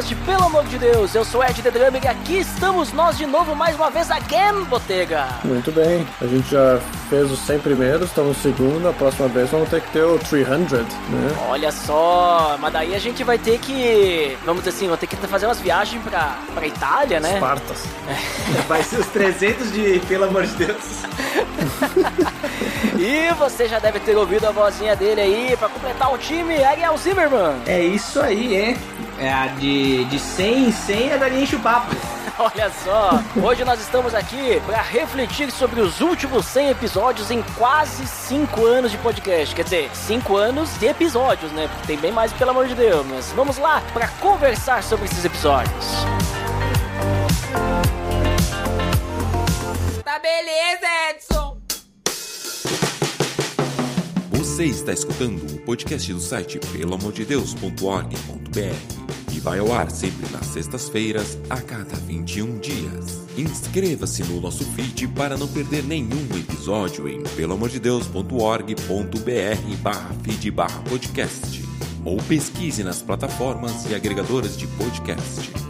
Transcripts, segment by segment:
Podcast, pelo amor de Deus! Eu sou Ed The Drummer e aqui estamos nós de novo, mais uma vez, again, Botega! Muito bem, a gente já fez os 100 primeiros, estamos no segundo, a próxima vez vamos ter que ter o 300, né? Olha só, mas daí a gente vai ter que, vamos dizer assim, vamos ter que fazer umas viagens pra, pra Itália, né? Espartas. Vai ser os 300 de pelo amor de Deus. E você já deve ter ouvido a vozinha dele aí pra completar o time, Ariel Zimmerman! É isso aí, hein? É a de, de 100 em 100 a Dani enche o papo. Olha só, hoje nós estamos aqui para refletir sobre os últimos 100 episódios em quase 5 anos de podcast. Quer dizer, 5 anos de episódios, né? Porque tem bem mais, pelo amor de Deus. Mas vamos lá para conversar sobre esses episódios. Tá beleza, Edson! Você está escutando o podcast do site pelamordedeus.org.br vai ao ar sempre nas sextas-feiras, a cada 21 dias. Inscreva-se no nosso feed para não perder nenhum episódio em pelamordedeus.org.br barra feed barra podcast ou pesquise nas plataformas e agregadoras de podcast.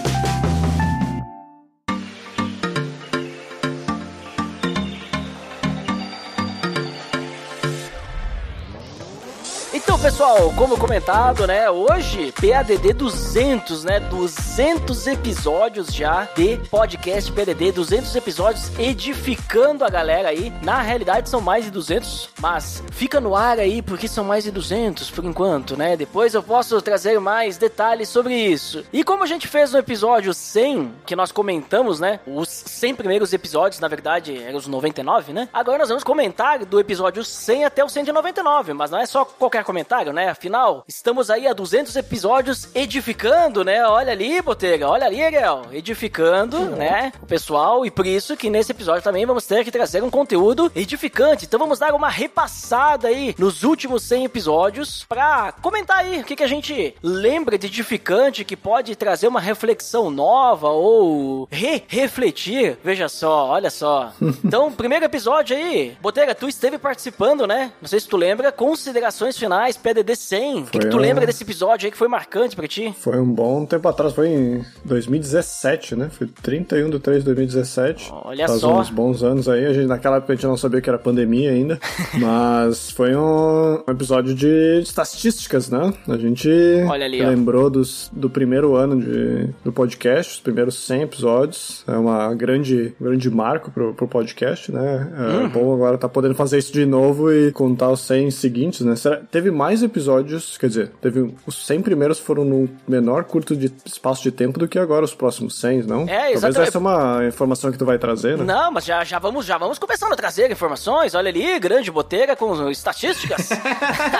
pessoal, como comentado, né, hoje PADD 200, né, 200 episódios já de podcast PADD, 200 episódios edificando a galera aí. Na realidade são mais de 200, mas fica no ar aí porque são mais de 200 por enquanto, né? Depois eu posso trazer mais detalhes sobre isso. E como a gente fez no episódio 100, que nós comentamos, né, os 100 primeiros episódios, na verdade, eram os 99, né? Agora nós vamos comentar do episódio 100 até o 199, mas não é só qualquer comentário, né? Afinal, estamos aí a 200 episódios edificando, né? Olha ali, Botega, olha ali, Ariel, edificando, né? O pessoal, e por isso que nesse episódio também vamos ter que trazer um conteúdo edificante. Então vamos dar uma repassada aí nos últimos 100 episódios pra comentar aí o que, que a gente lembra de edificante que pode trazer uma reflexão nova ou re-refletir. Veja só, olha só. Então, primeiro episódio aí, Botega, tu esteve participando, né? Não sei se tu lembra, considerações finais, PDD 100. O que, que tu um- lembra desse episódio aí que foi marcante pra ti? Foi um bom tempo atrás, foi em 2017, né? Foi 31 de 3 de 2017. Olha Faz só. uns bons anos aí. A gente, naquela época a gente não sabia que era pandemia ainda. mas foi um episódio de estatísticas, né? A gente ali, lembrou dos, do primeiro ano de, do podcast, os primeiros 100 episódios. É uma grande, grande marco pro, pro podcast, né? É Uhum. bom agora tá podendo fazer isso de novo e contar os 100 seguintes, né? Será, teve mais episódios, quer dizer, teve os 100 primeiros foram no menor curto de espaço de tempo do que agora os próximos 100, não? Talvez exatamente. essa é uma informação que tu vai trazer, né? Não, mas já, já, vamos, já vamos começando a trazer informações. Olha ali, grande Botega com estatísticas.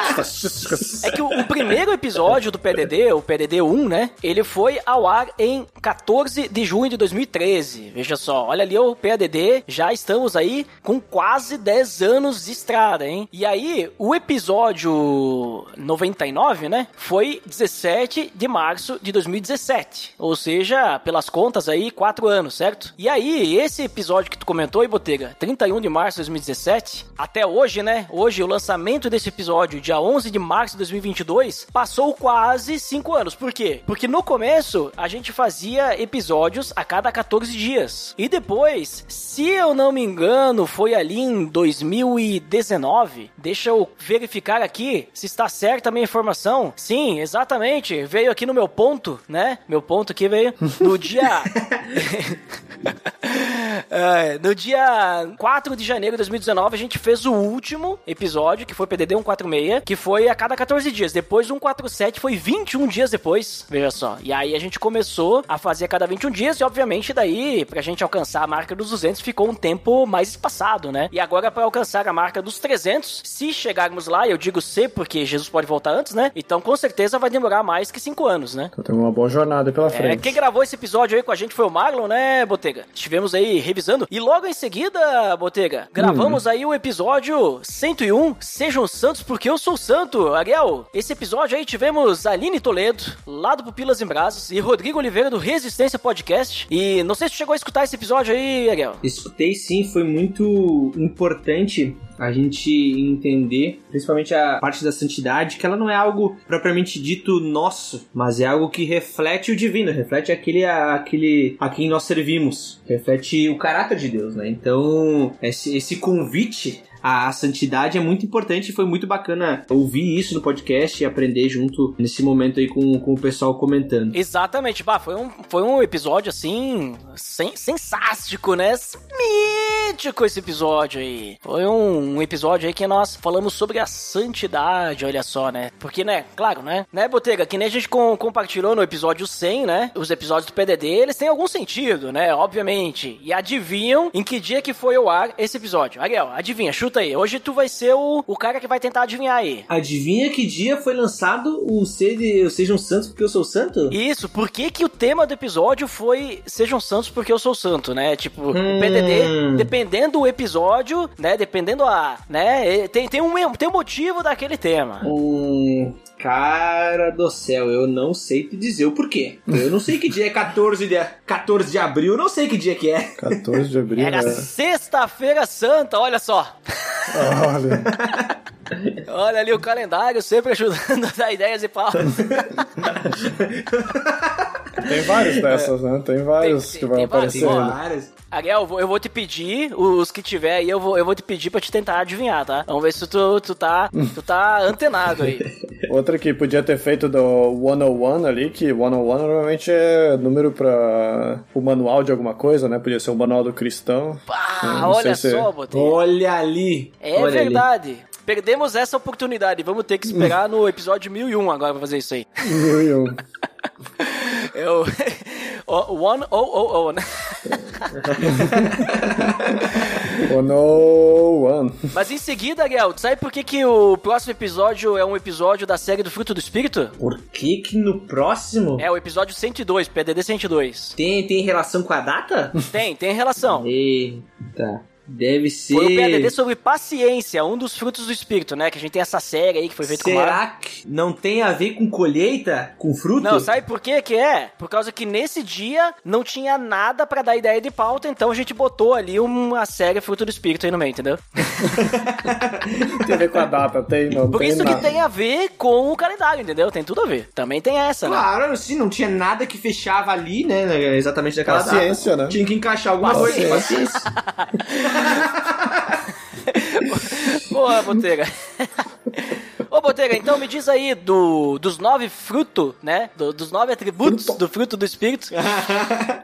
Estatísticas. É que o, o primeiro episódio do PDD, o PDD 1, né? Ele foi ao ar em 14 de junho de 2013. Veja só, olha ali o PDD, já estamos aí com quase 10 anos de estrada, hein? E aí, o episódio 99, né? Foi 17 de março de 2017. Ou seja, pelas contas aí, 4 anos, certo? E aí, esse episódio que tu comentou, aí, Botega, 31 de março de 2017, até hoje, né? Hoje, o lançamento desse episódio, dia 11 de março de 2022, passou quase 5 anos. Por quê? Porque no começo, a gente fazia episódios a cada 14 dias. E depois, se eu não me engano, foi ali em 2019. Deixa eu verificar aqui se está certa a minha informação. Sim, exatamente. Veio aqui no meu ponto, né? Meu ponto aqui veio no dia. É, no dia 4 de janeiro de 2019, a gente fez o último episódio, que foi PDD 146, que foi a cada 14 dias. Depois, 147 foi 21 dias depois, veja só. E aí a gente começou a fazer a cada 21 dias, e obviamente daí, pra gente alcançar a marca dos 200, ficou um tempo mais espaçado, né? E agora, pra alcançar a marca dos 300, se chegarmos lá, eu digo se, porque Jesus pode voltar antes, né? Então, com certeza, vai demorar mais que 5 anos, né? Então tem uma boa jornada pela É, frente. quem gravou esse episódio aí com a gente foi o Marlon, né, Botega? Estivemos aí revisando. E logo em seguida, Botega, gravamos aí o episódio 101, Sejam Santos porque eu sou santo. Ariel, esse episódio aí tivemos Aline Toledo, lá do Pupilas em Brasas, e Rodrigo Oliveira do Resistência Podcast. E não sei se tu chegou a escutar esse episódio aí, Ariel. Escutei sim, foi muito importante a gente entender, principalmente a parte da santidade, que ela não é algo propriamente dito nosso, mas é algo que reflete o divino, reflete aquele a, aquele a quem nós servimos, reflete o caráter de Deus, né? Então, esse, esse convite à santidade é muito importante e foi muito bacana ouvir isso no podcast e aprender junto nesse momento aí com, com o pessoal comentando. Exatamente, bah, foi um, foi um episódio assim, sen, sensástico, né? Mítico esse episódio aí. Foi um, um episódio aí que nós falamos sobre a santidade, olha só, né? Porque, né, claro, né? Né, Botega, que nem a gente com- compartilhou no episódio 100, né? Os episódios do PDD, eles têm algum sentido, né? Obviamente. E adivinham em que dia que foi ao ar esse episódio? Ariel, adivinha, chuta aí. Hoje tu vai ser o, o cara que vai tentar adivinhar aí. Adivinha que dia foi lançado o Se- Sejam Santos porque eu sou santo? Isso, por que, que o tema do episódio foi Sejam Santos porque eu sou santo, né? Tipo, o Hum. PDD, dependendo do episódio, né? Dependendo a. né? Tem, tem, um, tem um motivo daquele tema. Hum, cara do céu, eu não sei te dizer o porquê. Eu não sei que dia é 14 de, 14 de abril, eu não sei que dia que é. 14 de abril, Era né? Sexta-feira Santa, olha só. Olha. Olha ali o calendário, sempre ajudando a dar ideias e pautas. Tem vários dessas, né? Tem vários Tem- que vão tem vários, aparecer. tem ainda. Várias. Ariel, eu vou- eu vou te pedir, os que tiver aí, eu vou, eu vou te pedir pra te tentar adivinhar, tá? Vamos ver se tu, tu, tá, tu tá antenado aí. Outra que podia ter feito do 101 ali, que 101 normalmente é número pra o manual de alguma coisa, né? Podia ser o manual do cristão. Ah, Não olha se- só, botei. Olha ali. É olha ali. Perdemos essa oportunidade. Vamos ter que esperar no episódio 1001 agora pra fazer isso aí. Mil e um. É o. one oh oh oh, né? 101. Mas em seguida, Ariel, sabe por que, que o próximo episódio é um episódio da série do Fruto do Espírito? Por que que no próximo É o episódio 102, PDD 102. tem, tem relação com a data? Tem, tem relação. Eita, deve ser... Foi o PDD sobre paciência, um dos frutos do Espírito, né? Que a gente tem essa série aí que foi feita com o Mar- Será que não tem a ver com colheita? Com fruto? Não, sabe por que que é? Por causa que nesse dia não tinha nada pra dar ideia de pauta, então a gente botou ali uma série Fruto do Espírito aí no meio, entendeu? Tem a ver com a data, tem, não Por tem isso nada. que tem a ver com o calendário, entendeu? Tem tudo a ver. Também tem essa, né? Claro, sim, não tinha nada que fechava ali, né? Exatamente daquela Paciência, data. né? Tinha que encaixar alguma coisa. Paciência. Boa, Botega. Botega, então me diz aí do, dos nove frutos, né? Do- dos nove atributos do fruto do Espírito.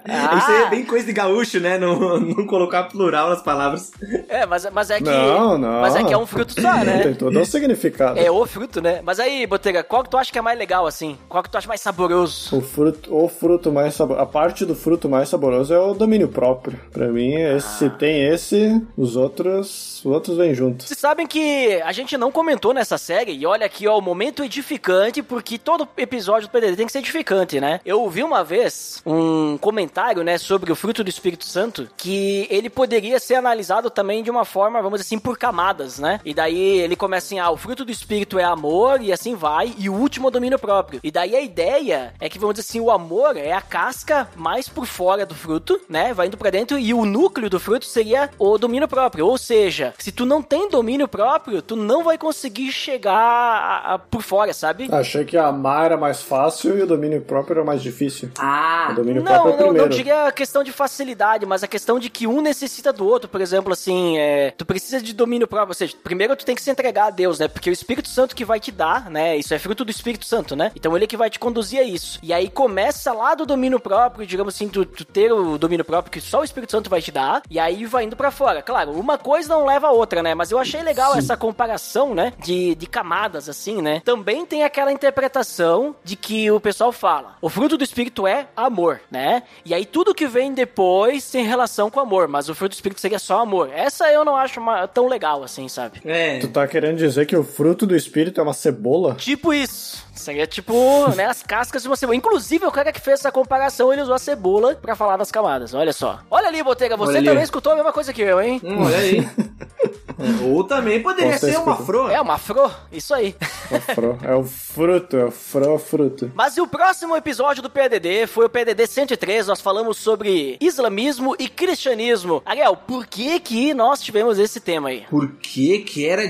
Ah. Isso aí é bem coisa de gaúcho, né? Não, não colocar plural nas palavras. É, mas, mas é que. Não, não. Mas é que é um fruto só, Tem né? todo um significado. É o fruto, né? Mas aí, Botega, qual que tu acha que é mais legal, assim? Qual que tu acha mais saboroso? O fruto, o fruto mais saboroso. A parte do fruto mais saboroso é o domínio próprio. Pra mim, esse, se tem esse, os outros. Os outros vêm juntos. Vocês sabem que a gente não comentou nessa série, e olha aqui, ó, o momento edificante, porque todo episódio do PDD tem que ser edificante, né? Eu ouvi uma vez um comentário, né, sobre o fruto do Espírito Santo, que ele poderia ser analisado também de uma forma, vamos dizer assim, por camadas, né? E daí ele começa assim, ah, o fruto do Espírito é amor, e assim vai, e o último é o domínio próprio. E daí a ideia é que, vamos dizer assim, o amor é a casca mais por fora do fruto, né? Vai indo pra dentro, e o núcleo do fruto seria o domínio próprio. Ou seja, se tu não tem domínio próprio, tu não vai conseguir chegar a- a- por fora, sabe? Achei que amar era mais fácil e o domínio próprio era mais difícil. Ah, O domínio Não, próprio é o não, não primeiro. diria a questão de facilidade, mas a questão de que um necessita do outro, por exemplo, assim, é, tu precisa de domínio próprio, ou seja, primeiro tu tem que se entregar a Deus, né? Porque o Espírito Santo que vai te dar, né? Isso é fruto do Espírito Santo, né? Então ele é que vai te conduzir a isso. E aí começa lá do domínio próprio, digamos assim, tu, tu ter o domínio próprio que só o Espírito Santo vai te dar, e aí vai indo pra fora. Claro, uma coisa não leva a outra, né? Mas eu achei legal essa comparação, né? De, de camadas, assim, né? Também tem aquela interpretação de que o pessoal fala, o fruto do Espírito é amor, né? E aí tudo que vem depois tem relação com amor, mas o fruto do Espírito seria só amor. Essa eu não acho uma- tão legal, assim, sabe? é. Tu tá querendo dizer que o fruto do espírito é uma cebola? Tipo isso. Seria tipo, né, as cascas de uma cebola. Inclusive, o cara que fez essa comparação, ele usou a cebola pra falar das camadas. Olha só. Olha ali, Botega, você também escutou a mesma coisa que eu, hein? Hum, olha aí. É, Ou também poderia Você ser uma fro. É uma afro, isso aí. É o fro- É o fruto, é o fro fruto. Mas e o próximo episódio do PDD foi o PDD 103, nós falamos sobre islamismo e cristianismo. Ariel, por que que nós tivemos esse tema aí? Por que que era...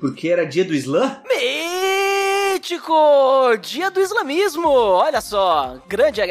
Porque era dia do Islã? Mítico! Dia do islamismo! Olha só, grande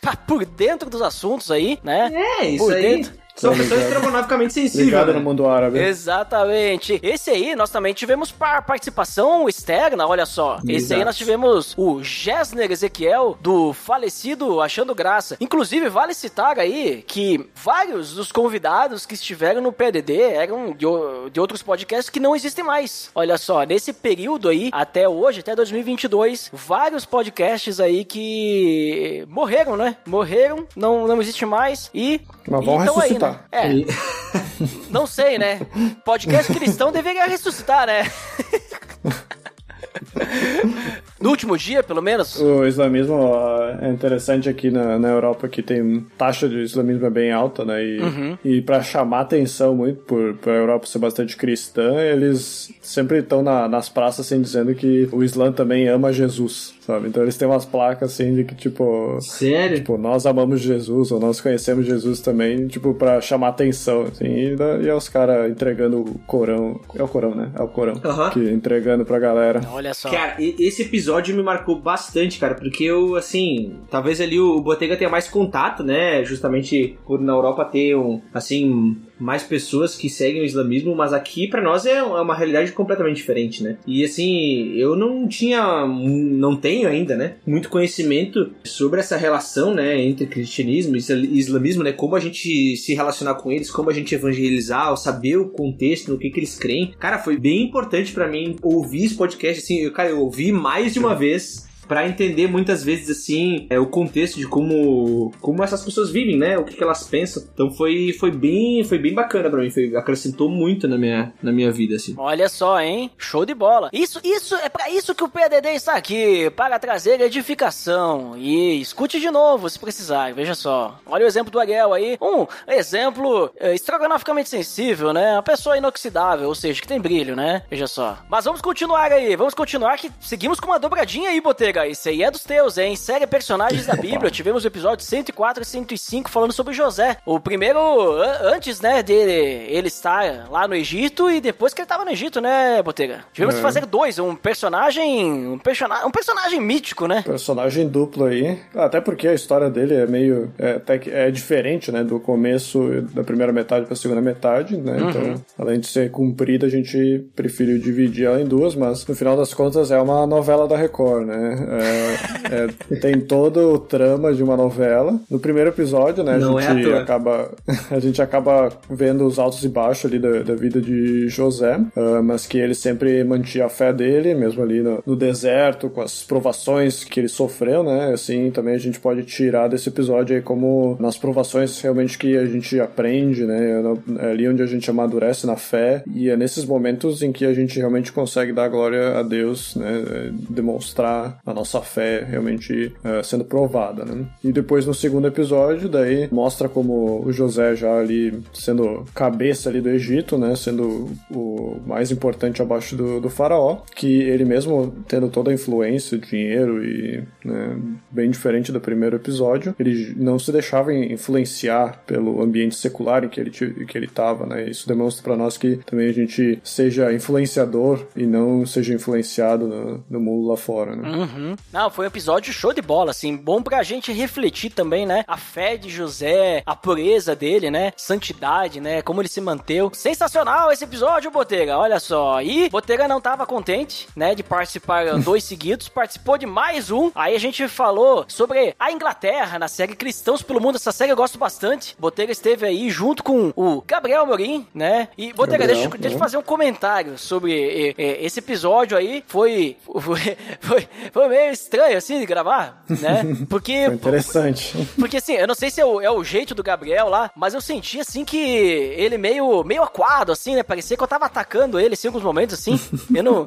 tá por dentro dos assuntos aí, né? É, isso Por aí. dentro. São pessoas estrogonoficamente sensíveis. Ligado né? no mundo árabe. Exatamente. Esse aí nós também tivemos par- participação externa, olha só. Esse aí Exato. nós tivemos o Gessner Ezequiel, do falecido Achando Graça. Inclusive, vale citar aí que vários dos convidados que estiveram no PDD eram de, de outros podcasts que não existem mais. Olha só, nesse período aí, até hoje, até 2022, vários podcasts aí que morreram, né? Morreram, não, não existe mais e... Mas vão tão aí, ressuscitar. É, não sei, né? Podcast cristão deveria ressuscitar, né? No último dia, pelo menos. O islamismo ó, é interessante aqui na, na Europa que tem taxa de islamismo é bem alta, né? E, Uhum. e para chamar atenção muito por, por a Europa ser bastante cristã, eles sempre estão na- nas praças assim dizendo que o Islã também ama Jesus, sabe? Então eles têm umas placas assim de que tipo Sério? Tipo, nós amamos Jesus, ou nós conhecemos Jesus também, tipo, pra chamar atenção, assim, e, e é os caras entregando o Corão. É o Corão, né? É o Corão. Aham. Que entregando pra galera. Olha só. Cara, esse episódio me marcou bastante, cara, porque eu, assim, talvez ali o Botega tenha mais contato, né? Justamente por na Europa ter, um, assim, mais pessoas que seguem o islamismo, mas aqui pra nós é uma realidade completamente diferente, né? E assim, eu não tinha, não tenho ainda, né? Muito conhecimento sobre essa relação, né? Entre cristianismo e isla- islamismo, né? Como a gente se relacionar com eles, como a gente evangelizar, saber o contexto, no que, que eles creem. Cara, foi bem importante pra mim ouvir esse podcast, assim, eu, cara, eu ouvi mais de uma vez. Pra entender muitas vezes assim é, o contexto de como como essas pessoas vivem, né? O que, que elas pensam. Então foi, foi bem foi bem bacana pra mim, foi, acrescentou muito na minha, na minha vida assim. Olha só, hein? Show de bola. Isso, isso é pra isso que o PDD está aqui, para trazer edificação. E escute de novo se precisar. Veja só. Olha o exemplo do Ariel aí. Um exemplo é, estrogonoficamente sensível, né? Uma pessoa inoxidável, ou seja, que tem brilho, né? Veja só. Mas vamos continuar aí. Vamos continuar que seguimos com uma dobradinha aí, Botega. Isso aí é dos teus, hein? Série Personagens da Bíblia. Tivemos o episódio 104 e 105 falando sobre José. O primeiro, an- antes, né, dele ele estar lá no Egito e depois que ele tava no Egito, né, Botega? Tivemos que É. fazer dois. Um personagem. Um, persona um personagem mítico, né? Personagem duplo aí. Até porque a história dele é meio. É, até que é diferente, né? Do começo da primeira metade pra segunda metade, né? Então, além de ser comprida, a gente preferiu dividir ela em duas, mas no final das contas é uma novela da Record, né? É, é, tem todo o trama de uma novela. No primeiro episódio, né? Não a é gente toa. acaba. A gente acaba vendo os altos e baixos ali da, da vida de José, ah, mas que ele sempre mantinha a fé dele, mesmo ali no, no deserto, com as provações que ele sofreu, né? Assim, também a gente pode tirar desse episódio aí como nas provações realmente que a gente aprende, né? É ali onde a gente amadurece na fé e é nesses momentos em que a gente realmente consegue dar glória a Deus, né? É, Demonstrar a nossa fé realmente uh, sendo provada, né? E depois no segundo episódio, daí mostra como o José já ali sendo cabeça ali do Egito, né? Sendo o mais importante abaixo do, do faraó, que ele mesmo tendo toda a influência, dinheiro e né, bem diferente do primeiro episódio, ele não se deixava influenciar pelo ambiente secular em que ele que ele estava, né? Isso demonstra para nós que também a gente seja influenciador e não seja influenciado no, no mundo lá fora, né? Uhum. Não, foi um episódio show de bola, assim, bom pra gente refletir também, né? A fé de José, a pureza dele, né? Santidade, né? Como ele se manteve. Sensacional esse episódio, Botega, olha só. E Botega não tava contente, né, de participar dois seguidos, participou de mais um. Aí a gente falou sobre a Inglaterra na série Cristãos pelo Mundo. Essa série eu gosto bastante. Botega esteve aí junto com o Gabriel Morim, né? E Botega, deixa, deixa eu fazer um comentário sobre esse episódio aí. Foi, foi, foi, foi meio estranho, assim, de gravar, né? Porque... Interessante. Porque, assim, eu não sei se é o, é o jeito do Gabriel lá, mas eu senti, assim, que ele meio, meio aquado, assim, né? Parecia que eu tava atacando ele, assim, em alguns momentos, assim. Eu não...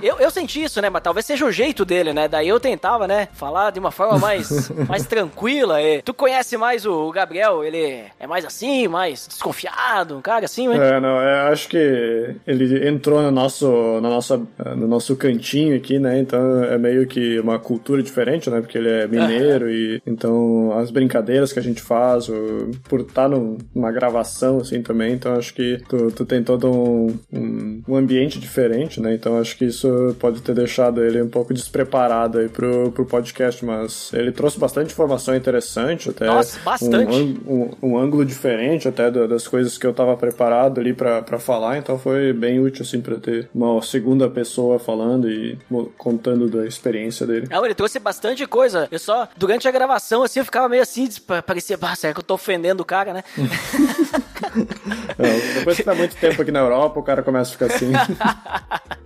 Eu, eu senti isso, né? Mas talvez seja o jeito dele, né? Daí eu tentava, né? Falar de uma forma mais, mais tranquila. E tu conhece mais o Gabriel, ele é mais assim, mais desconfiado, um cara assim, né? É, não, eu acho que ele entrou no nosso, no, nosso, no nosso cantinho aqui, né? Então é meio que uma cultura diferente, né? Porque ele é mineiro e então as brincadeiras que a gente faz, o, por estar numa gravação assim também, então acho que tu, tu tem todo um, um, um ambiente diferente, né? Então acho que isso pode ter deixado ele um pouco despreparado aí pro, pro podcast, mas ele trouxe bastante informação interessante, até Nossa, bastante. Um, um, um ângulo diferente até das coisas que eu tava preparado ali para falar, então foi bem útil assim para ter uma segunda pessoa falando e contando da experiência dele. Não, ele trouxe bastante coisa. Eu só, durante a gravação, assim, eu ficava meio assim, parecia, ah, será que eu tô ofendendo o cara, né? Não, depois que tá muito tempo aqui na Europa, o cara começa a ficar assim.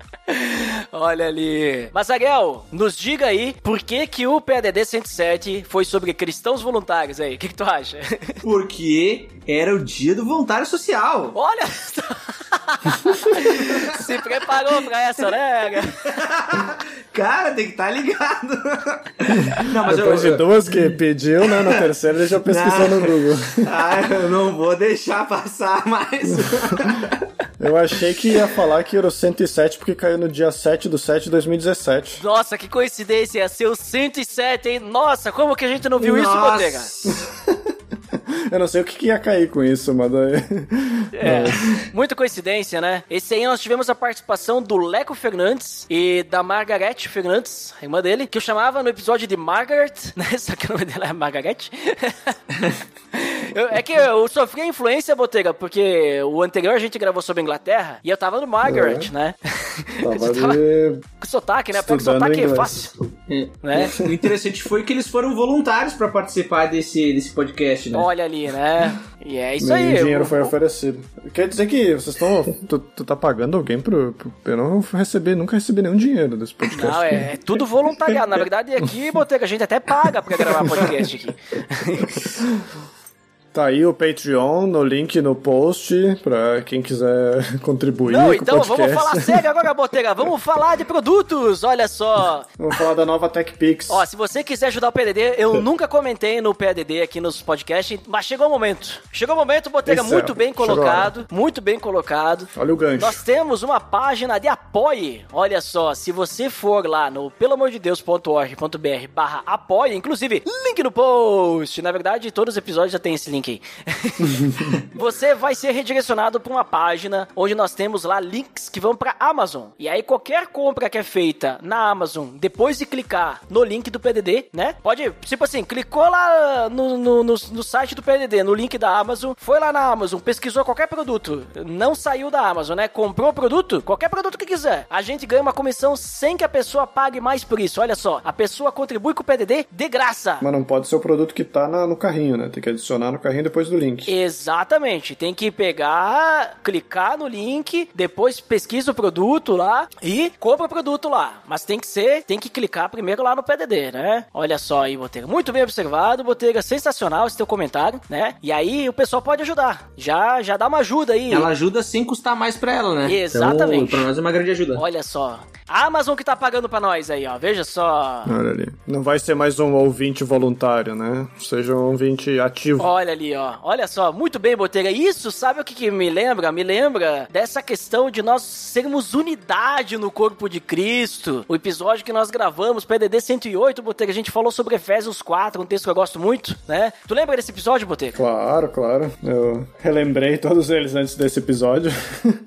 Olha ali. Mas, Ariel, nos diga aí por que que o PADD 107 foi sobre cristãos voluntários aí. O que, que tu acha? Porque era o dia do voluntário social. Olha! Se preparou pra essa, né? Cara, tem que estar tá ligado. Não, mas Depois eu, de duas que pediu, né? Na terceira ele já pesquisou não. no Google. Ah, eu não vou deixar passar mais. Eu achei que ia falar que era o 107 porque caiu no dia 7 do 7 de 2017. Nossa, que coincidência, ia ser o 107, hein? Nossa, como que a gente não viu Nossa. isso, Botega? Eu não sei o que, que ia cair com isso, mas. É, muita coincidência, né? Esse aí nós tivemos a participação do Leco Fernandes e da Margaret Fernandes, a irmã dele, que eu chamava no episódio de Margaret, né? Só que o nome dela é Margaret. Eu, é que eu sofri a influência, Botega, porque o anterior a gente gravou sobre a Inglaterra e eu tava no Margaret, é. né? Tava, tava ali... Com sotaque, né? Porque sotaque é fácil. É. Né? O interessante foi que eles foram voluntários para participar desse, desse podcast, né? Olha ali, né? E é isso aí. O dinheiro foi oferecido. Quer dizer que vocês estão. tu, tu tá pagando alguém pro, pro. Eu não recebi, nunca recebi nenhum dinheiro desse podcast. Não, é, é tudo voluntariado. Na verdade, aqui, Botega, a gente até paga pra gravar podcast aqui. Tá aí o Patreon no link no post pra quem quiser contribuir. Não, então vamos falar sério agora, Botega. Vamos falar de produtos, olha só. Vamos falar da nova TechPix. Ó, se você quiser ajudar o PDD, eu nunca comentei no PDD aqui nos podcasts, mas chegou o momento. Chegou o momento, Botega, Esse muito é. bem colocado. Muito bem colocado. Olha o gancho. Nós temos uma página de apoie. Olha só, se você for lá no pelamordedeus.org.br barra apoie, inclusive, link no post. Na verdade, todos os episódios já tem esse link você vai ser redirecionado para uma página onde nós temos lá links que vão para Amazon. E aí qualquer compra que é feita na Amazon, depois de clicar no link do PDD, né? Pode, tipo assim, clicou lá no, no, no, no site do PDD, no link da Amazon, foi lá na Amazon, pesquisou qualquer produto, não saiu da Amazon, né? Comprou o produto, qualquer produto que quiser. A gente ganha uma comissão sem que a pessoa pague mais por isso. Olha só, a pessoa contribui com o PDD de graça. Mas não pode ser o produto que tá na, no carrinho, né? Tem que adicionar no carrinho depois do link. Exatamente. Tem que pegar, clicar no link, depois pesquisa o produto lá e compra o produto lá. Mas tem que ser, tem que clicar primeiro lá no PDD, né? Olha só aí, Botega. Muito bem observado, Botega. Sensacional esse teu comentário, né? E aí o pessoal pode ajudar. Já, já dá uma ajuda aí. Ela ajuda sem custar mais pra ela, né? Exatamente. Então, pra nós é uma grande ajuda. Olha só. A Amazon que tá pagando pra nós aí, ó. Veja só. Olha ali. Não vai ser mais um ouvinte voluntário, né? Seja um ouvinte ativo. Olha ali, ó. Olha só, muito bem, Botega. Isso, sabe o que, que me lembra? Me lembra dessa questão de nós sermos unidade no corpo de Cristo. O episódio que nós gravamos, PDD 108, Botega, a gente falou sobre Efésios 4, um texto que eu gosto muito, né? Tu lembra desse episódio, Botega? Claro, claro. Eu relembrei todos eles antes desse episódio.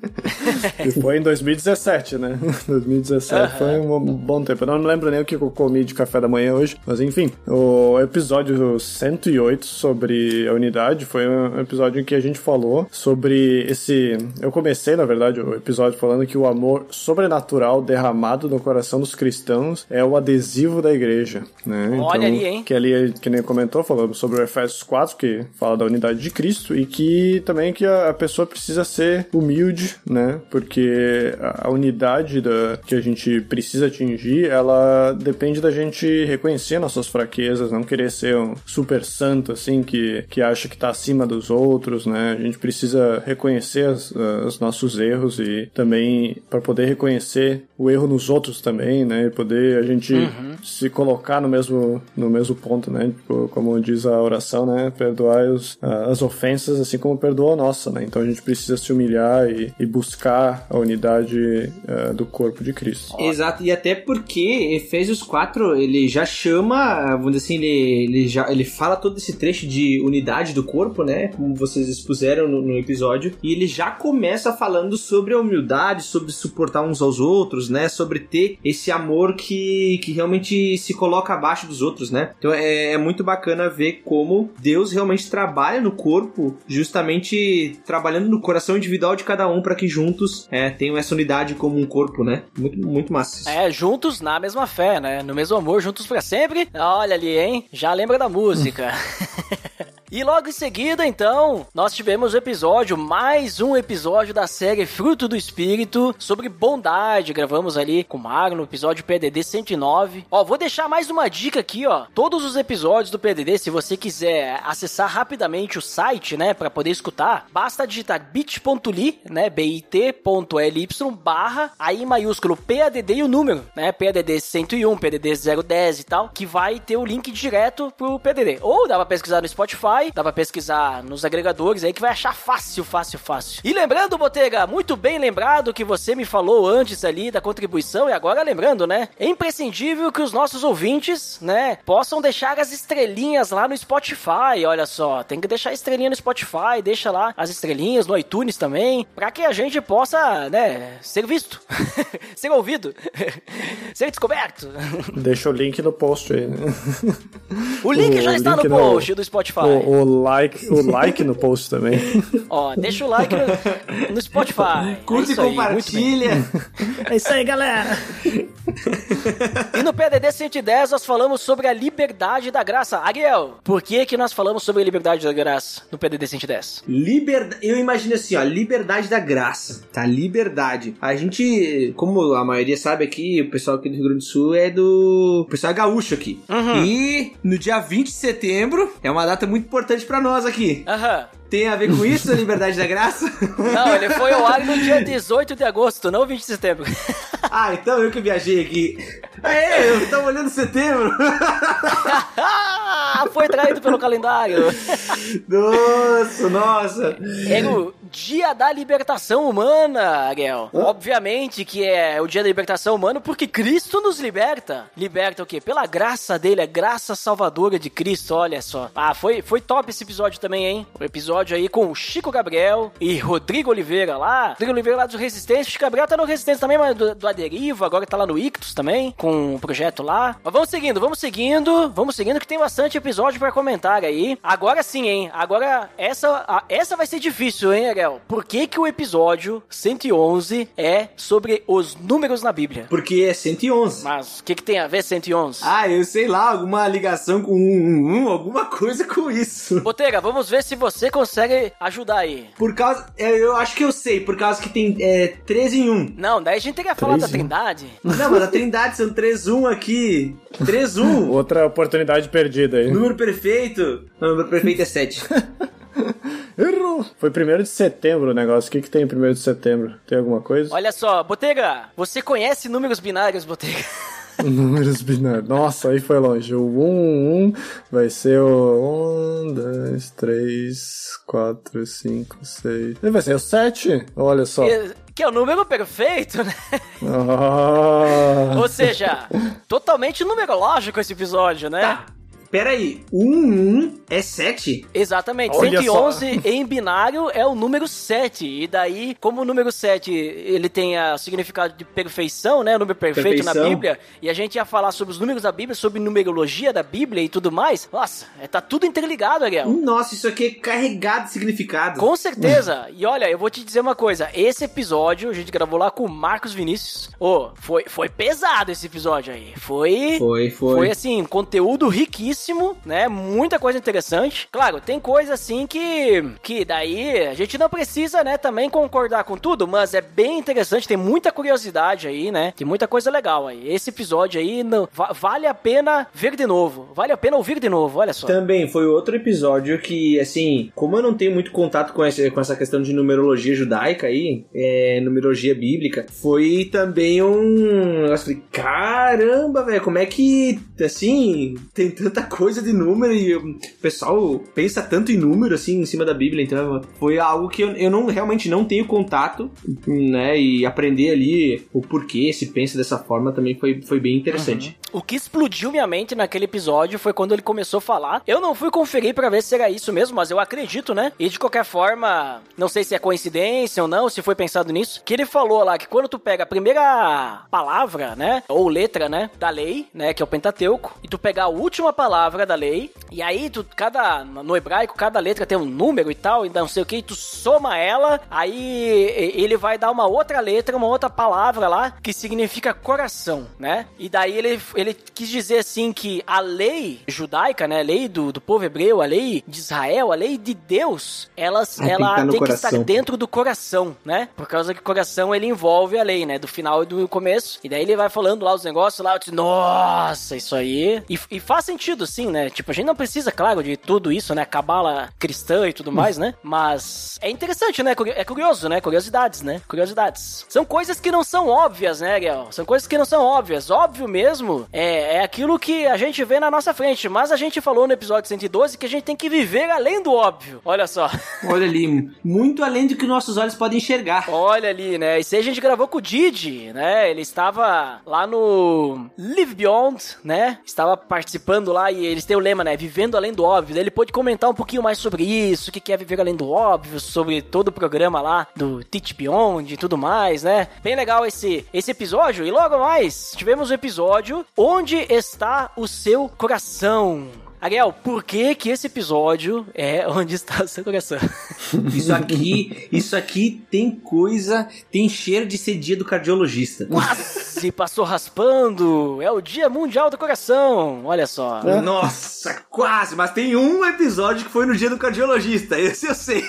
e foi em 2017, né? 2017 foi um bom tempo. Eu não lembro nem o que eu comi de café da manhã hoje, mas enfim, o episódio 108 sobre a unidade foi um episódio em que a gente falou sobre esse. Eu comecei, na verdade, o episódio falando que o amor sobrenatural derramado no coração dos cristãos é o adesivo da igreja, né? Olha ali, hein? Que ali, que nem comentou, falando sobre o Efésios 4, que fala da unidade de Cristo, e que também que a, pessoa precisa ser humilde, né? Porque a, a unidade da, que a gente precisa atingir, ela depende da gente reconhecer nossas fraquezas, não querer ser um super santo, assim, que, que acha que tá acima dos outros, né? A gente precisa reconhecer as, os nossos erros e também para poder reconhecer o erro nos outros também, né? E poder a gente se colocar no mesmo, no mesmo ponto, né? Tipo, como diz a oração, né? Perdoar os, as ofensas assim como perdoa a nossa, né? Então a gente precisa se humilhar e, e buscar a unidade eh, do corpo de Cristo. Exato, e até porque Efésios 4, ele já chama, vamos dizer assim, ele, ele, já, ele fala todo esse trecho de unidade do corpo, né? Como vocês expuseram no, no episódio, e ele já começa falando sobre a humildade, sobre suportar uns aos outros, né? Sobre ter esse amor que, que realmente se coloca abaixo dos outros, né? Então é, é muito bacana ver como Deus realmente trabalha no corpo, justamente trabalhando no coração individual de cada um para que juntos é, tenham essa unidade como um corpo, né? Muito, muito massa. isso. É, juntos na mesma fé, né? No mesmo amor, juntos pra sempre. Olha ali, hein? Já lembra da música. E logo em seguida, então, nós tivemos o episódio, mais um episódio da série Fruto do Espírito, sobre bondade. Gravamos ali com o Magno, no episódio PDD 109. Ó, vou deixar mais uma dica aqui, ó. Todos os episódios do PDD, se você quiser acessar rapidamente o site, né, para poder escutar, basta digitar bit.ly, né, bit.ly barra, aí maiúsculo PADD e o número, né, PADD 101, PDD 010 e tal, que vai ter o link direto pro PDD. Ou dá pra pesquisar no Spotify, dá pra pesquisar nos agregadores aí que vai achar fácil, fácil, fácil. E lembrando, Botega, muito bem lembrado que você me falou antes ali da contribuição e agora lembrando, né? É imprescindível que os nossos ouvintes, né, possam deixar as estrelinhas lá no Spotify, olha só, tem que deixar a estrelinha no Spotify, deixa lá as estrelinhas no iTunes também, pra que a gente possa, né, ser visto, ser ouvido, ser descoberto. Deixa o link no post aí, né? O link já está no post do Spotify. O, o like, o like no post também. Ó, deixa o like no, no Spotify. Curte É e compartilha. É isso aí, galera! E no PDD 110 nós falamos sobre a liberdade da graça. Ariel, por que que nós falamos sobre a liberdade da graça no PDD 110? Liberdade. Eu imagino assim, ó, liberdade da graça, tá? Liberdade. A gente, como a maioria sabe aqui, o pessoal aqui do Rio Grande do Sul é do. O pessoal é gaúcho aqui. E no dia 20 de setembro é uma data muito importante pra nós aqui. Aham. Tem a ver com isso, a liberdade da graça? Não, ele foi ao ar no dia 18 de agosto, não 20 de setembro. ah, então eu que viajei aqui. Aê, eu tava olhando setembro. foi traído pelo calendário. nossa, nossa. É o Dia da Libertação Humana, Ariel. Obviamente que é o Dia da Libertação Humana porque Cristo nos liberta. Liberta o quê? Pela graça dele, a graça salvadora de Cristo, olha só. Ah, foi, foi top esse episódio também, hein? O episódio aí com o Chico Gabriel e Rodrigo Oliveira lá. Rodrigo Oliveira lá do Resistência. O Chico Gabriel tá no Resistência também, mas do, do Aderiva, agora tá lá no Ictus também, com o projeto lá. Mas vamos seguindo, vamos seguindo, vamos seguindo que tem bastante episódio pra comentar aí. Agora sim, hein? Agora essa, a- essa vai ser difícil, hein, Ariel? Por que que o episódio 111 é sobre os números na Bíblia? Porque é 111. Mas o que que tem a ver 111? Ah, eu sei lá, alguma ligação com um, um, um, alguma coisa com isso. Botega, vamos ver se você consegue ajudar aí. Por causa. é, Eu acho que eu sei, por causa que tem é, 3 em 1. Não, daí a gente teria que falar da? Trindade. Não, mas a Trindade são 3 1 aqui. 3 1. Outra oportunidade perdida aí. Número perfeito. Não, o número perfeito é 7. Errou! Foi 1 de setembro o negócio. O que, que tem em 1 de setembro? Tem alguma coisa? Olha só, Botega, você conhece números binários, Botega? Números binários. Nossa, aí foi longe. O 1, 1 vai ser o 1, 2, 3, 4, 5, 6. Vai ser o 7? Olha só. Que- Que é o número perfeito, né? Ah. Ou seja, totalmente numerológico esse episódio, né? Tá. Pera aí, 1 1 é 7? Exatamente, Olha 111 em binário é o número 7. E daí, como o número 7 ele tem o significado de perfeição, né? O número perfeito na Perfeição. Bíblia. E a gente ia falar sobre os números da Bíblia, sobre numerologia da Bíblia e tudo mais. Nossa, é, tá tudo interligado, Ariel. Nossa, isso aqui é carregado de significado. Com certeza. E olha, eu vou te dizer uma coisa. Esse episódio, a gente gravou lá com o Marcos Vinícius. Ô, foi, foi pesado esse episódio aí. Foi... Foi, foi. Foi assim, conteúdo riquíssimo, né? Muita coisa interessante. Claro, tem coisa assim que que daí a gente não precisa, né, também concordar com tudo, mas é bem interessante, tem muita curiosidade aí, né? Tem muita coisa legal aí. Esse episódio aí não, va- vale a pena ver de novo. Vale a pena ouvir de novo, olha só. Também foi outro episódio que, assim, como eu não tenho muito contato com, esse, com essa questão de numerologia judaica aí, é, numerologia bíblica, foi também um. Eu falei, caramba, velho, como é que, assim, tem tanta coisa de número e o pessoal pensa tanto em número, assim, em cima da Bíblia, então foi algo que eu, eu não realmente não tenho contato, né, e aprender ali o porquê se pensa dessa forma também foi, foi bem interessante. O que explodiu minha mente naquele episódio foi quando ele começou a falar. Eu não fui conferir pra ver se era isso mesmo, mas eu acredito, né? E de qualquer forma, não sei se é coincidência ou não, se foi pensado nisso, que ele falou lá que quando tu pega a primeira palavra, né, ou letra, né, da lei, né, que é o Pentateuco, e tu pegar a última palavra da lei, e aí tu cada no hebraico cada letra tem um número e tal, e não sei o que, tu soma ela, aí ele vai dar uma outra letra, uma outra palavra lá que significa coração, né? E daí ele, ele quis dizer assim que a lei judaica, né, a lei do, do povo hebreu, a lei de Israel, a lei de Deus, elas, Ah, tem que ela no tem que estar dentro do coração, né? Por causa que o coração ele envolve a lei, né? Do final e do começo. E daí ele vai falando lá os negócios lá, eu disse, nossa, isso aí. E, e faz sentido, sim, né? Tipo, a gente não precisa, claro, de tudo isso, né? Cabala cristã e tudo mais, né? Mas é interessante, né? É curioso, né? Curiosidades, né? Curiosidades. São coisas que não são óbvias, né, Ariel? São coisas que não são óbvias. Óbvio mesmo é, é aquilo que a gente vê na nossa frente. Mas a gente falou no episódio 112 que a gente tem que viver além do óbvio. Olha só. Olha ali, muito além do que nossos olhos podem enxergar. Olha ali, né? Isso aí a gente gravou com o Didi, né? Ele estava lá no Live Beyond, né? Estava participando lá e eles têm o lema, né? Vivendo além do óbvio. Daí ele pôde comentar um pouquinho mais sobre isso, o que é viver além do óbvio, sobre todo o programa lá do Teach Beyond e tudo mais, né? Bem legal esse, esse episódio. E logo mais, tivemos o episódio Onde está o seu coração? Ariel, por que que esse episódio é Onde está o seu coração? Isso aqui, isso aqui tem coisa, tem cheiro de ser dia do cardiologista. Quase passou raspando. É o Dia Mundial do Coração. Olha só. Nossa, quase, mas tem um episódio que foi no dia do cardiologista, esse eu sei.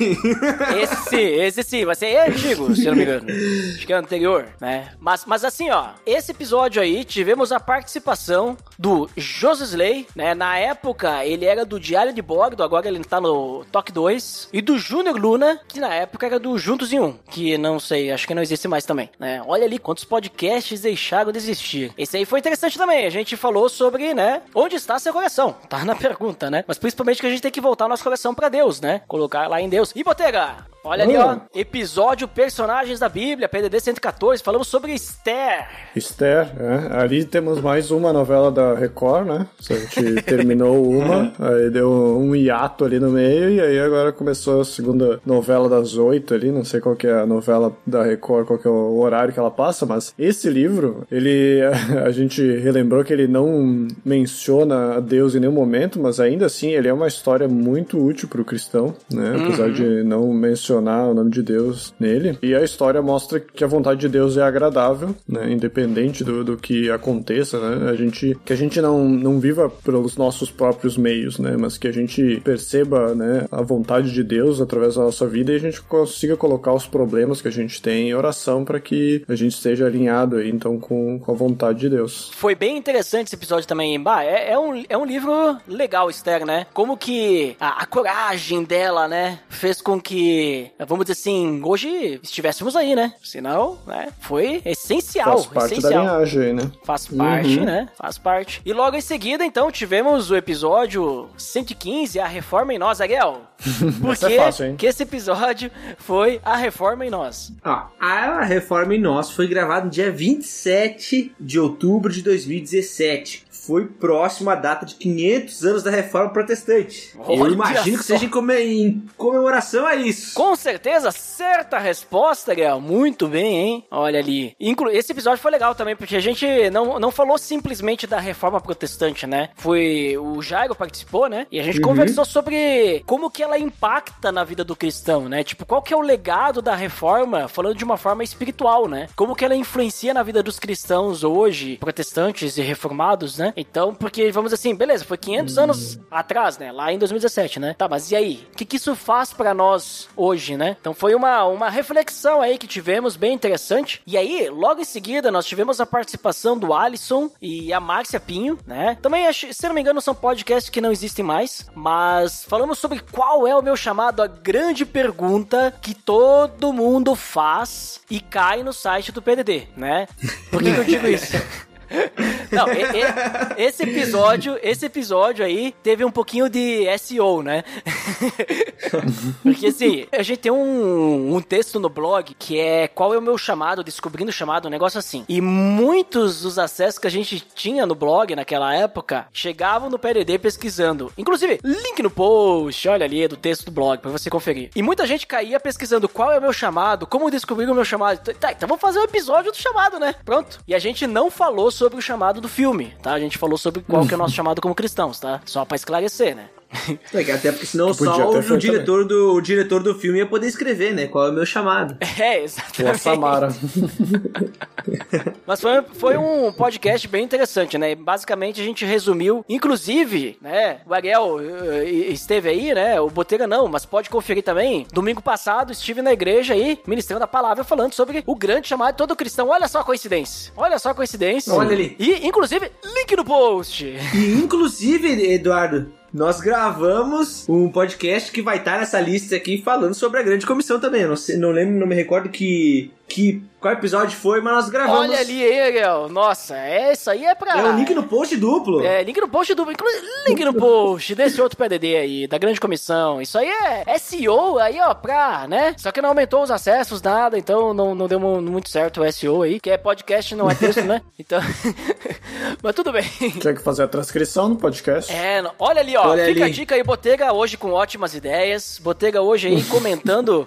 Esse sim, esse sim, vai ser antigo, se eu não me engano. Acho que é anterior, né? Mas, mas assim, ó, esse episódio aí tivemos a participação do José Slay, né? Na época ele era do Diário de Bordo, agora ele tá no Toque 2. E do Júnior Luna, que na época era do Juntos em Um, que não sei, acho que não existe mais também, né? Olha ali quantos podcasts deixaram de existir. Esse aí foi interessante também, a gente falou sobre, né? Onde está seu coração? Tá na pergunta, né? Mas principalmente que a gente tem que voltar o nosso coração pra Deus, né? Colocar lá em Deus. E Botega, Olha ali, ó. Hum. Episódio Personagens da Bíblia, PDD 114. Falamos sobre Esther. Esther, é. Ali temos mais uma novela da Record, né? A gente terminou uma, aí deu um hiato ali no meio, e aí agora começou a segunda novela das oito ali, não sei qual que é a novela da Record, qual que é o horário que ela passa, mas esse livro, ele, a gente relembrou que ele não menciona a Deus em nenhum momento, mas ainda assim ele é uma história muito útil pro cristão, né? Apesar de não mencionar o nome de Deus nele. E a história mostra que a vontade de Deus é agradável, né? Independente do, do que aconteça, né? A gente, que a gente não, não viva pelos nossos próprios meios, né? Mas que a gente perceba, né? A vontade de Deus através da nossa vida e a gente consiga colocar os problemas que a gente tem em oração para que a gente esteja alinhado aí, então, com, com a vontade de Deus. Foi bem interessante esse episódio também. Bah, é, é, um, é um livro legal, Esther, né? Como que a, a coragem dela, né? Fez com que, vamos dizer assim, hoje estivéssemos aí, né? Senão, né? Foi essencial. Faz parte essencial. da linhagem aí, né? Faz parte, né? Faz parte. E logo em seguida, então, tivemos o episódio 115, A Reforma em Nós, Ariel. Por Essa é fácil, que esse episódio foi A Reforma em Nós. Ó, a Reforma em Nós foi gravada no dia 27 de outubro de 2017. Foi próximo à data de 500 anos da Reforma Protestante. Eu Olha imagino que só. seja em, come- em comemoração a isso. Com certeza, certa resposta, Ariel. Muito bem, hein? Olha ali. Inclu esse episódio foi legal também, porque a gente não, não falou simplesmente da reforma protestante, né? Foi. O Jairo participou, né? E a gente conversou sobre como que ela impacta na vida do cristão, né? Tipo, qual que é o legado da reforma, falando de uma forma espiritual, né? Como que ela influencia na vida dos cristãos hoje, protestantes e reformados, né? Então, porque, vamos assim, beleza, foi 500 anos atrás, né? Lá em 2017, né? Tá, mas e aí? O que, que isso faz pra nós hoje, né? Então foi uma, uma reflexão aí que tivemos bem interessante. E aí, logo em seguida, nós tivemos a participação do Alisson e a Márcia Pinho, né? Também, acho, se não me engano, são podcasts que não existem mais, mas falamos sobre qual é o meu chamado, a grande pergunta que todo mundo faz e cai no site do PDD, né? Por que, que eu digo isso? Não, e- e- esse episódio, esse episódio aí teve um pouquinho de SEO, né? Porque assim, a gente tem um, um texto no blog que é qual é o meu chamado, descobrindo o chamado, um negócio assim. E muitos dos acessos que a gente tinha no blog naquela época chegavam no PDD pesquisando. Inclusive, link no post, olha ali, do texto do blog, pra você conferir. E muita gente caía pesquisando qual é o meu chamado, como descobrir o meu chamado. Tá, então vamos fazer um episódio do chamado, né? Pronto. E a gente não falou sobre o chamado do filme, tá? A gente falou sobre qual que é o nosso chamado como cristãos, tá? Só pra esclarecer, né? Até porque senão só o, diretor do, o diretor do filme ia poder escrever, né? Qual é o meu chamado. É, Ou a exatamente. Samara. Mas foi, foi um podcast bem interessante, né? Basicamente a gente resumiu, inclusive, né? O Ariel eh, esteve aí, né? O Boteira não, mas pode conferir também. Domingo passado estive na igreja aí, ministrando a palavra, falando sobre o grande chamado de todo cristão. Olha só a coincidência. Olha só a coincidência. Olha ali. E, inclusive, link no post. E inclusive, Eduardo, nós gravamos um podcast que vai estar nessa lista aqui falando sobre a grande comissão também. Eu Não, sei, não lembro, não me recordo que, que qual episódio foi, mas nós gravamos. Olha ali, hein, Ariel. Nossa, é, isso aí é pra... É o link no post duplo. É, link no post do. inclu- Link no post desse outro PDD aí, da grande comissão. Isso aí é SEO aí, ó, pra, né? Só que não aumentou os acessos, nada, então não, não deu mu- muito certo o SEO aí, que é podcast, não é texto, né? Então. Mas tudo bem. Tinha que fazer a transcrição no podcast. É, não- olha ali, ó. Olha fica ali. a dica aí, Botega hoje com ótimas ideias. Botega hoje aí comentando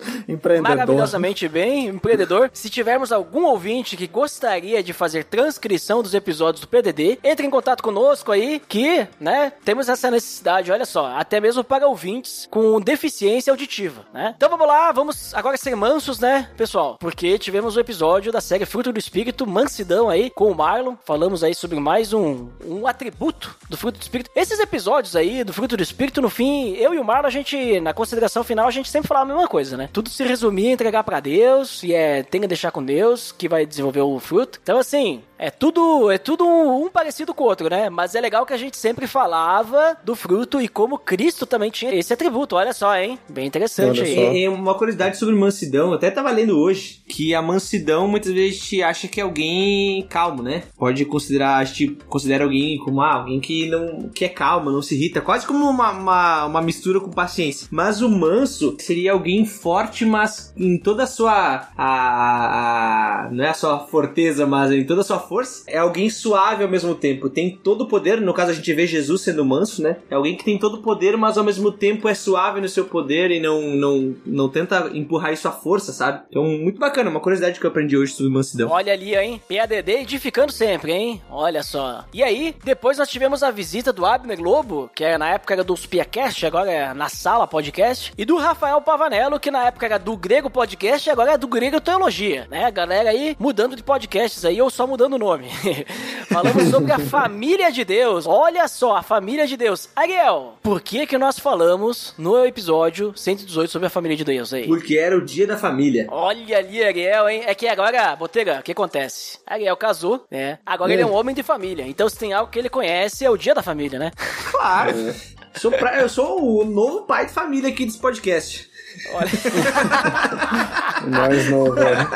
maravilhosamente bem, empreendedor. Se tivermos algum ouvinte que gostaria de fazer transcrição dos episódios do PDD, entre em contato conosco aí, que, né, temos essa necessidade, olha só, até mesmo para ouvintes com deficiência auditiva, né? Então vamos lá, vamos agora ser mansos, né, pessoal? Porque tivemos o episódio da série Fruto do Espírito, mansidão aí, com o Marlon. Falamos aí sobre mais um, um atributo do Fruto do Espírito. Esses episódios aí do Fruto do Espírito, no fim, eu e o Marlon, a gente, na consideração final, a gente sempre falava a mesma coisa, né? Tudo se resumia em entregar pra Deus, e é, tem que deixar com Deus, que vai desenvolver o fruto. Então, assim, é tudo, é tudo um, um parecido com o outro, né? Mas é legal que a gente sempre falava do fruto e como Cristo também tinha esse atributo. Olha só, hein? Bem interessante aí. E, e uma curiosidade sobre mansidão, eu até tava lendo hoje, que a mansidão muitas vezes a gente acha que é alguém calmo, né? Pode considerar, a gente considera alguém como ah, alguém que não que é calmo, não se irrita, quase como uma, uma, uma mistura com paciência. Mas o manso seria alguém forte, mas em toda a sua a, a- não é a sua forteza, mas em toda a sua força. É alguém suave ao mesmo tempo. Tem todo o poder. No caso, a gente vê Jesus sendo manso, né? É alguém que tem todo o poder, mas ao mesmo tempo é suave no seu poder e não, não, não tenta empurrar isso à força, sabe? Então, muito bacana. Uma curiosidade que eu aprendi hoje sobre mansidão. Olha ali, hein? PADD edificando sempre, hein? Olha só. E aí, depois nós tivemos a visita do Abner Lobo, que é, na época era do Spiacast, agora é na sala podcast, e do Rafael Pavanello, que na época era do Grego Podcast agora é do Grego Teologia, né? Galera aí mudando de podcasts aí ou só mudando nome. Falamos sobre a família de Deus. Olha só, a família de Deus. Ariel, por que que nós falamos no episódio 118 sobre a família de Deus aí? Porque era o dia da família. Olha ali, Ariel, hein? É que agora, Botega, o que acontece? Ariel casou, né? Agora ele é um homem de família. Então, se tem algo que ele conhece, é o dia da família, né? Claro. Sou pra- eu sou o novo pai de família aqui desse podcast. Mais novo, né?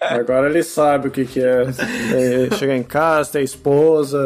Agora ele sabe o que, que é, é chegar em casa, ter esposa,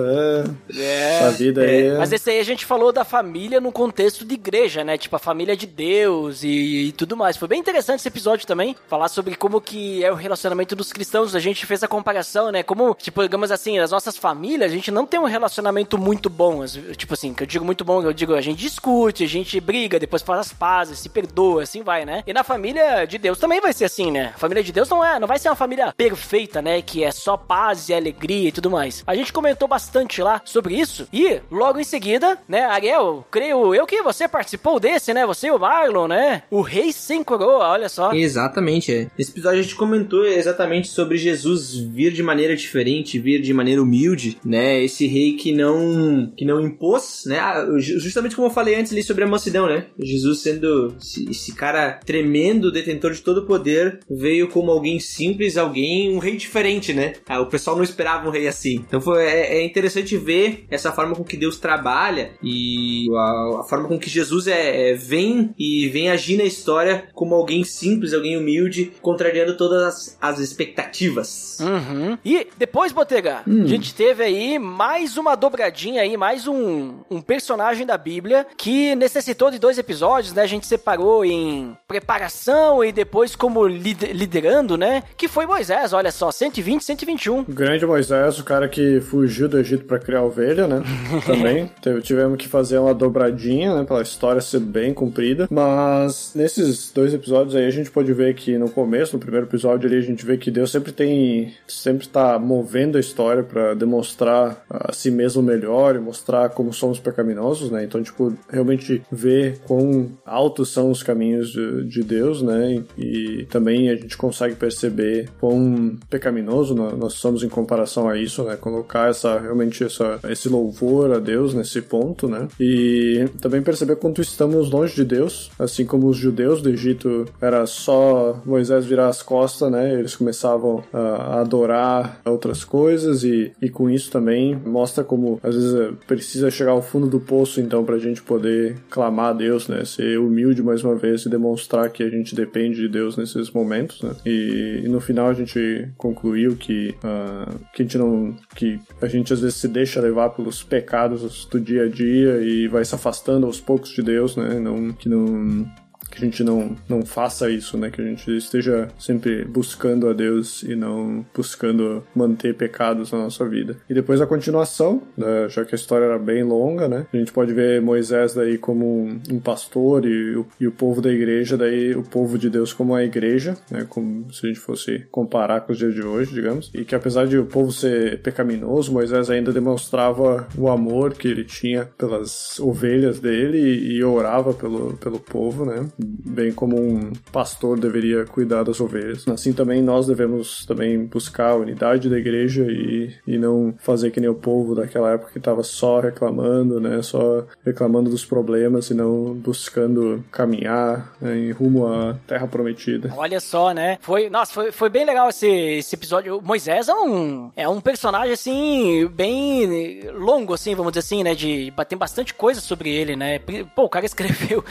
é, essa vida aí. é- Mas esse aí a gente falou da família no contexto de igreja, né? Tipo, a família de Deus e, e tudo mais. Foi bem interessante esse episódio também. Falar sobre como que é o relacionamento dos cristãos. A gente fez a comparação, né? Como, tipo, digamos assim, as nossas famílias, a gente não tem um relacionamento muito bom. Tipo assim, que eu digo muito bom, eu digo, a gente discute, a gente briga, depois faz as pazes, se perdoa, assim vai, né? E na família de Deus também vai ser assim, né? A família de Deus não é, não vai ser uma família perfeita, né? Que é só paz e alegria e tudo mais. A gente comentou bastante lá sobre isso e logo em seguida, né, Ariel, creio eu que você participou desse, né? Você e o Marlon, né? O rei sem coroa, olha só. Exatamente, é. Nesse episódio a gente comentou exatamente sobre Jesus vir de maneira diferente, vir de maneira humilde, né? Esse rei que não que não impôs, né? Ah, ju- Justamente como eu falei antes ali sobre a mansidão, né? Jesus sendo esse cara tremendo, detentor de todo o poder, veio como alguém simples, alguém, um rei diferente, né? Ah, o pessoal não esperava um rei assim. Então foi, é, é interessante ver essa forma com que Deus trabalha e a, a forma com que Jesus é, é- vem e vem agir na história como alguém simples, alguém humilde, contrariando todas as, as expectativas. Uhum. E depois, Botega, a gente teve aí mais uma dobradinha aí, mais um, um personagem da Bíblia que necessitou de dois episódios, né? A gente separou em preparação e depois como lider- liderando, né? Que foi Moisés, olha só, 120, 121. O grande Moisés, o cara que fugiu do Egito pra criar ovelha, né? Também. Tivemos que fazer uma dobradinha, né? Pela história ser bem comprida. Mas nesses dois episódios aí a gente pode ver que no começo, no primeiro episódio ali, a gente vê que Deus sempre tem. sempre tá movendo a história pra demonstrar a si mesmo melhor e mostrar como somos pecaminosos, né? Então, tipo, realmente ver quão altos são os caminhos de, de Deus, né? E também a gente consegue perceber quão pecaminoso nó- nós somos em comparação a isso, né? Colocar essa realmente essa, esse louvor a Deus nesse ponto, né? E também perceber quanto estamos longe de Deus, assim como os judeus do Egito era só Moisés virar as costas, né? Eles começavam a, a adorar outras coisas e, e com isso também mostra como às vezes eh, precisa chegar ao fundo do poço então pra gente poder clamar a Deus, né? Ser humilde mais uma vez e demonstrar que a gente depende de Deus nesses momentos, né? E, e no final a gente concluiu que, ah, que a gente não que a gente às vezes se deixa levar pelos pecados do dia a dia e vai se afastando aos poucos de Deus, né? Não que não que a gente não, não faça isso, né? Que a gente esteja sempre buscando a Deus e não buscando manter pecados na nossa vida. E depois a continuação, né, já que a história era bem longa, né? A gente pode ver Moisés daí como um, pastor e, o- e o povo da igreja, daí o povo de Deus como a igreja, né? Como se a gente fosse comparar com os dias de hoje, digamos. E que apesar de o povo ser pecaminoso, Moisés ainda demonstrava o amor que ele tinha pelas ovelhas dele e, e orava pelo, pelo povo, né? Bem como um pastor deveria cuidar das ovelhas. Assim também nós devemos também buscar a unidade da igreja e, e não fazer que nem o povo daquela época que estava só reclamando, né? Só reclamando dos problemas e não buscando caminhar né, em rumo à terra prometida. Olha só, né? Foi, nossa, foi, foi bem legal esse, esse episódio. O Moisés é um, é um personagem, assim, bem longo, assim, vamos dizer assim, né? De, tem bastante coisa sobre ele, né? Pô, o cara escreveu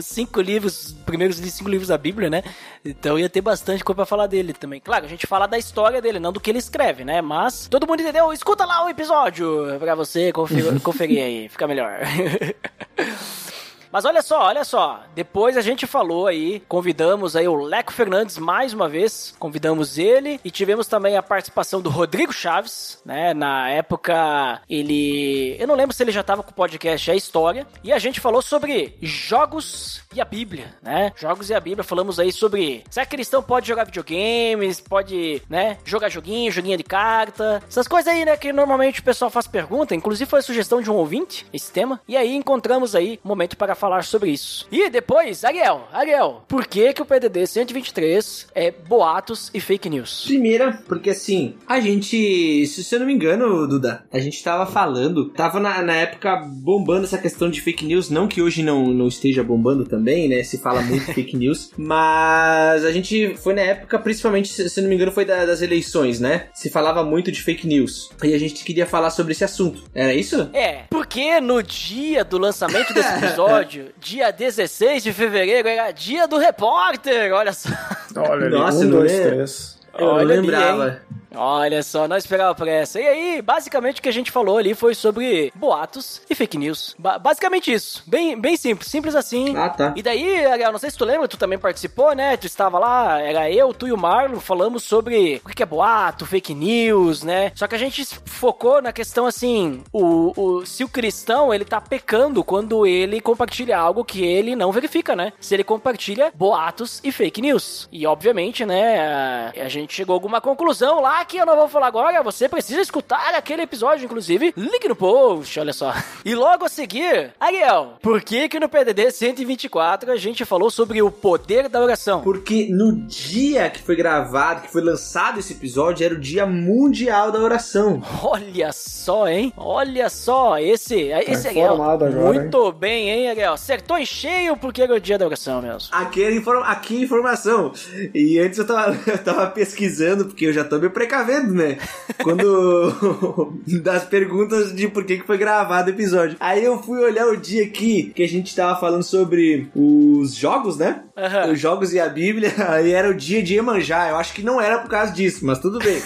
cinco livros, os primeiros cinco livros da Bíblia, né? Então ia ter bastante coisa pra falar dele também. Claro, a gente fala da história dele, não do que ele escreve, né? Mas todo mundo entendeu? Escuta lá o episódio pra você conferir, conferir aí, fica melhor. Mas olha só, olha só. Depois a gente falou aí, convidamos aí o Leco Fernandes mais uma vez. Convidamos ele e tivemos também a participação do Rodrigo Chaves, né? Na época ele. Eu não lembro se ele já tava com o podcast A História. E a gente falou sobre jogos e a Bíblia, né? Jogos e a Bíblia. Falamos aí sobre. Será que cristão pode jogar videogames? Pode, né? Jogar joguinho, joguinho de carta. Essas coisas aí, né? Que normalmente o pessoal faz pergunta. Inclusive foi a sugestão de um ouvinte, esse tema. E aí encontramos aí momento para falar sobre isso. E depois, Ariel, Ariel, por que que o PDD 123 é boatos e fake news? Primeira, porque assim, a gente, se eu não me engano, Duda, a gente tava falando, tava na, na época bombando essa questão de fake news, não que hoje não, não esteja bombando também, né? Se fala muito fake news, mas a gente foi na época, principalmente, se se eu não me engano, foi da- das eleições, né? Se falava muito de fake news. E a gente queria falar sobre esse assunto. Era isso? É, porque no dia do lançamento desse episódio, dia 16 de fevereiro, era dia do repórter, olha só. Olha ali, Nossa, um, dois, três. Eu Olha ali, lembrava. hein? Olha só, não esperava por essa. E aí, basicamente o que a gente falou ali foi sobre boatos e fake news. Ba- basicamente isso. Bem, bem simples, simples assim. Ah, tá. E daí, Ariel, não sei se tu lembra, tu também participou, né? Tu estava lá, era eu, tu e o Marlon, falamos sobre o que é boato, fake news, né? Só que a gente focou na questão assim, o, o, se o cristão, ele tá pecando quando ele compartilha algo que ele não verifica, né? Se ele compartilha boatos e fake news. E, obviamente, né, a, a gente chegou a alguma conclusão lá que eu não vou falar agora, você precisa escutar aquele episódio, inclusive, link no post, olha só. E logo a seguir, Ariel, por que que no PDD 124 a gente falou sobre o poder da oração? Porque no dia que foi gravado, que foi lançado esse episódio, era o Dia Mundial da Oração. Olha só, hein? Olha só, esse, esse Ariel. agora, Muito bem, hein, Ariel? Acertou em cheio porque era o dia da oração mesmo. Aqui, inform... Aqui informação. E antes eu tava, eu tava pesquisando, porque eu já tô me precavendo, né? Quando. das perguntas de por que, que foi gravado o episódio. Aí eu fui olhar o dia aqui que a gente tava falando sobre os jogos, né? Aham. Os jogos e a Bíblia. Aí era o dia de Iemanjá. Eu acho que não era por causa disso, mas tudo bem.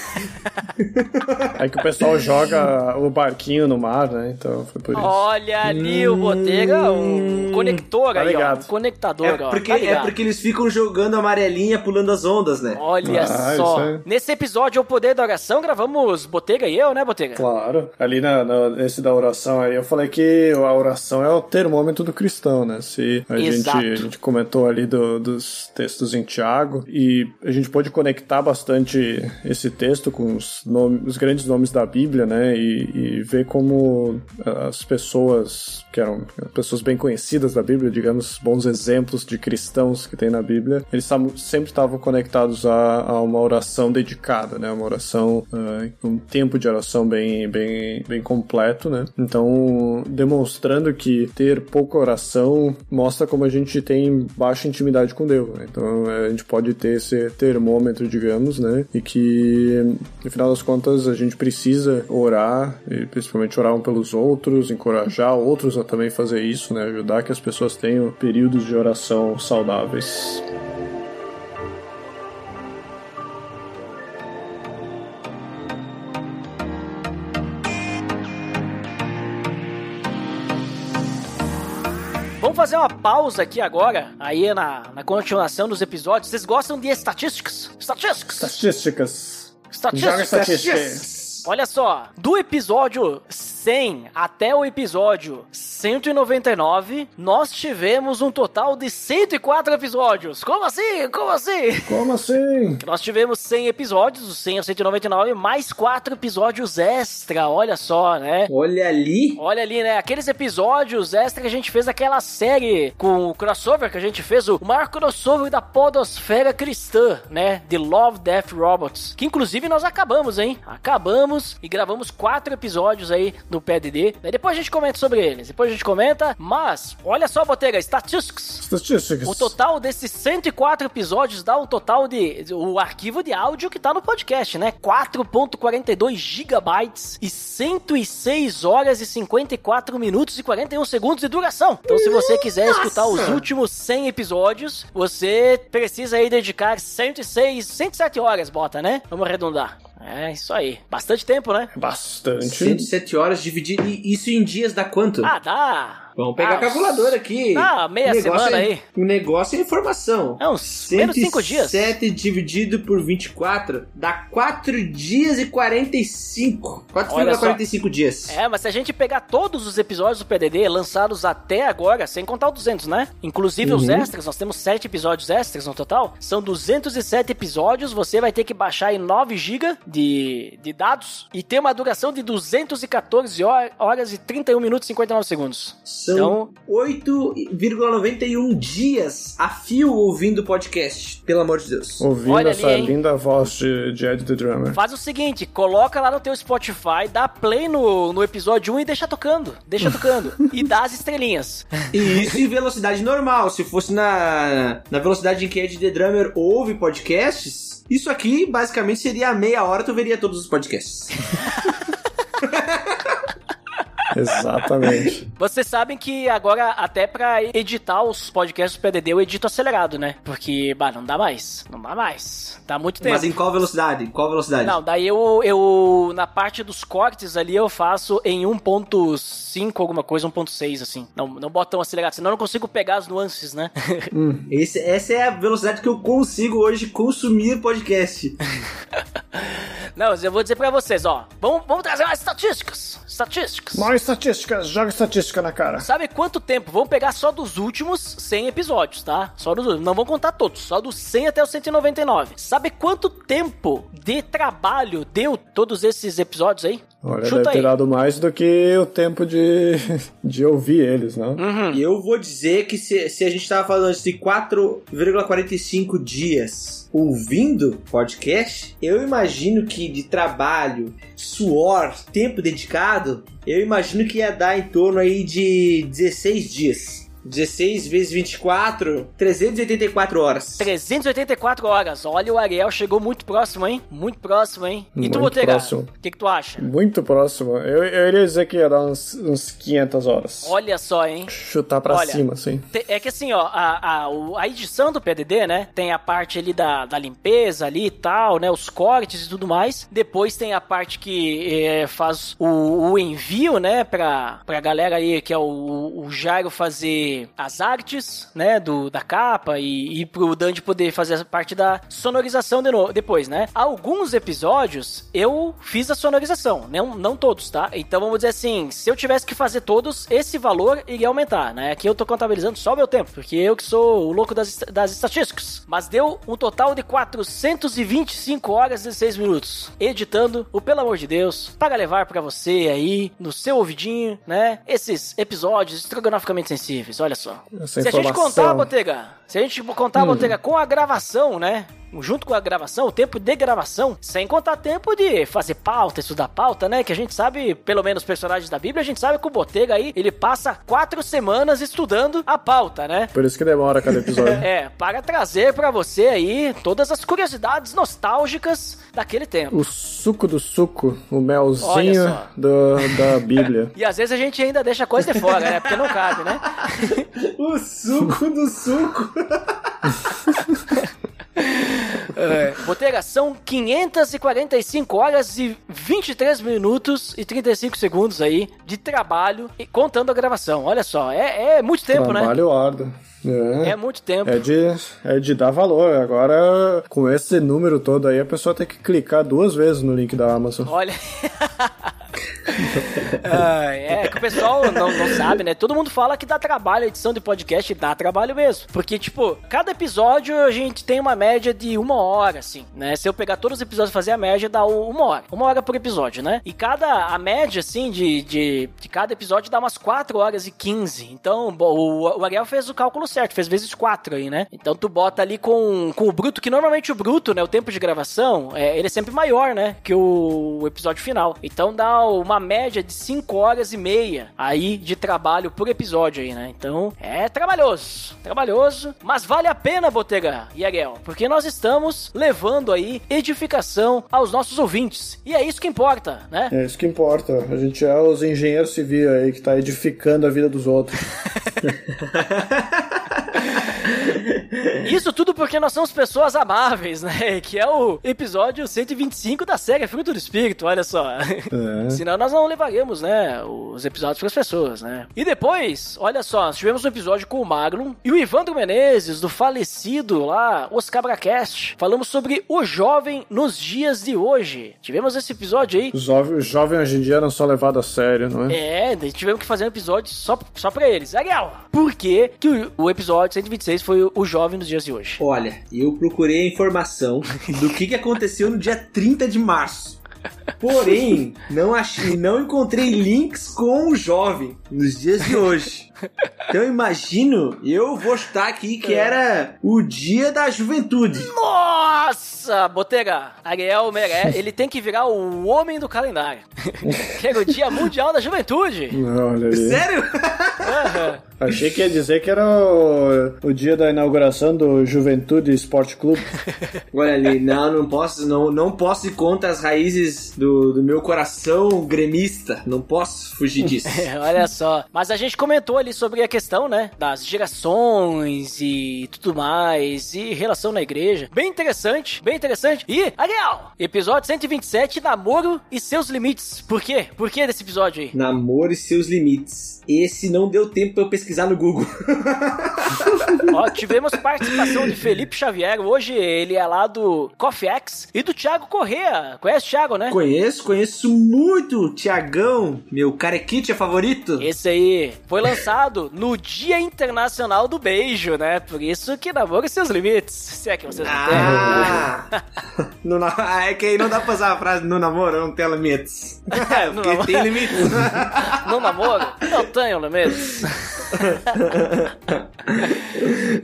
Aí que o pessoal joga o barquinho no mar, né? Então foi por isso. Olha ali o Botega, um conector Tá aí, ó. Um conectador, É ó. porque, Tá é porque eles ficam jogando amarelinha, pulando as ondas, né? Olha Ah, só. Nesse episódio, o poder da oração, gravamos Botega e eu, né, Botega? Claro. Ali na, na- nesse da oração aí, eu falei que a oração é o termômetro do cristão, né? Se a, gente, Exato. a gente comentou ali do- dos textos em Tiago e a gente pode conectar bastante esse texto com os, nomes, os grandes nomes da Bíblia, né? E, e ver como as pessoas que eram pessoas bem conhecidas da Bíblia, digamos, bons exemplos de cristãos que tem na Bíblia, eles sempre estavam conectados a, a uma oração dedicada, né? Uma oração, ah, um tempo de oração bem, bem, bem completo, né? Então, demonstrando que ter pouca oração mostra como a gente tem baixa intimidade com Deus, né? Então, eh, a gente pode ter esse termômetro, digamos, né? E que, no final das contas, a gente precisa orar, e principalmente orar um pelos outros, encorajar outros a também fazer isso, né? Ajudar que as pessoas tenham períodos de oração saudáveis. Fazer uma pausa aqui agora, aí na, na continuação dos episódios. Vocês gostam de estatísticas? Estatísticas! Estatísticas. Estatísticas! Estatísticas. Olha só, do episódio 100 até o episódio 199, nós tivemos um total de 104 episódios. Como assim? Como assim? Como assim? Nós tivemos 100 episódios, do 100 ao 199, mais 4 episódios extra, olha só, né? Olha ali. Olha ali, né? Aqueles episódios extra que a gente fez aquela série com o crossover que a gente fez, o maior crossover da podosfera cristã, né? The Love, Death, Robots. Que inclusive nós acabamos, hein? Acabamos e gravamos quatro episódios aí do PDD. Depois a gente comenta sobre eles. Depois a gente comenta. Mas, olha só, Botega, statistics. Estatísticas. O total desses 104 episódios dá um total de. O arquivo de áudio que tá no podcast, né? 4,42 gigabytes e 106 horas e 54 minutos e 41 segundos de duração. Então, se você quiser escutar os últimos 100 episódios, você precisa aí dedicar 106, 107 horas, bota, né? Vamos arredondar. É isso aí. Bastante tempo, né? Bastante. 107 horas dividido. E isso em dias dá quanto? Ah, dá. Vamos pegar Ah, a calculadora aqui. ah, meia semana é- aí. O negócio é informação. É uns menos cinco dias. 7 dividido por 24 dá 4 dias e 45. Olha só. 4,45 dias. É, mas se a gente pegar todos os episódios do PDD lançados até agora, sem contar o 200, né? Inclusive os Uhum. extras, nós temos 7 episódios extras no total. São 207 episódios, você vai ter que baixar em 9 GB de, de dados e ter uma duração de 214 hor- horas e 31 minutos e 59 segundos. São Então- 8,91 dias a fio ouvindo o podcast. Pelo amor de Deus. Ouvindo Olha essa ali, linda voz de, de Ed the Drummer. Faz o seguinte, coloca lá no teu Spotify, dá play no, no episódio 1 e deixa tocando. Deixa tocando. e dá as estrelinhas. E isso em velocidade normal. Se fosse na, na velocidade em que Ed The Drummer ouve podcasts, isso aqui basicamente seria a meia hora tu veria todos os podcasts. Exatamente. Vocês sabem que agora, até pra editar os podcasts do PDD, eu edito acelerado, né? Porque, bah, não dá mais. Não dá mais. Dá muito tempo. Mas em qual velocidade? Em qual velocidade? Não, daí eu, eu, na parte dos cortes ali, eu faço em 1.5 alguma coisa, 1.6, assim. Não, não boto tão acelerado, senão eu não consigo pegar as nuances, né? Esse- essa é a velocidade que eu consigo hoje consumir podcast. não, mas eu vou dizer pra vocês, ó. Vamos, vamos trazer mais estatísticas. Estatísticas. Mais estatísticas, joga estatística na cara. Sabe quanto tempo? Vamos pegar só dos últimos 100 episódios, tá? Só dos últimos. Não vamos contar todos, só dos 100 até os 199. Sabe quanto tempo de trabalho deu todos esses episódios aí? Olha, Chuta deve ter aí. dado mais do que o tempo de, de ouvir eles, não? Hum. E eu vou dizer que se, se a gente tava falando de 4,45 dias ouvindo podcast, eu imagino que de trabalho, suor, tempo dedicado, eu imagino que ia dar em torno aí de 16 dias. 16 vezes 24, 384 horas. 384 horas. Olha, o Ariel chegou muito próximo, hein? Muito próximo, hein? E tu, Muito Botega? próximo. O que, que tu acha? Muito próximo. Eu, eu iria dizer que ia dar uns, uns 500 horas. Olha só, hein? Chutar pra Olha, cima, assim. Te- É que assim, ó, a, a, a edição do PDD, né? Tem a parte ali da, da limpeza ali e tal, né? Os cortes e tudo mais. Depois tem a parte que é, faz o, o envio, né? Pra, pra galera aí, que é o, o Jairo fazer as artes, né? Do, da capa e, e pro Dandy poder fazer a parte da sonorização de novo, depois, né? Alguns episódios eu fiz a sonorização, não, não todos, tá? Então vamos dizer assim, se eu tivesse que fazer todos, esse valor iria aumentar, né? Aqui eu tô contabilizando só meu tempo, porque eu que sou o louco das, das estatísticas. Mas deu um total de 425 horas e 16 minutos, editando o Pelo Amor de Deus, para levar pra você aí, no seu ouvidinho, né? Esses episódios estrogonoficamente sensíveis, olha só. Essa Se a gente contar, Botega, se a gente contar, Botega, com a gravação, né? Junto com a gravação, o tempo de gravação, sem contar tempo de fazer pauta, estudar pauta, né? Que a gente sabe, pelo menos personagens da Bíblia, a gente sabe que o Botega aí, ele passa quatro semanas estudando a pauta, né? Por isso que demora cada episódio. É, para trazer pra você aí todas as curiosidades nostálgicas daquele tempo. O suco do suco, o melzinho do, da Bíblia. E às vezes a gente ainda deixa coisa de fora, né? Porque não cabe, né? O suco do suco. É, Botega, são 545 horas e 23 minutos e 35 segundos aí de trabalho, e contando a gravação. Olha só, é, é muito tempo, né? Trabalho árduo. É. É muito tempo. É de, é de dar valor. Agora, com esse número todo aí, a pessoa tem que clicar duas vezes no link da Amazon. Olha. Ah, é que o pessoal não, não sabe, né? Todo mundo fala que dá trabalho a edição de podcast, dá trabalho mesmo. Porque, tipo, cada episódio a gente tem uma média de uma hora, assim, né? Se eu pegar todos os episódios e fazer a média, dá uma hora. Uma hora por episódio, né? E cada, a média, assim, de, de, de cada episódio dá umas 4 horas e 15. Então, o, o Ariel fez o cálculo certo, fez vezes 4 aí, né? Então tu bota ali com, com o bruto, que normalmente o bruto, né? O tempo de gravação, é, ele é sempre maior, né? Que o, o episódio final. Então dá uma média de 5 horas e meia aí de trabalho por episódio aí, né? Então é trabalhoso, trabalhoso, mas vale a pena, Botega e Ariel, porque nós estamos levando aí edificação aos nossos ouvintes. E é isso que importa, né? É isso que importa. A gente é os engenheiros civis aí que tá edificando a vida dos outros. Isso tudo porque nós somos pessoas amáveis, né? Que é o episódio 125 da série Fruto do Espírito, olha só. É. Senão nós não levaríamos, né, os episódios para as pessoas, né? E depois, olha só, nós tivemos um episódio com o Magnum e o Ivandro Menezes, do falecido lá, Oscar Bracast. Falamos sobre o jovem nos dias de hoje. Tivemos esse episódio aí. Os jovens, os hoje em dia não são levados a sério, não é? É, tivemos que fazer um episódio só, só pra eles. Ariel, por que, que o, o episódio 126 foi o, o jovem nos dias de hoje? Olha, eu procurei a informação do que, que aconteceu no dia 30 de março. Porém, não achei, não encontrei links com o jovem nos dias de hoje. Então eu imagino, eu vou chutar aqui que era o dia da juventude. Nossa, Botega, Ariel merece, ele tem que virar o homem do calendário. que é o Dia Mundial da Juventude. Olha aí. Sério? Aham. Achei que ia dizer que era o, o dia da inauguração do Juventude Esporte Clube. Olha ali, não, não posso, não, não posso ir contra as raízes do, do meu coração gremista. Não posso fugir disso. Olha só. Mas a gente comentou ali sobre a questão, né? Das gerações e tudo mais. E relação na igreja. Bem interessante, bem interessante. E, Ariel, episódio 127, namoro e seus limites. Por quê? Por que desse episódio aí? Namoro e seus limites. Esse não deu tempo pra eu pesquisar no Google. Ó, tivemos participação de Felipe Xavier. Hoje ele é lá do Coffee X e do Thiago Correa. Conhece o Thiago, né? Conheço, conheço muito o Tiagão, meu carequite favorito. Esse aí foi lançado no Dia Internacional do Beijo, né? Por isso que namoro e seus limites. Se é que vocês não Ah, no, na- ah, é que aí não dá pra usar a frase no namoro, não tem limites. No Porque namoro. tem limites. têm. No namoro? Não tenho limites.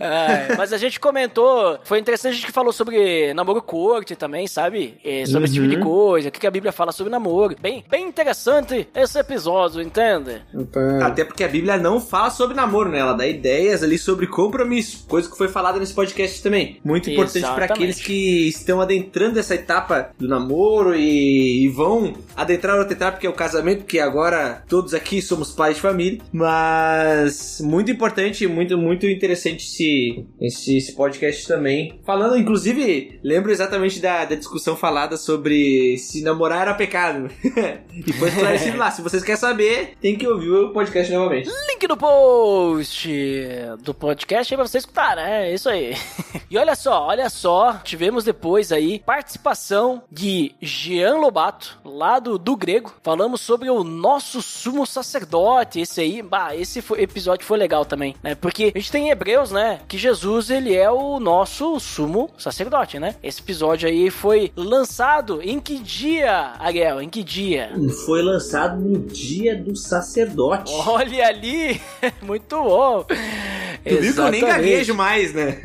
Ai, mas a gente comentou, foi interessante a gente que falou sobre namoro corte também, sabe? É, sobre esse tipo de coisa, o que que a Bíblia fala sobre namoro. Bem, bem interessante esse episódio, entende? Então, Até porque a Bíblia não fala sobre namoro, né? Ela dá ideias ali sobre compromisso, coisa que foi falada nesse podcast também. Muito importante para aqueles que estão adentrando essa etapa do namoro e, e vão adentrar outra etapa que é o casamento, que agora todos aqui somos pais de família. Mas muito importante, muito muito interessante esse, esse, esse podcast também. Falando, inclusive, lembro exatamente da, da discussão falada sobre se namorar era pecado. e foi esclarecido lá. Se vocês querem saber, tem que ouvir o podcast novamente. Link no post do podcast aí pra você escutar, né? É Isso aí. E olha só, olha só, tivemos depois aí participação de Jean Lobato, lá do, do grego. Falamos sobre o nosso sumo sacerdote. Esse aí, bah, esse foi- episódio foi legal também, né? Porque a gente tem em Hebreus, né? Que Jesus, ele é o nosso sumo sacerdote, né? Esse episódio aí foi lançado em que dia, Ariel? Em que dia? Foi lançado no dia do sacerdote. Olha ali, muito bom. Tu viu que eu nem Exatamente. gaguejo mais, né?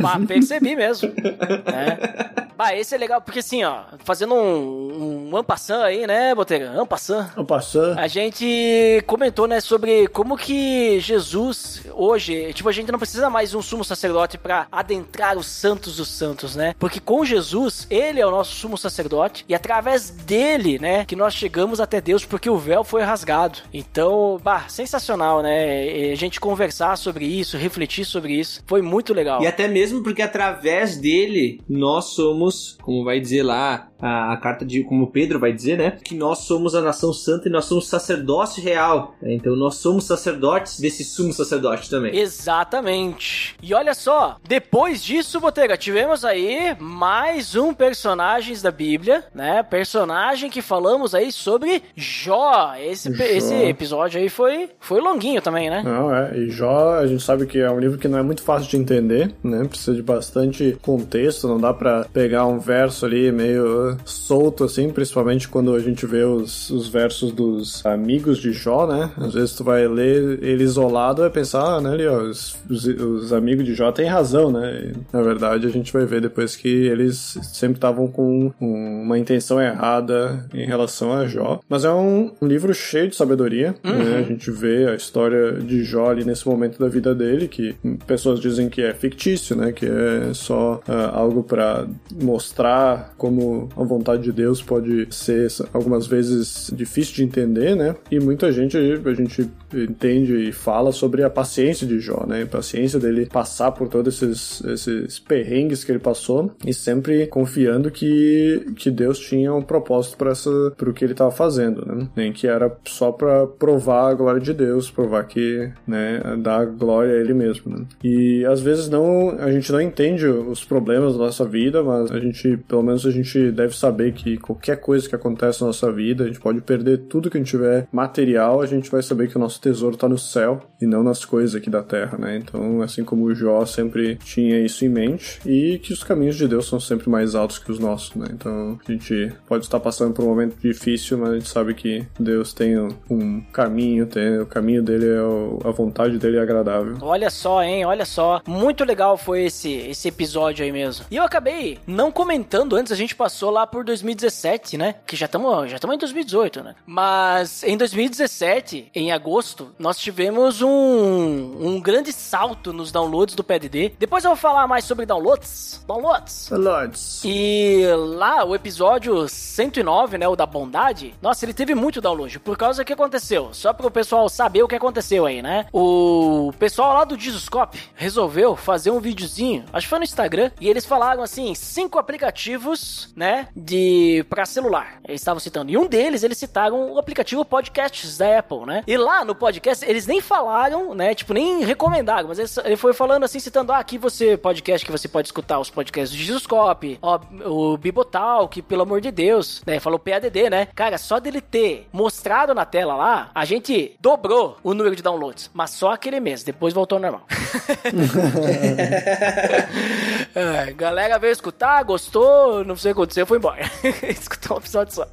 Bah, percebi mesmo. né? Bah, esse é legal, porque assim, ó, fazendo um, um ampassant aí, né, Botega? Ampassant. Não passou. A gente comentou, né, sobre como que Jesus, hoje, tipo, a gente não precisa mais de um sumo sacerdote pra adentrar os santos dos santos, né? Porque com Jesus, ele é o nosso sumo sacerdote e através dele, né, que nós chegamos até Deus porque o véu foi rasgado. Então, bah, sensacional, né? E A gente conversar sobre isso, refletir sobre isso, foi muito legal. E até mesmo porque através dele nós somos, como vai dizer lá a, a carta de, como Pedro vai dizer, né? Que nós somos a nação santa e nós somos sacerdócio real. né? Então nós somos sacerdotes desse sumo sacerdote também. Exatamente. E olha só, depois disso, Botega, tivemos aí mais um personagens da Bíblia, né? Personagem que falamos aí sobre Jó. Esse, Jó. esse episódio aí foi, foi longuinho também, né? Não, é. E Jó, a gente sabe que é um livro que não é muito fácil de entender, né? Precisa de bastante contexto, não dá pra pegar um verso ali meio uh, solto, assim, principalmente quando a gente vê os, os versos dos amigos de Jó, né? Às vezes tu vai ler ele isolado e vai pensar, ah, né, ali, ó, os, os, os amigos de Jó têm razão, né? E, na verdade, a gente vai ver depois que eles sempre estavam com um- uma intenção errada em relação a Jó. Mas é um, um livro cheio de sabedoria, né? A gente vê a história de Jó ali nesse momento da vida dele, que pessoas dizem que é fictício, né? Que é só ah, algo para mostrar como a vontade de Deus pode ser algumas vezes difícil de entender, né? E muita gente a gente entende e fala sobre a paciência de Jó, né? A paciência dele passar por todos esses, esses perrengues que ele passou e sempre confiando que, que Deus tinha um propósito para o que ele estava fazendo, né? Nem que era só para provar a glória de Deus, provar que, né, dar glória a Ele mesmo, né? E às vezes não, a gente não entende os problemas da nossa vida, mas a gente, pelo menos a gente deve saber que qualquer coisa que acontece na nossa vida, a gente pode perder tudo que a gente tiver material, a gente vai saber que o nosso tesouro está no céu e não nas coisas aqui da terra, né? Então, assim como o Jó sempre tinha isso em mente e que os caminhos de Deus são sempre mais altos que os nossos, né? Então, a gente pode estar passando por um momento difícil, mas a gente sabe que Deus tem um caminho, tem, o caminho dele é a vontade dele é agradável. Olha só, hein? Olha só. Muito legal foi esse esse episódio aí mesmo. E eu acabei não comentando antes, a gente passou lá por 2017, né? Que já estamos já em 2018, né? Mas em 2017, em agosto, nós tivemos um, um grande salto nos downloads do PDD. Depois eu vou falar mais sobre downloads. Downloads. Downloads. E lá, o episódio 109, né? O da bondade. Nossa, ele teve muito download. Por causa que aconteceu. Só para o pessoal saber o que aconteceu aí, né? O pessoal lá do Jesuscope resolveu fazer um videozinho, acho que foi no Instagram, e eles falaram assim: cinco aplicativos, né? De para celular. Eles estavam citando. E um deles, eles citaram o aplicativo Podcasts da Apple, né? E lá no podcast, eles nem falaram, né? Tipo, nem recomendaram, mas ele foi falando assim, citando: ah, aqui você, podcast que você pode escutar os podcasts do Jesuscope, ó, o Bibotal, que pelo amor de Deus, né? Falou PADD, né? Cara, só dele ter mostrado na tela lá, a gente dobrou o número de downloads, mas só aquele mês, depois voltou ao normal. é, galera veio escutar, gostou, não sei o que aconteceu, foi embora. Escutou um episódio só.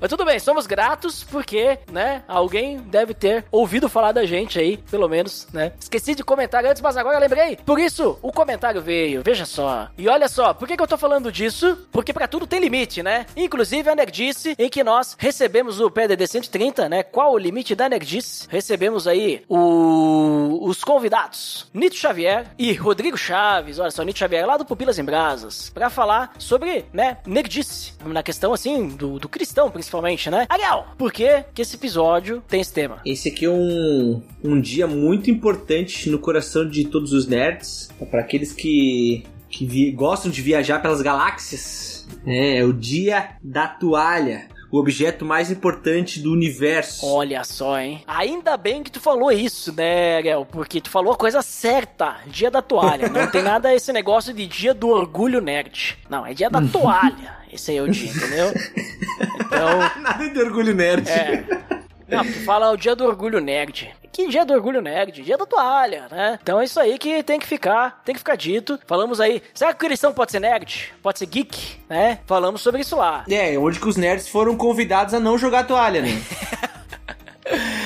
Mas tudo bem, somos gratos porque, né, alguém deve ter ouvido falar da gente aí, pelo menos, né? Esqueci de comentar antes, mas agora lembrei. Por isso, o comentário veio, veja só. E olha só, por que, que eu tô falando disso? Porque para tudo tem limite, né? Inclusive a Nerdice, em que nós recebemos o PDD 130, né? Qual o limite da Nerdice? Recebemos aí o... os convidados Nito Xavier e Rodrigo Chaves. Olha só, Nito Xavier lá do Pupilas em Brasas, falar sobre, né, Nerdice, na questão assim do, do cristão principalmente, né? Ariel, por que que esse episódio tem esse tema? Esse aqui é um, um dia muito importante no coração de todos os nerds, para aqueles que que vi, gostam de viajar pelas galáxias. É, é o dia da toalha o objeto mais importante do universo. Olha só, hein? Ainda bem que tu falou isso, né, Ariel? Porque tu falou a coisa certa. Dia da toalha. Não tem nada esse negócio de dia do orgulho nerd. Não, é dia da toalha. Esse aí é o dia, entendeu? Então. nada de orgulho nerd. É. Não, tu fala o dia do orgulho nerd. Que dia do orgulho nerd? Dia da toalha, né? Então é isso aí que tem que ficar, tem que ficar dito. Falamos aí, será que o cristão pode ser nerd? Pode ser geek, né? Falamos sobre isso lá. É, onde que os nerds foram convidados a não jogar toalha, né?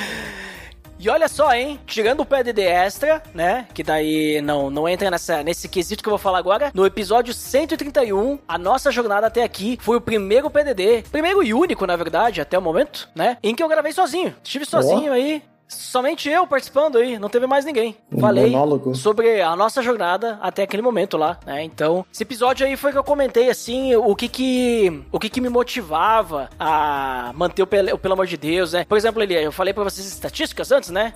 E olha só, hein? Tirando o PDD extra, né? Que daí não, não entra nessa, nesse quesito que eu vou falar agora. No episódio 131, a nossa jornada até aqui foi o primeiro PDD. Primeiro e único, na verdade, até o momento, né? Em que eu gravei sozinho. Estive sozinho oh. aí, Somente eu participando aí, não teve mais ninguém. Um Falei monólogo. sobre a nossa jornada até aquele momento lá, né? Então, esse episódio aí foi que eu comentei assim, o que que o que que me motivava a manter o, o pelo amor de Deus, né? Por exemplo, Elia, eu falei para vocês estatísticas antes, né?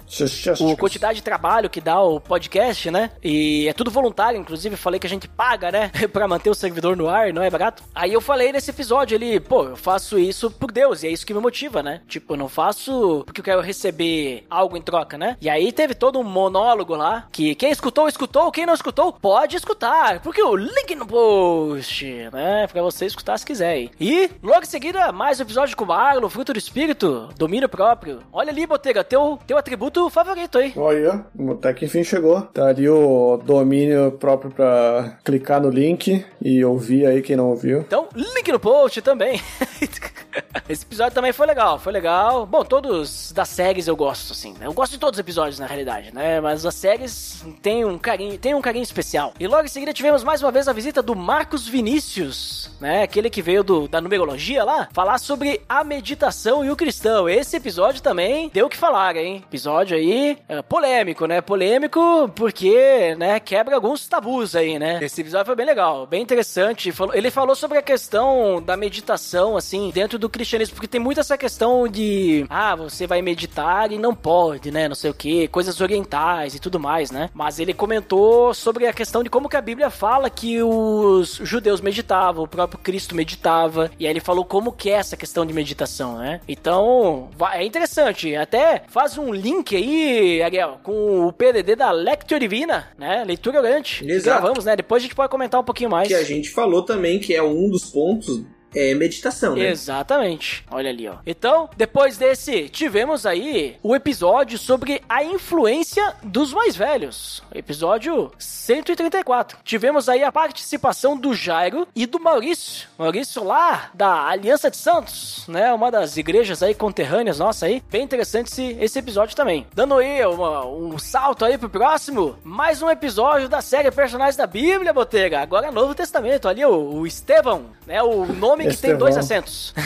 O quantidade de trabalho que dá o podcast, né? E é tudo voluntário, inclusive falei que a gente paga, né, para manter o servidor no ar, não é barato. Aí eu falei nesse episódio ali, pô, eu faço isso por Deus, e é isso que me motiva, né? Tipo, eu não faço porque eu quero receber algo em troca, né? E aí teve todo um monólogo lá, que quem escutou, escutou, quem não escutou, pode escutar, porque o link no post, né? Pra você escutar se quiser. E logo em seguida, mais um episódio com o Marlo, Fruto do Espírito, Domínio Próprio. Olha ali, Botega, teu, teu atributo favorito aí. Olha, até que enfim chegou. Tá ali o domínio próprio pra clicar no link e ouvir aí quem não ouviu. Então, link no post também. Esse episódio também foi legal, foi legal. Bom, todos das séries eu gosto gosto, assim. né? Eu gosto de todos os episódios, na realidade, né? Mas as séries têm um carinho, têm um carinho especial. E logo em seguida tivemos mais uma vez a visita do Marcos Vinícius, né? Aquele que veio do, da numerologia lá, falar sobre a meditação e o cristão. Esse episódio também deu o que falar, hein? Episódio aí é, polêmico, né? Polêmico porque, né, quebra alguns tabus aí, né? Esse episódio foi bem legal, bem interessante. Ele falou sobre a questão da meditação, assim, dentro do cristianismo, porque tem muito essa questão de, ah, você vai meditar e não pode, né? Não sei o que, coisas orientais e tudo mais, né? Mas ele comentou sobre a questão de como que a Bíblia fala que os judeus meditavam, o próprio Cristo meditava, e aí ele falou como que é essa questão de meditação, né? Então, é interessante. Até faz um link aí, Ariel, com o PDD da Lectio Divina, né? Leitura orante. Exato. Gravamos, né? Depois a gente pode comentar um pouquinho mais. Que a gente falou também que é um dos pontos é meditação, né? Exatamente. Olha ali, ó. Então, depois desse, tivemos aí o episódio sobre a influência dos mais velhos. Episódio 134. Tivemos aí a participação do Jairo e do Maurício. Maurício lá da Aliança de Santos, né? Uma das igrejas aí conterrâneas nossa aí. Bem interessante esse, esse episódio também. Dando aí uma- um salto aí pro próximo. Mais um episódio da série Personagens da Bíblia, Botega. Agora Novo Testamento. Ali o, o Estevão, né? O nome que tem dois acentos.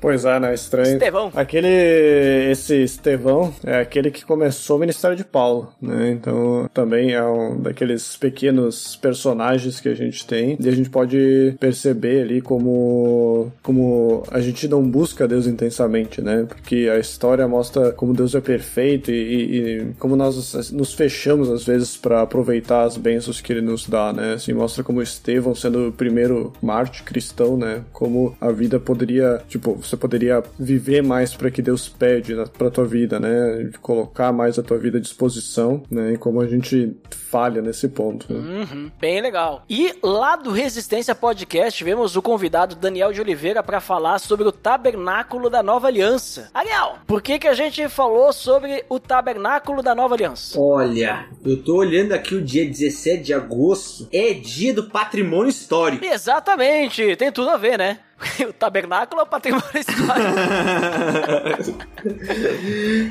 Pois é, né? Estranho. Estevão. Aquele. Esse Estevão é aquele que começou o ministério de Paulo, né? Então também é um daqueles pequenos personagens que a gente tem. E a gente pode perceber ali como. como a gente não busca Deus intensamente, né? Porque a história mostra como Deus é perfeito e, e- e como nós nos fechamos às vezes para aproveitar as bênçãos que ele nos dá, né? Assim, mostra como Estevão sendo o primeiro mártir cristão, né? Como a vida poderia, tipo, você poderia viver mais para que Deus pede na- pra tua vida, né? Colocar mais a tua vida à disposição, né? E como a gente falha nesse ponto. né? Uhum, bem legal. E lá do Resistência Podcast tivemos o convidado Daniel de Oliveira para falar sobre o tabernáculo da Nova Aliança. Ariel, por que que a gente falou sobre o tabernáculo da Nova Aliança? Olha, eu tô olhando aqui o dia 17 de agosto. É dia do patrimônio histórico. Exatamente, tem tudo a ver, né? O tabernáculo é o patrimônio histórico.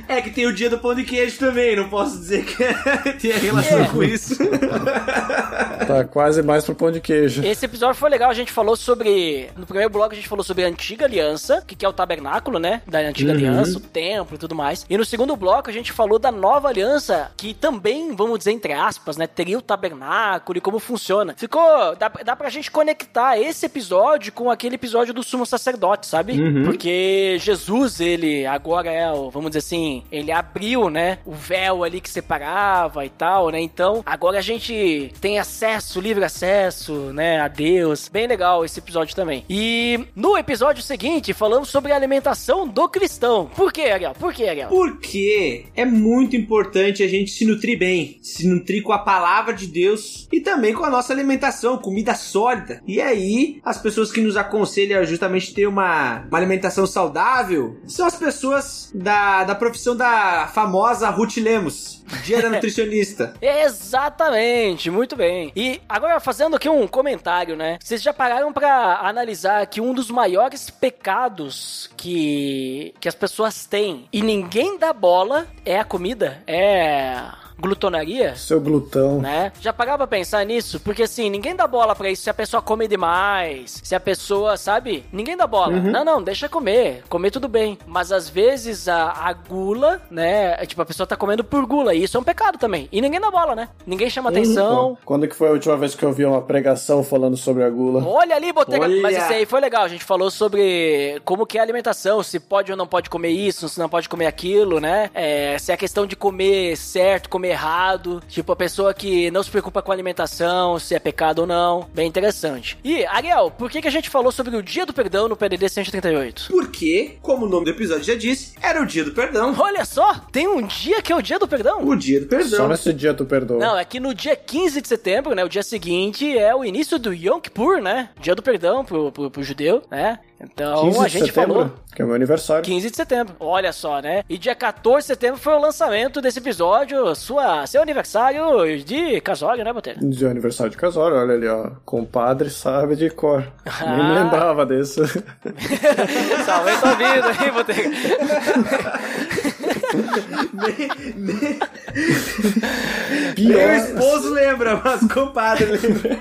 É que tem o dia do pão de queijo também, não posso dizer que tem relação É. com isso. Tá quase mais pro pão de queijo. Esse episódio foi legal, a gente falou sobre. No primeiro bloco a gente falou sobre a antiga aliança, que que é o tabernáculo, né? Da antiga Uhum. aliança, o templo e tudo mais. E no segundo bloco a gente falou da nova aliança, que também, vamos dizer, entre aspas, né? Teria o tabernáculo e como funciona. Ficou. Dá, dá pra gente conectar esse episódio com aquele episódio do sumo sacerdote, sabe? Porque Jesus, ele agora é o, vamos dizer assim, ele abriu, né? O véu ali que separava e tal, né? Então, agora a gente tem acesso, livre acesso, né? A Deus. Bem legal esse episódio também. E no episódio seguinte, falamos sobre a alimentação do cristão. Por quê, Ariel? Por quê, Ariel? Porque é muito importante a gente se nutrir bem, se nutrir com a palavra de Deus e também com a nossa alimentação, comida sólida. E aí, as pessoas que nos aconselham a justamente ter uma, uma alimentação saudável são as pessoas da, da profissão da famosa Ruth Lemos, dia da nutricionista. Exatamente, muito bem. E agora fazendo aqui um comentário, né? Vocês já pararam pra analisar que um dos maiores pecados que que as pessoas têm e ninguém dá bola é a comida, é glutonaria? Seu glutão. né? Já pagava pra pensar nisso? Porque assim, ninguém dá bola pra isso se a pessoa come demais, se a pessoa, sabe? Ninguém dá bola. Não, não, deixa comer. Comer tudo bem. Mas às vezes a, a gula, né? é Tipo, a pessoa tá comendo por gula. E isso é um pecado também. E ninguém dá bola, né? Ninguém chama atenção. Quando que foi a última vez que eu vi uma pregação falando sobre a gula? Olha ali, Botega. Olha. Mas isso aí foi legal. A gente falou sobre como que é a alimentação, se pode ou não pode comer isso, se não pode comer aquilo, né? É, se é questão de comer certo, comer errado. Tipo, a pessoa que não se preocupa com a alimentação, se é pecado ou não. Bem interessante. E, Ariel, por que, que a gente falou sobre o dia do perdão no PDD 138? Porque, como o nome do episódio já disse, era o dia do perdão. Olha só, tem um dia que é o dia do perdão. O dia do Só perdão. nesse dia tu perdoa. Não, é que no dia 15 de setembro, né? O dia seguinte é o início do Yom Kippur, né? Dia do perdão pro, pro, pro judeu, né? Então 15 a de gente setembro, falou. que é meu aniversário. 15 de setembro. Olha só, né? E dia 14 de setembro foi o lançamento desse episódio, sua, seu aniversário de casório, né, Botelho? De aniversário de casório, olha ali, ó. Compadre sabe de cor. Nem Ah. lembrava desse. Salve tua vida aí, Botelho. nem, nem, Pior. o esposo lembra, mas o compadre lembra.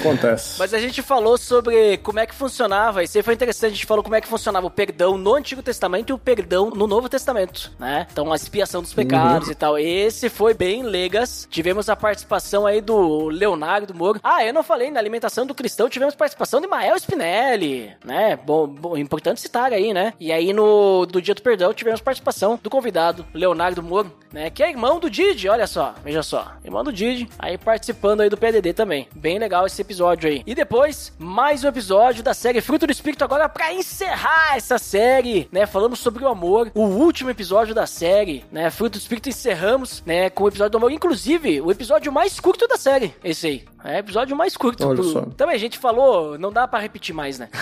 Acontece. Mas a gente falou sobre como é que funcionava, isso aí foi interessante, a gente falou como é que funcionava o perdão no Antigo Testamento e o perdão no Novo Testamento, né? Então a expiação dos pecados e tal. Esse foi bem legas. Tivemos a participação aí do Leonardo Moro. Ah, eu não falei, na alimentação do cristão tivemos participação de Mael Spinelli, né? Bom, bom, importante citar aí, né? E aí no do Dia do Perdão tivemos participação do convidado Leonardo Moro, né? Que é irmão do Didi, olha só, veja só. Irmão do Didi, aí participando aí do PDD também. Bem legal esse episódio aí. E depois, mais um episódio da série Fruto do Espírito agora pra encerrar essa série, né? Falamos sobre o amor, o último episódio da série, né? Fruto do Espírito encerramos, né? Com o episódio do amor, inclusive o episódio mais curto da série, esse aí. É o episódio mais curto. Olha só. Também a gente falou, não dá pra repetir mais, né?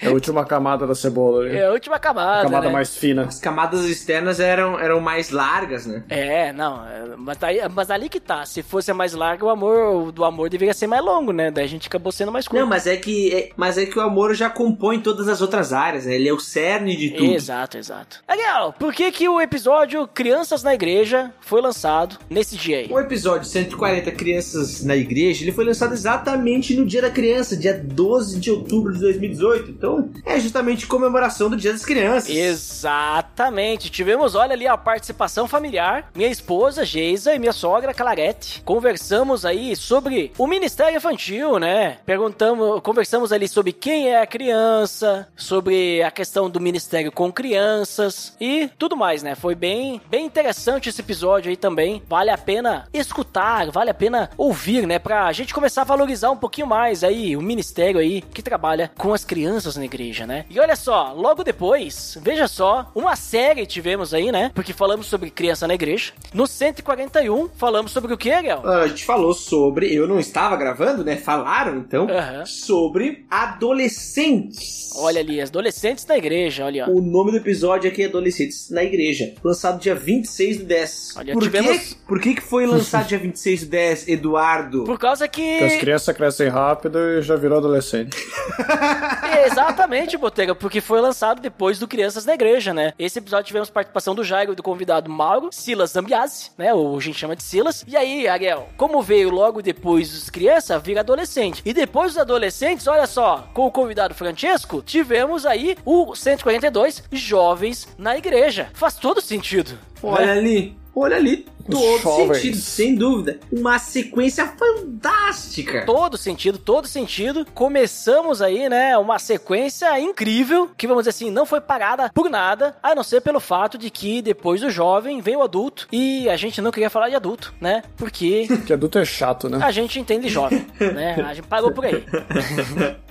É a última camada da cebola ali. É a última camada, camada né? mais fina. As camadas externas eram, eram mais largas, né? É, não, mas, aí, mas ali que tá. Se fosse mais largo, o amor do amor deveria ser mais longo, né? Daí a gente acabou sendo mais curto. Não, mas é que é- mas é que o amor já compõe todas as outras áreas, né? Ele é o cerne de tudo. Exato, exato. Legal, por que que o episódio Crianças na Igreja foi lançado nesse dia aí? O episódio 140 Crianças na Igreja, ele foi lançado exatamente no Dia da Criança, dia 12 de outubro de 2018. Então, é justamente comemoração do Dia das Crianças. Exatamente. Tivemos, olha ali, a participação familiar. Minha esposa, Geisa, e minha sogra, Clarete. Conversamos aí sobre o Ministério Infantil, né? Perguntamos, conversamos ali sobre quem é a criança, sobre a questão do Ministério com crianças e tudo mais, né? Foi bem, bem interessante esse episódio aí também. Vale a pena escutar, vale a pena ouvir, né? Pra gente começar a valorizar um pouquinho mais aí o ministério aí que trabalha com as crianças na igreja, né? E olha só, logo depois, veja só, uma série tivemos aí, né? Porque falamos sobre criança na igreja. No 141, falamos sobre o que, Ariel? A gente falou sobre. Eu não estava gravando, né? Falaram então Aham. sobre adolescentes. Olha ali, as adolescentes na igreja, olha. ó. O nome do episódio aqui é Adolescentes na Igreja. Lançado dia 26 do 10. Olha, Por, tivemos- que, por que, que foi lançado dia 26 do 10, Eduardo? Por causa Porque as que. crianças crescem rápido e já virou adolescente. Exatamente, Botega, porque foi lançado depois do Crianças na Igreja, né? Esse episódio tivemos participação do Jairo e do convidado Mauro, Silas Zambiase, né? Ou a gente chama de Silas. E aí, Ariel, como veio logo depois dos crianças, vira adolescente. E depois dos adolescentes, olha só, com o convidado Francesco, tivemos aí o 142 Jovens na Igreja. Faz todo sentido. Olha né? ali, olha ali. Todo jovens. sentido, sem dúvida. Uma sequência fantástica. Todo sentido, todo sentido. Começamos aí, né, uma sequência incrível, que vamos dizer assim, não foi parada por nada, a não ser pelo fato de que depois do jovem vem o adulto, e a gente não queria falar de adulto, né, porque Porque adulto é chato, né? a gente entende jovem, né, a gente parou por aí.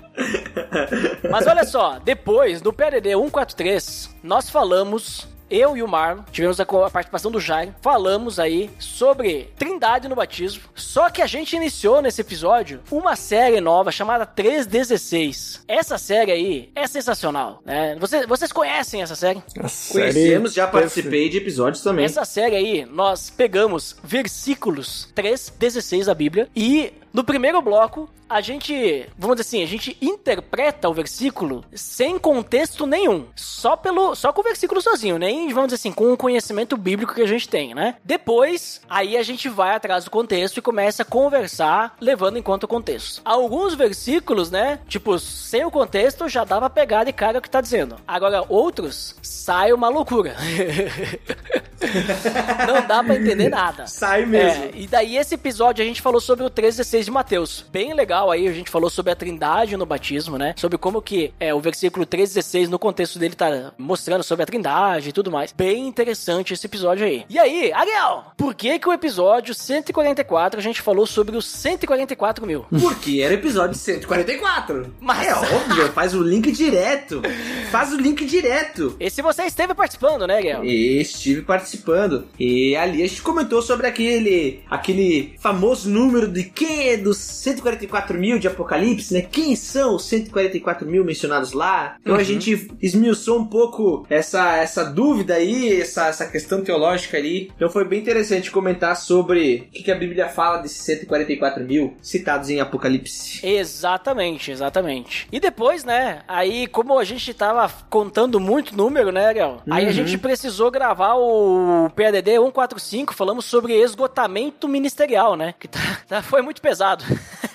Mas olha só, depois do PDD 143, nós falamos. Eu e o Marlon tivemos a, participação do Jair. Falamos aí sobre Trindade no batismo. Só que a gente iniciou nesse episódio uma série nova chamada 316. Essa série aí é sensacional, né? Vocês, vocês conhecem essa série? Série Conhecemos, já participei de episódios também. Essa série aí, nós pegamos versículos 3, 16 da Bíblia e no primeiro bloco, a gente, vamos dizer assim, a gente interpreta o versículo sem contexto nenhum, só pelo, só com o versículo sozinho, nem, vamos dizer assim, com o conhecimento bíblico que a gente tem, né? Depois, aí a gente vai atrás do contexto e começa a conversar levando em conta o contexto. Alguns versículos, né, tipo, sem o contexto já dá pra pegar de cara o que tá dizendo. Agora, outros, sai uma loucura. Não dá pra entender nada. Sai mesmo. É, e daí esse episódio a gente falou sobre o 316 de Mateus. Bem legal aí, a gente falou sobre a trindade no batismo, né? Sobre como que é, o versículo 316 no contexto dele tá mostrando sobre a trindade e tudo mais. Bem interessante esse episódio aí. E aí, Ariel, por que que o episódio 144 a gente falou sobre os 144 mil? Porque era o episódio 144. Mas- É óbvio, faz o link direto. Faz o link direto. Esse você esteve participando, né, Ariel? E estive participando. E ali a gente comentou sobre aquele aquele famoso número de quem é dos 144 mil de Apocalipse, né? Quem são os 144 mil mencionados lá? Então a gente esmiuçou um pouco essa, essa dúvida aí, essa, essa questão teológica ali. Então foi bem interessante comentar sobre o que, que a Bíblia fala desses 144 mil citados em Apocalipse. Exatamente, exatamente. E depois, né, aí como a gente tava contando muito número, né, Ariel? Aí a Uhum. gente precisou gravar o PADD 145, falamos sobre esgotamento ministerial, né? Que tá, tá- foi muito pesado.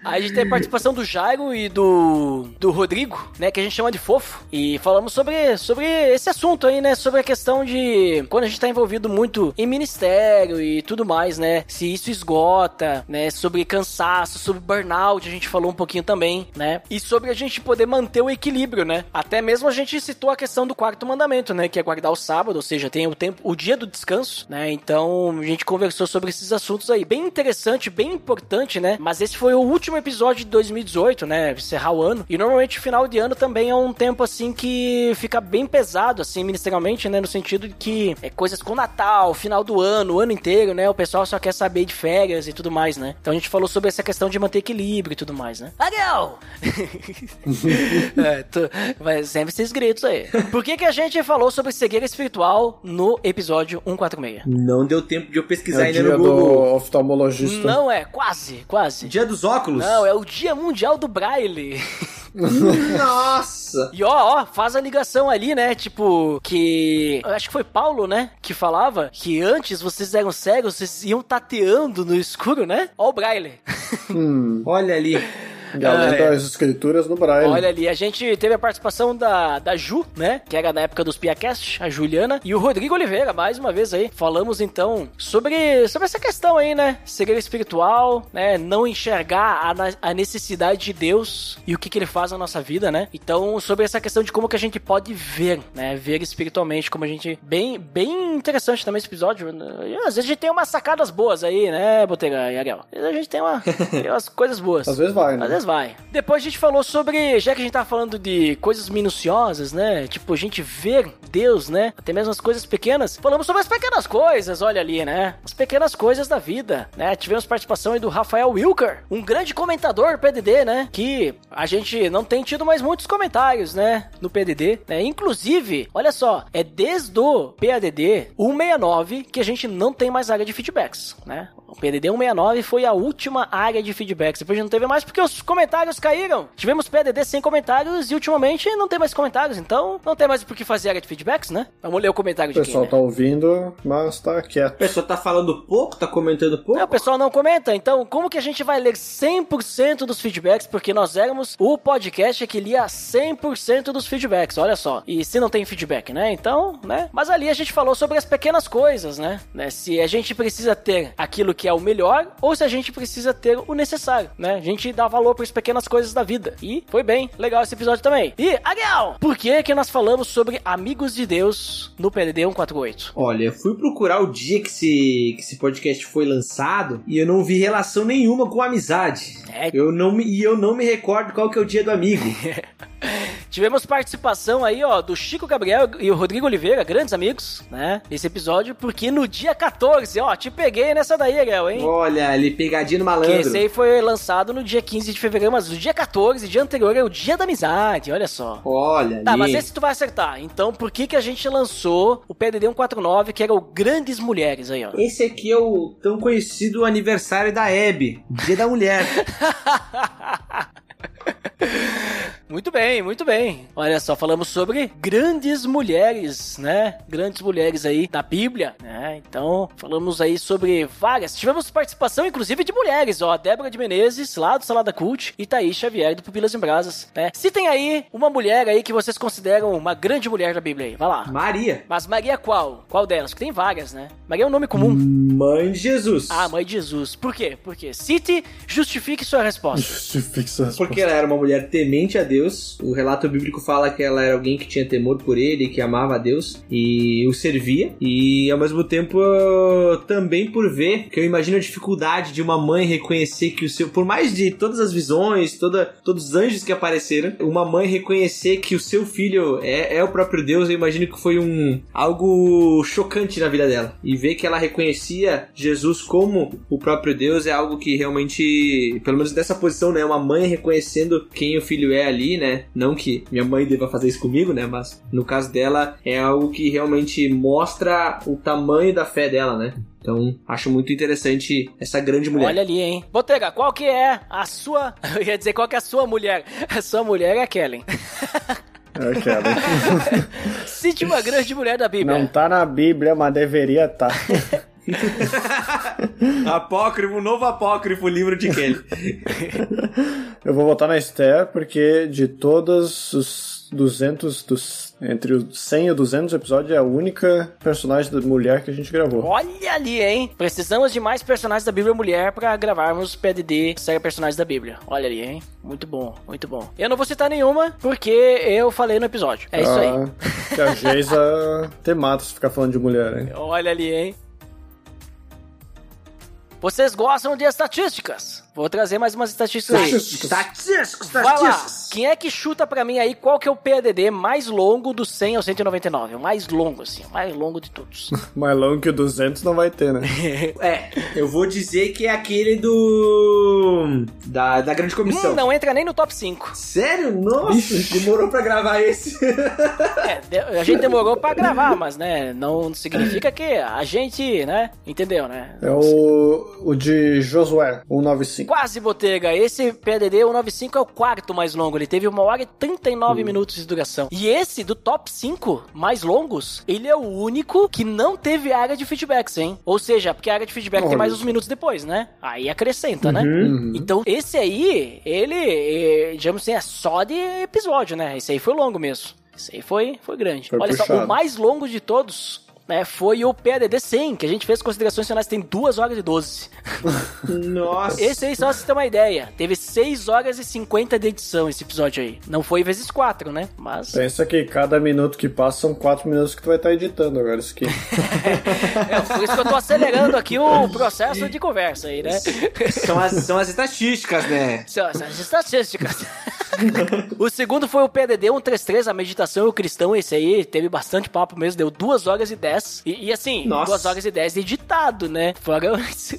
a gente tem a participação do Jairo e do, do Rodrigo, né? Que a gente chama de fofo. E falamos sobre, sobre esse assunto aí, né? Sobre a questão de quando a gente tá envolvido muito em ministério e tudo mais, né? Se isso esgota, né? Sobre cansaço, sobre burnout, a gente falou um pouquinho também, né? E sobre a gente poder manter o equilíbrio, né? Até mesmo a gente citou a questão do quarto mandamento, né? Que é guardar o sábado, ou seja, tem o tempo, o dia do descanso, né? Então a gente conversou sobre esses assuntos aí. Bem interessante, bem importante, né? Mas esse foi o último episódio de 2018, né? Encerrar o ano. E normalmente o final de ano também é um tempo assim que fica bem pesado, assim, ministerialmente, né? No sentido de que é coisas com Natal, final do ano, o ano inteiro, né? O pessoal só quer saber de férias e tudo mais, né? Então a gente falou sobre essa questão de manter equilíbrio e tudo mais, né? Ariel! é, tu, vai sempre esses gritos aí. Por que, que a gente falou sobre cegueira espiritual no episódio 146? Não deu tempo de eu É pesquisar o ainda dia no do Google. oftalmologista. Não é, quase, quase. Dia dos óculos? Não, é o Dia Mundial do Braille. Nossa! E ó, ó, faz a ligação ali, né? Tipo, que. eu Acho que foi Paulo, né? Que falava que antes vocês eram cegos, vocês iam tateando no escuro, né? Ó, o Braille. Hum, Olha ali. Galera Ah, é. das escrituras no Braille. Olha ali, a gente teve a participação da, da Ju, né? Que era da época dos Piacast, a Juliana, e o Rodrigo Oliveira, mais uma vez aí. Falamos então sobre, sobre essa questão aí, né? Segredo espiritual, né? Não enxergar a, na- a necessidade de Deus e o que, que ele faz na nossa vida, né? Então, sobre essa questão de como que a gente pode ver, né? Ver espiritualmente, como a gente. Bem, bem interessante também esse episódio. E, às vezes a gente tem umas sacadas boas aí, né, Botega e Ariel? Às vezes a gente tem, uma, tem umas coisas boas. Às vezes vai, né? Às vezes vai. Depois a gente falou sobre, já que a gente tá falando de coisas minuciosas, né? Tipo, a gente ver Deus, né? Até mesmo as coisas pequenas. Falamos sobre as pequenas coisas, olha ali, né? As pequenas coisas da vida, né? Tivemos participação aí do Rafael Wilker, um grande comentador PDD, né? Que a gente não tem tido mais muitos comentários, né? No PDD, né? Inclusive, olha só, é desde o PADD 169 que a gente não tem mais área de feedbacks, né? O PDD 169 foi a última área de feedbacks. Depois não teve mais porque os comentários caíram. Tivemos PDD sem comentários e ultimamente não tem mais comentários. Então não tem mais por que fazer área de feedbacks, né? Vamos ler o comentário O de pessoal quem, tá né? ouvindo, mas tá A quieto. pessoa tá falando pouco, tá comentando pouco. Não, o pessoal não comenta. Então, como que a gente vai ler 100% dos feedbacks? Porque nós éramos o podcast que lia 100% dos feedbacks, olha só. E se não tem feedback, né? Então, né? Mas ali a gente falou sobre as pequenas coisas, né? né? Se a gente precisa ter aquilo que é o melhor ou se a gente precisa ter o necessário, né? A gente dá valor para as pequenas coisas da vida. E foi bem legal esse episódio também. E, Ariel, por que que nós falamos sobre amigos de Deus no PDD 148? Olha, eu fui procurar o dia que esse, que esse podcast foi lançado e eu não vi relação nenhuma com amizade. É. Eu não me, e eu não me recordo qual que é o dia do amigo. Tivemos participação aí, ó, do Chico Gabriel e o Rodrigo Oliveira, grandes amigos, né? Nesse episódio, porque no dia 14, ó, te peguei nessa daí, Ariel, hein? Olha, ali pegadinha no Que malandro. esse aí foi lançado no dia 15 de fevereiro, mas o dia 14, dia anterior, é o dia da amizade, olha só. Olha, Tá, ali. mas esse tu vai acertar. Então, por que que a gente lançou o PDD 149, que era o Grandes Mulheres aí, ó? Esse aqui é o tão conhecido aniversário da Hebe, Dia da Mulher. Muito bem, muito bem. Olha só, falamos sobre grandes mulheres, né? Grandes mulheres aí da Bíblia, né? Então, falamos aí sobre várias. Tivemos participação, inclusive, de mulheres, ó. Débora de Menezes, lá do Salada Cult, e Thaís Xavier, do Pupilas em Brasas, né? Citem aí uma mulher aí que vocês consideram uma grande mulher da Bíblia aí. Vai lá. Maria, Mas Maria qual? Qual delas? Porque tem várias, né? Maria é um nome comum. mãe de Jesus. Ah, mãe de Jesus. Por quê? Por quê? Cite, justifique sua resposta. Justifique essa resposta. Porque ela era uma mulher temente a Deus. O relato bíblico fala que ela era alguém que tinha temor por ele, que amava a Deus e o servia. E ao mesmo tempo também por ver que eu imagino a dificuldade de uma mãe reconhecer que o seu, por mais de todas as visões, toda, todos os anjos que apareceram, uma mãe reconhecer que o seu filho é, é o próprio Deus, eu imagino que foi um algo chocante na vida dela. E ver que ela reconhecia Jesus como o próprio Deus é algo que realmente, pelo menos dessa posição, né, uma mãe reconhecendo quem o filho é ali, né? Não que minha mãe deva fazer isso comigo, né, mas no caso dela é algo que realmente mostra o tamanho da fé dela, né? Então, acho muito interessante essa grande mulher. Olha ali, hein? Botega, qual que é a sua... Eu ia dizer qual que é a sua mulher. A sua mulher é a Kellen. Quero. Cite uma grande mulher da Bíblia. Não tá na Bíblia, mas deveria tá. apócrifo, novo apócrifo, livro de Kelly. Eu vou votar na Esther porque de todos os 200 dos entre os 100 e 200 episódios é a única personagem da mulher que a gente gravou. Olha ali, hein? Precisamos de mais personagens da Bíblia mulher pra gravarmos PDD série personagens da Bíblia. Olha ali, hein? Muito bom, muito bom. Eu não vou citar nenhuma porque eu falei no episódio. É isso aí. Ah, Que a Geisa te mata se ficar falando de mulher, hein? Olha ali, hein? Vocês gostam de estatísticas? Vou trazer mais umas estatísticas aí. Lá. estatísticos. Quem é que chuta pra mim aí qual que é o PDD mais longo do 100 ao 199? O mais longo, assim. O mais longo de todos. Mais longo que o 200 não vai ter, né? É, eu vou dizer que é aquele do. Da, da grande comissão. Hum, não entra nem no top 5. Sério? Nossa, demorou pra gravar esse. É, a gente demorou pra gravar, mas, né, não significa que a gente, né, entendeu, né? É o, o de Josué, 195. Quase, Botega. Esse PDD 195 é o quarto mais longo. Ele teve uma hora e 39 minutos de duração. E esse, do top 5 mais longos, ele é o único que não teve área de feedbacks, hein? Ou seja, porque a área de feedback tem Olha mais isso. uns minutos depois, né? Aí acrescenta, né? Uhum. Então, esse aí, ele, eh, digamos assim, é só de episódio, né? Esse aí foi longo mesmo. Esse aí foi, foi grande. Foi Olha só, puxado. o mais longo de todos... Né, foi o PADD 100, que a gente fez considerações finais, tem 2 horas e 12. Nossa. Esse aí, só pra você ter uma ideia, teve 6 horas e 50 de edição esse episódio aí. Não foi vezes 4, né? Mas. Pensa que cada minuto que passa são 4 minutos que tu vai estar editando agora isso aqui. É, por isso que eu tô acelerando aqui o processo de conversa aí, né? São as, são as estatísticas, né? São essas estatísticas. o segundo foi o PDD 133, a meditação e o cristão. Esse aí teve bastante papo mesmo, deu 2 horas e 10. E, e assim, Nossa. 2 horas e 10 editado, né? Fora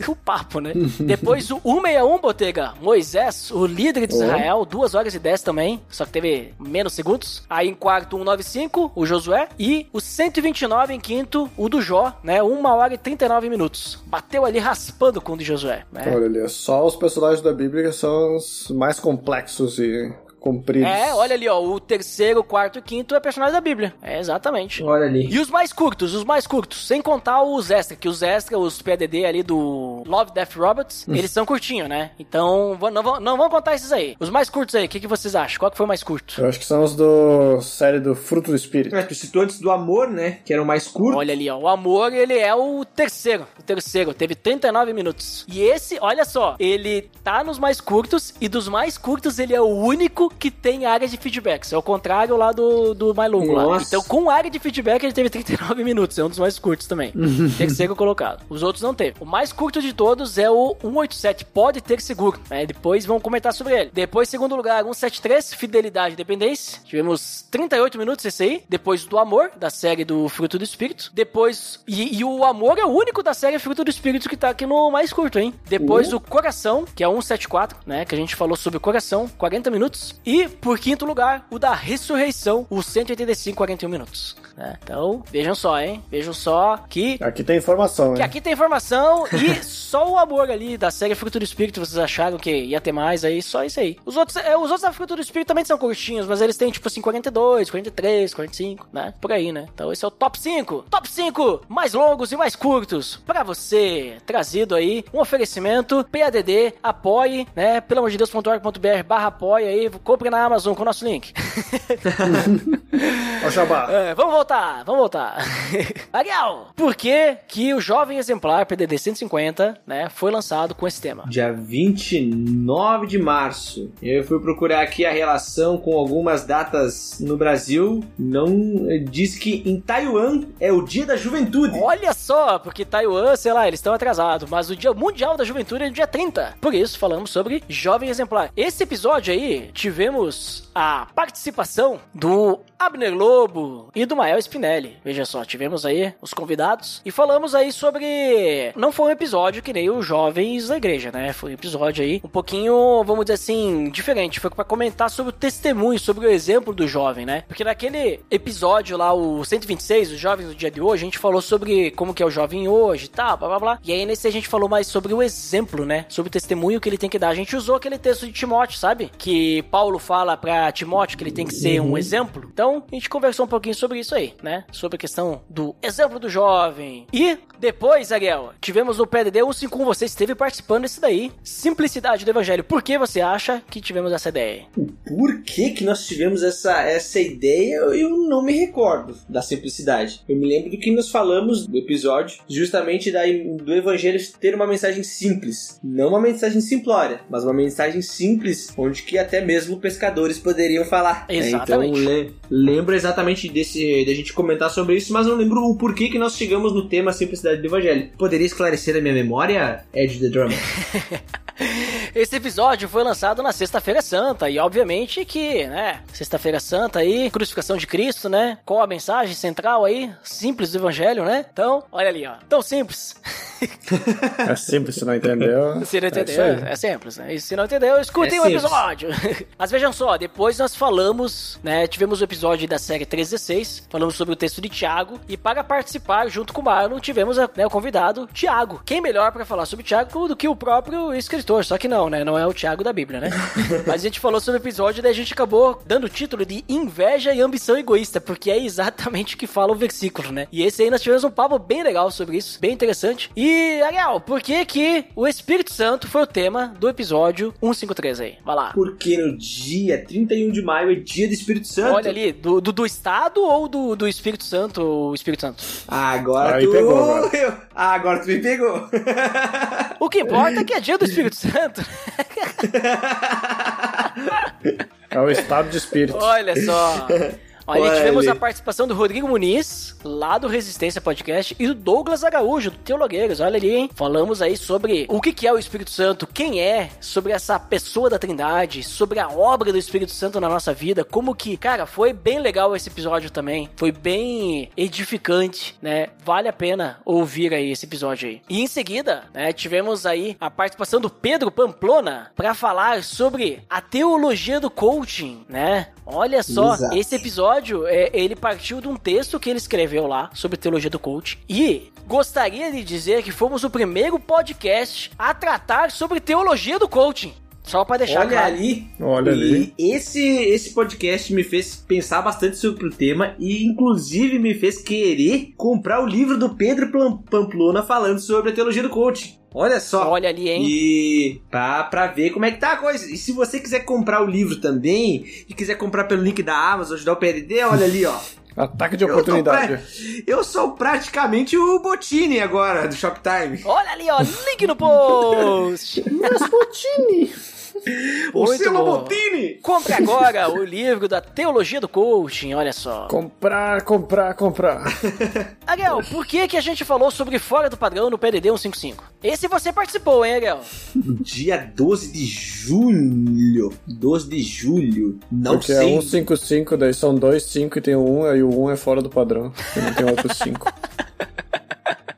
o papo, né? Depois o 161, Botega, Moisés, o líder de Oh. Israel, 2 horas e 10 também, só que teve menos segundos. Aí em quarto, 195, o Josué. E o 129 em quinto, o do Jó, né? 1 hora e 39 minutos. Bateu ali raspando com o de Josué, né? Olha ali, só os personagens da Bíblia são os mais complexos e compridos. É, olha ali, ó. O terceiro, quarto e quinto é personagem da Bíblia. É, exatamente. Olha ali. E os mais curtos, os mais curtos, sem contar os extra, que os extra, os PDD ali do Love Death Robots, eles são curtinhos, né? Então, vão- não, vão- não vamos contar esses aí. Os mais curtos aí, o que, que vocês acham? Qual que foi o mais curto? Eu acho que são os do série do Fruto do Espírito. É, tu citou antes do amor, né? Que era o mais curto. Olha ali, ó. O amor, ele é o terceiro. O terceiro. Teve 39 minutos. E esse, olha só, ele tá nos mais curtos. E dos mais curtos, ele é o único que tem área de feedbacks. É o contrário lá do, do mais longo lá. Então, com área de feedback, ele teve 39 minutos. É um dos mais curtos também. terceiro colocado. Os outros não teve. O mais curto de todos é o 187. Pode ter seguro. né? Depois vamos comentar sobre ele. Depois, segundo lugar, 173. Fidelidade e dependência. Tivemos 38 minutos esse aí. Depois do amor, da série do Fruto do Espírito. Depois. E, e o amor é o único da série Fruto do Espírito que tá aqui no mais curto, hein? Depois o coração, que é 174, né? Que a gente falou sobre o coração, 40 minutos. E, por quinto lugar, o da ressurreição, o 185, 41 minutos. né? Então, vejam só, hein? Vejam só que Aqui tem informação, que né? aqui tem informação e só o amor ali da série Fruto do Espírito, vocês acharam que ia ter mais aí, só isso aí. Os outros, é, os outros da Fruto do Espírito também são curtinhos, mas eles têm tipo assim 42, 43, 45, né? Por aí, né? Então esse é o top 5. Top 5 mais longos e mais curtos pra você. Trazido aí um oferecimento PADD, apoie, né? Pelo amor de Deus.org.br barra apoie aí, compre na Amazon com o nosso link. É, vamos voltar, vamos voltar. Ariel, por que que o jovem exemplar PDD 150, né, foi lançado com esse tema? Dia 29 de março. Eu fui procurar aqui a relação com algumas datas no Brasil. Não eh, diz que em Taiwan é o Dia da Juventude. Olha só, porque Taiwan, sei lá, eles estão atrasados, mas o Dia Mundial da Juventude é no dia 30. Por isso, falamos sobre jovem exemplar. Esse episódio aí, tivemos a participação do Abner Lobo e do Mael Spinelli. Veja só, tivemos aí os convidados e falamos aí sobre. Não foi um episódio que nem os jovens da igreja, né? Foi um episódio aí um pouquinho, vamos dizer assim, diferente. Foi pra comentar sobre o testemunho, sobre o exemplo do jovem, né? Porque naquele episódio lá, o 126, os jovens do dia de hoje, a gente falou sobre como que é o jovem hoje e tal, blá blá blá. E aí nesse a gente falou mais sobre o exemplo, né? Sobre o testemunho que ele tem que dar. A gente usou aquele texto de Timóteo, sabe? Que Paulo fala pra para Timóteo que ele tem que ser um exemplo. Então, a gente conversou um pouquinho sobre isso aí, né? Sobre a questão do exemplo do jovem. E depois, Ariel, tivemos o PDD 151, você esteve participando desse daí. Simplicidade do Evangelho. Por que você acha que tivemos essa ideia? Por que que nós tivemos essa, essa ideia? Eu não me recordo da simplicidade. Eu me lembro do que nós falamos no episódio, justamente da, do Evangelho ter uma mensagem simples. Não uma mensagem simplória, mas uma mensagem simples, onde que até mesmo pescadores poderiam falar. É, Exatamente. Então, le, lembro exatamente desse, da gente comentar sobre isso, mas não lembro o porquê que nós chegamos no tema simplicidade do Evangelho. Poderia esclarecer a minha memória, Ed the Drummer? Esse episódio foi lançado na Sexta-feira Santa e obviamente que, né, Sexta-feira Santa aí, crucificação de Cristo, né? Qual a mensagem central aí, simples do evangelho, né? Então, olha ali, ó, tão simples. É simples, se não entendeu. Se não é entendeu, aí. é, simples, né? E se não entendeu, escutem É o episódio. Mas vejam só, depois nós falamos, né? Tivemos o episódio da série 316, falamos sobre o texto de Tiago. E para participar, junto com o Marlon, tivemos né, o convidado Tiago. Quem melhor para falar sobre Tiago do que o próprio escritor? Só que não, né? Não é o Tiago da Bíblia, né? Mas a gente falou sobre o episódio e daí a gente acabou dando o título de Inveja e Ambição Egoísta, porque é exatamente o que fala o versículo, né? E esse aí nós tivemos um papo bem legal sobre isso, bem interessante. E, Ariel, por que que o Espírito Santo foi o tema do episódio 153 aí? Vai lá. Porque no dia 31 de maio é dia do Espírito Santo. Olha ali, do, do, do Estado ou do, do Espírito Santo, o Espírito Santo? Agora Aí tu... pegou, agora. Eu- Ah, agora tu me pegou. O que importa é que é dia do Espírito Santo. É o estado de espírito. Olha só. Olha, Olha tivemos ali. a participação do Rodrigo Muniz, lá do Resistência Podcast, e do Douglas Araújo, do Teologueiros. Olha ali, hein? Falamos aí sobre o que que é o Espírito Santo, quem é, sobre essa pessoa da Trindade, sobre a obra do Espírito Santo na nossa vida, como que, cara, foi bem legal esse episódio também. Foi bem edificante, né? Vale a pena ouvir aí esse episódio aí. E em seguida, né, tivemos aí a participação do Pedro Pamplona para falar sobre a teologia do coaching, né? Olha só, Exato. esse episódio, é, ele partiu de um texto que ele escreveu lá sobre teologia do coaching. E gostaria de dizer que fomos o primeiro podcast a tratar sobre teologia do coaching. Só para deixar Olha claro. ali. Olha ali. E esse, esse podcast me fez pensar bastante sobre o tema e, inclusive, me fez querer comprar o livro do Pedro Pamplona falando sobre a teologia do coaching. Olha só. Olha ali, hein? E pra, pra ver como é que tá a coisa. E se você quiser comprar o livro também, e quiser comprar pelo link da Amazon, ajudar o PRD, olha ali, ó. Ataque de Eu oportunidade. pra- Eu sou praticamente o Botini agora, do Shoptime. Olha ali, ó, link no post. O Muito selo bom. Botini! Compre agora o livro da teologia do coaching, olha só. Comprar, comprar, comprar. Ariel, por que que a gente falou sobre fora do padrão no PDD 155? Esse você participou, hein, Ariel? Dia 12 de julho. 12 de julho. Não Porque é sei. 155, daí são dois 5 e tem o 1, aí o 1 é fora do padrão. E não tem outro 5.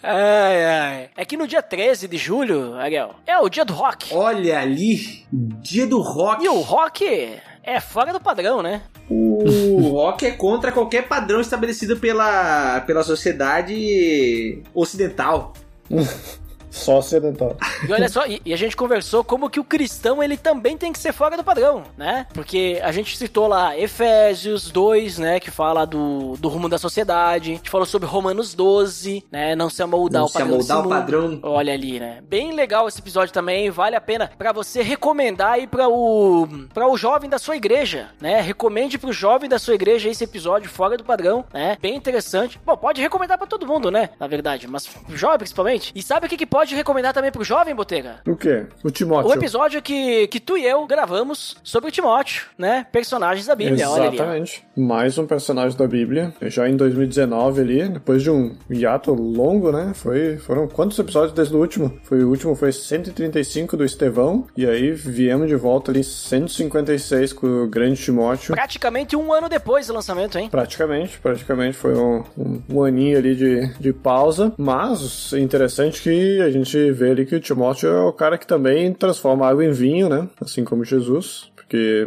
Ai, ai. É que no dia 13 de julho, Ariel, é o dia do rock. Olha ali, dia do rock. E o rock é fora do padrão, né? O rock é contra qualquer padrão estabelecido pela, pela sociedade ocidental. Só ocidental. E olha só, e, e a gente conversou como que o cristão ele também tem que ser fora do padrão, né? Porque a gente citou lá Efésios 2, né? Que fala do, do rumo da sociedade. A gente falou sobre Romanos 12, né? Não se amoldar Não se padrão. amoldar desse ao mundo. padrão. Olha ali, né? Bem legal esse episódio também. Vale a pena pra você recomendar aí para o para o jovem da sua igreja, né? Recomende pro jovem da sua igreja esse episódio fora do padrão, né? Bem interessante. Bom, pode recomendar pra todo mundo, né? Na verdade, mas pro jovem principalmente. E sabe o que, que pode recomendar também pro jovem, Botega? O quê? O Timóteo. O episódio que, que tu e eu gravamos sobre o Timóteo, né? Personagens da Bíblia. Exatamente. Mais um personagem da Bíblia. Já em 2019 ali, depois de um hiato longo, né? Foi, foram quantos episódios desde o último? Foi o último foi 135 do Estevão. E aí viemos de volta ali 156 com o grande Timóteo. Praticamente um ano depois do lançamento, hein? Praticamente, praticamente foi um, um, um aninho ali de, de pausa, mas é interessante que a gente vê ali que o Timóteo é o cara que também transforma água em vinho, né? Assim como Jesus.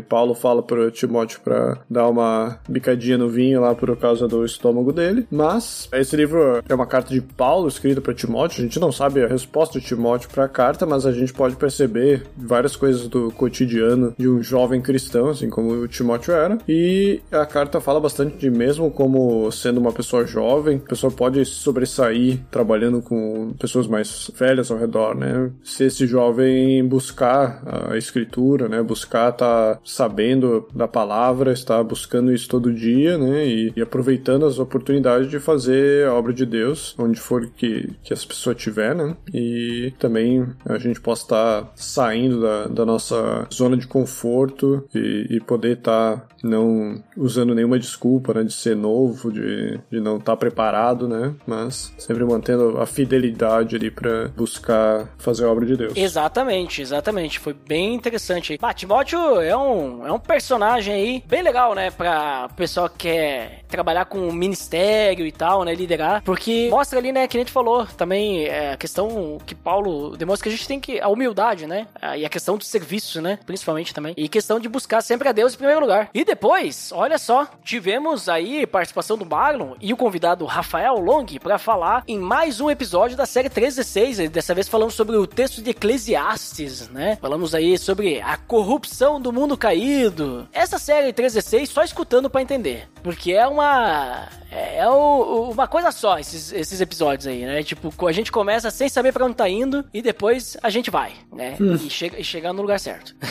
Paulo fala para Timóteo para dar uma bicadinha no vinho lá por causa do estômago dele. Mas esse livro é uma carta de Paulo escrita para Timóteo. A gente não sabe a resposta de Timóteo para a carta, mas a gente pode perceber várias coisas do cotidiano de um jovem cristão, assim como o Timóteo era. E a carta fala bastante de mesmo como sendo uma pessoa jovem, a pessoa pode sobressair trabalhando com pessoas mais velhas ao redor, né? Se esse jovem buscar a escritura, né? Buscar estar tá sabendo da palavra, estar buscando isso todo dia, né? E, e, aproveitando as oportunidades de fazer a obra de Deus, onde for que, que as pessoas tiver, né? E também a gente possa estar tá saindo da, da nossa zona de conforto e, e poder estar tá não usando nenhuma desculpa, né? De ser novo, de, de não estar tá preparado, né? Mas sempre mantendo a fidelidade ali para buscar fazer a obra de Deus. Exatamente, exatamente. Foi bem interessante. Bah, Timóteo é um, é um personagem aí bem legal, né? Pra pessoa que quer trabalhar com ministério e tal, né? Liderar. Porque mostra ali, né? Que a gente falou também é, a questão que Paulo demonstra que a gente tem que. a humildade, né? E a questão do serviço, né? Principalmente também. E questão de buscar sempre a Deus em primeiro lugar. E depois, olha só, tivemos aí participação do Marlon e o convidado Rafael Long para falar em mais um episódio da série 316. Dessa vez falamos sobre o texto de Eclesiastes, né? Falamos aí sobre a corrupção do mundo caído. Essa série 316 só escutando para entender, porque é uma é, é o, uma coisa só esses, esses episódios aí, né? Tipo, a gente começa sem saber para onde tá indo e depois a gente vai, né? Hum. E, chega, e chegar no lugar certo.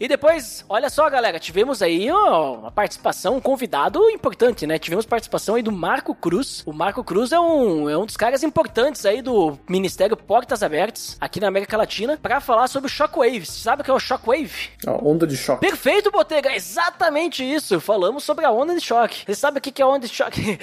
E depois, olha só, galera, tivemos aí ó, uma participação, um convidado importante, né? Tivemos participação aí do Marco Cruz. O Marco Cruz é um, é um dos caras importantes aí do Ministério Portas Abertas, aqui na América Latina, para falar sobre o Shockwave. Você sabe o que é o Shockwave? A onda de choque. Perfeito, Botega! Exatamente isso! Falamos sobre a onda de choque. Você sabe o que é a onda de choque?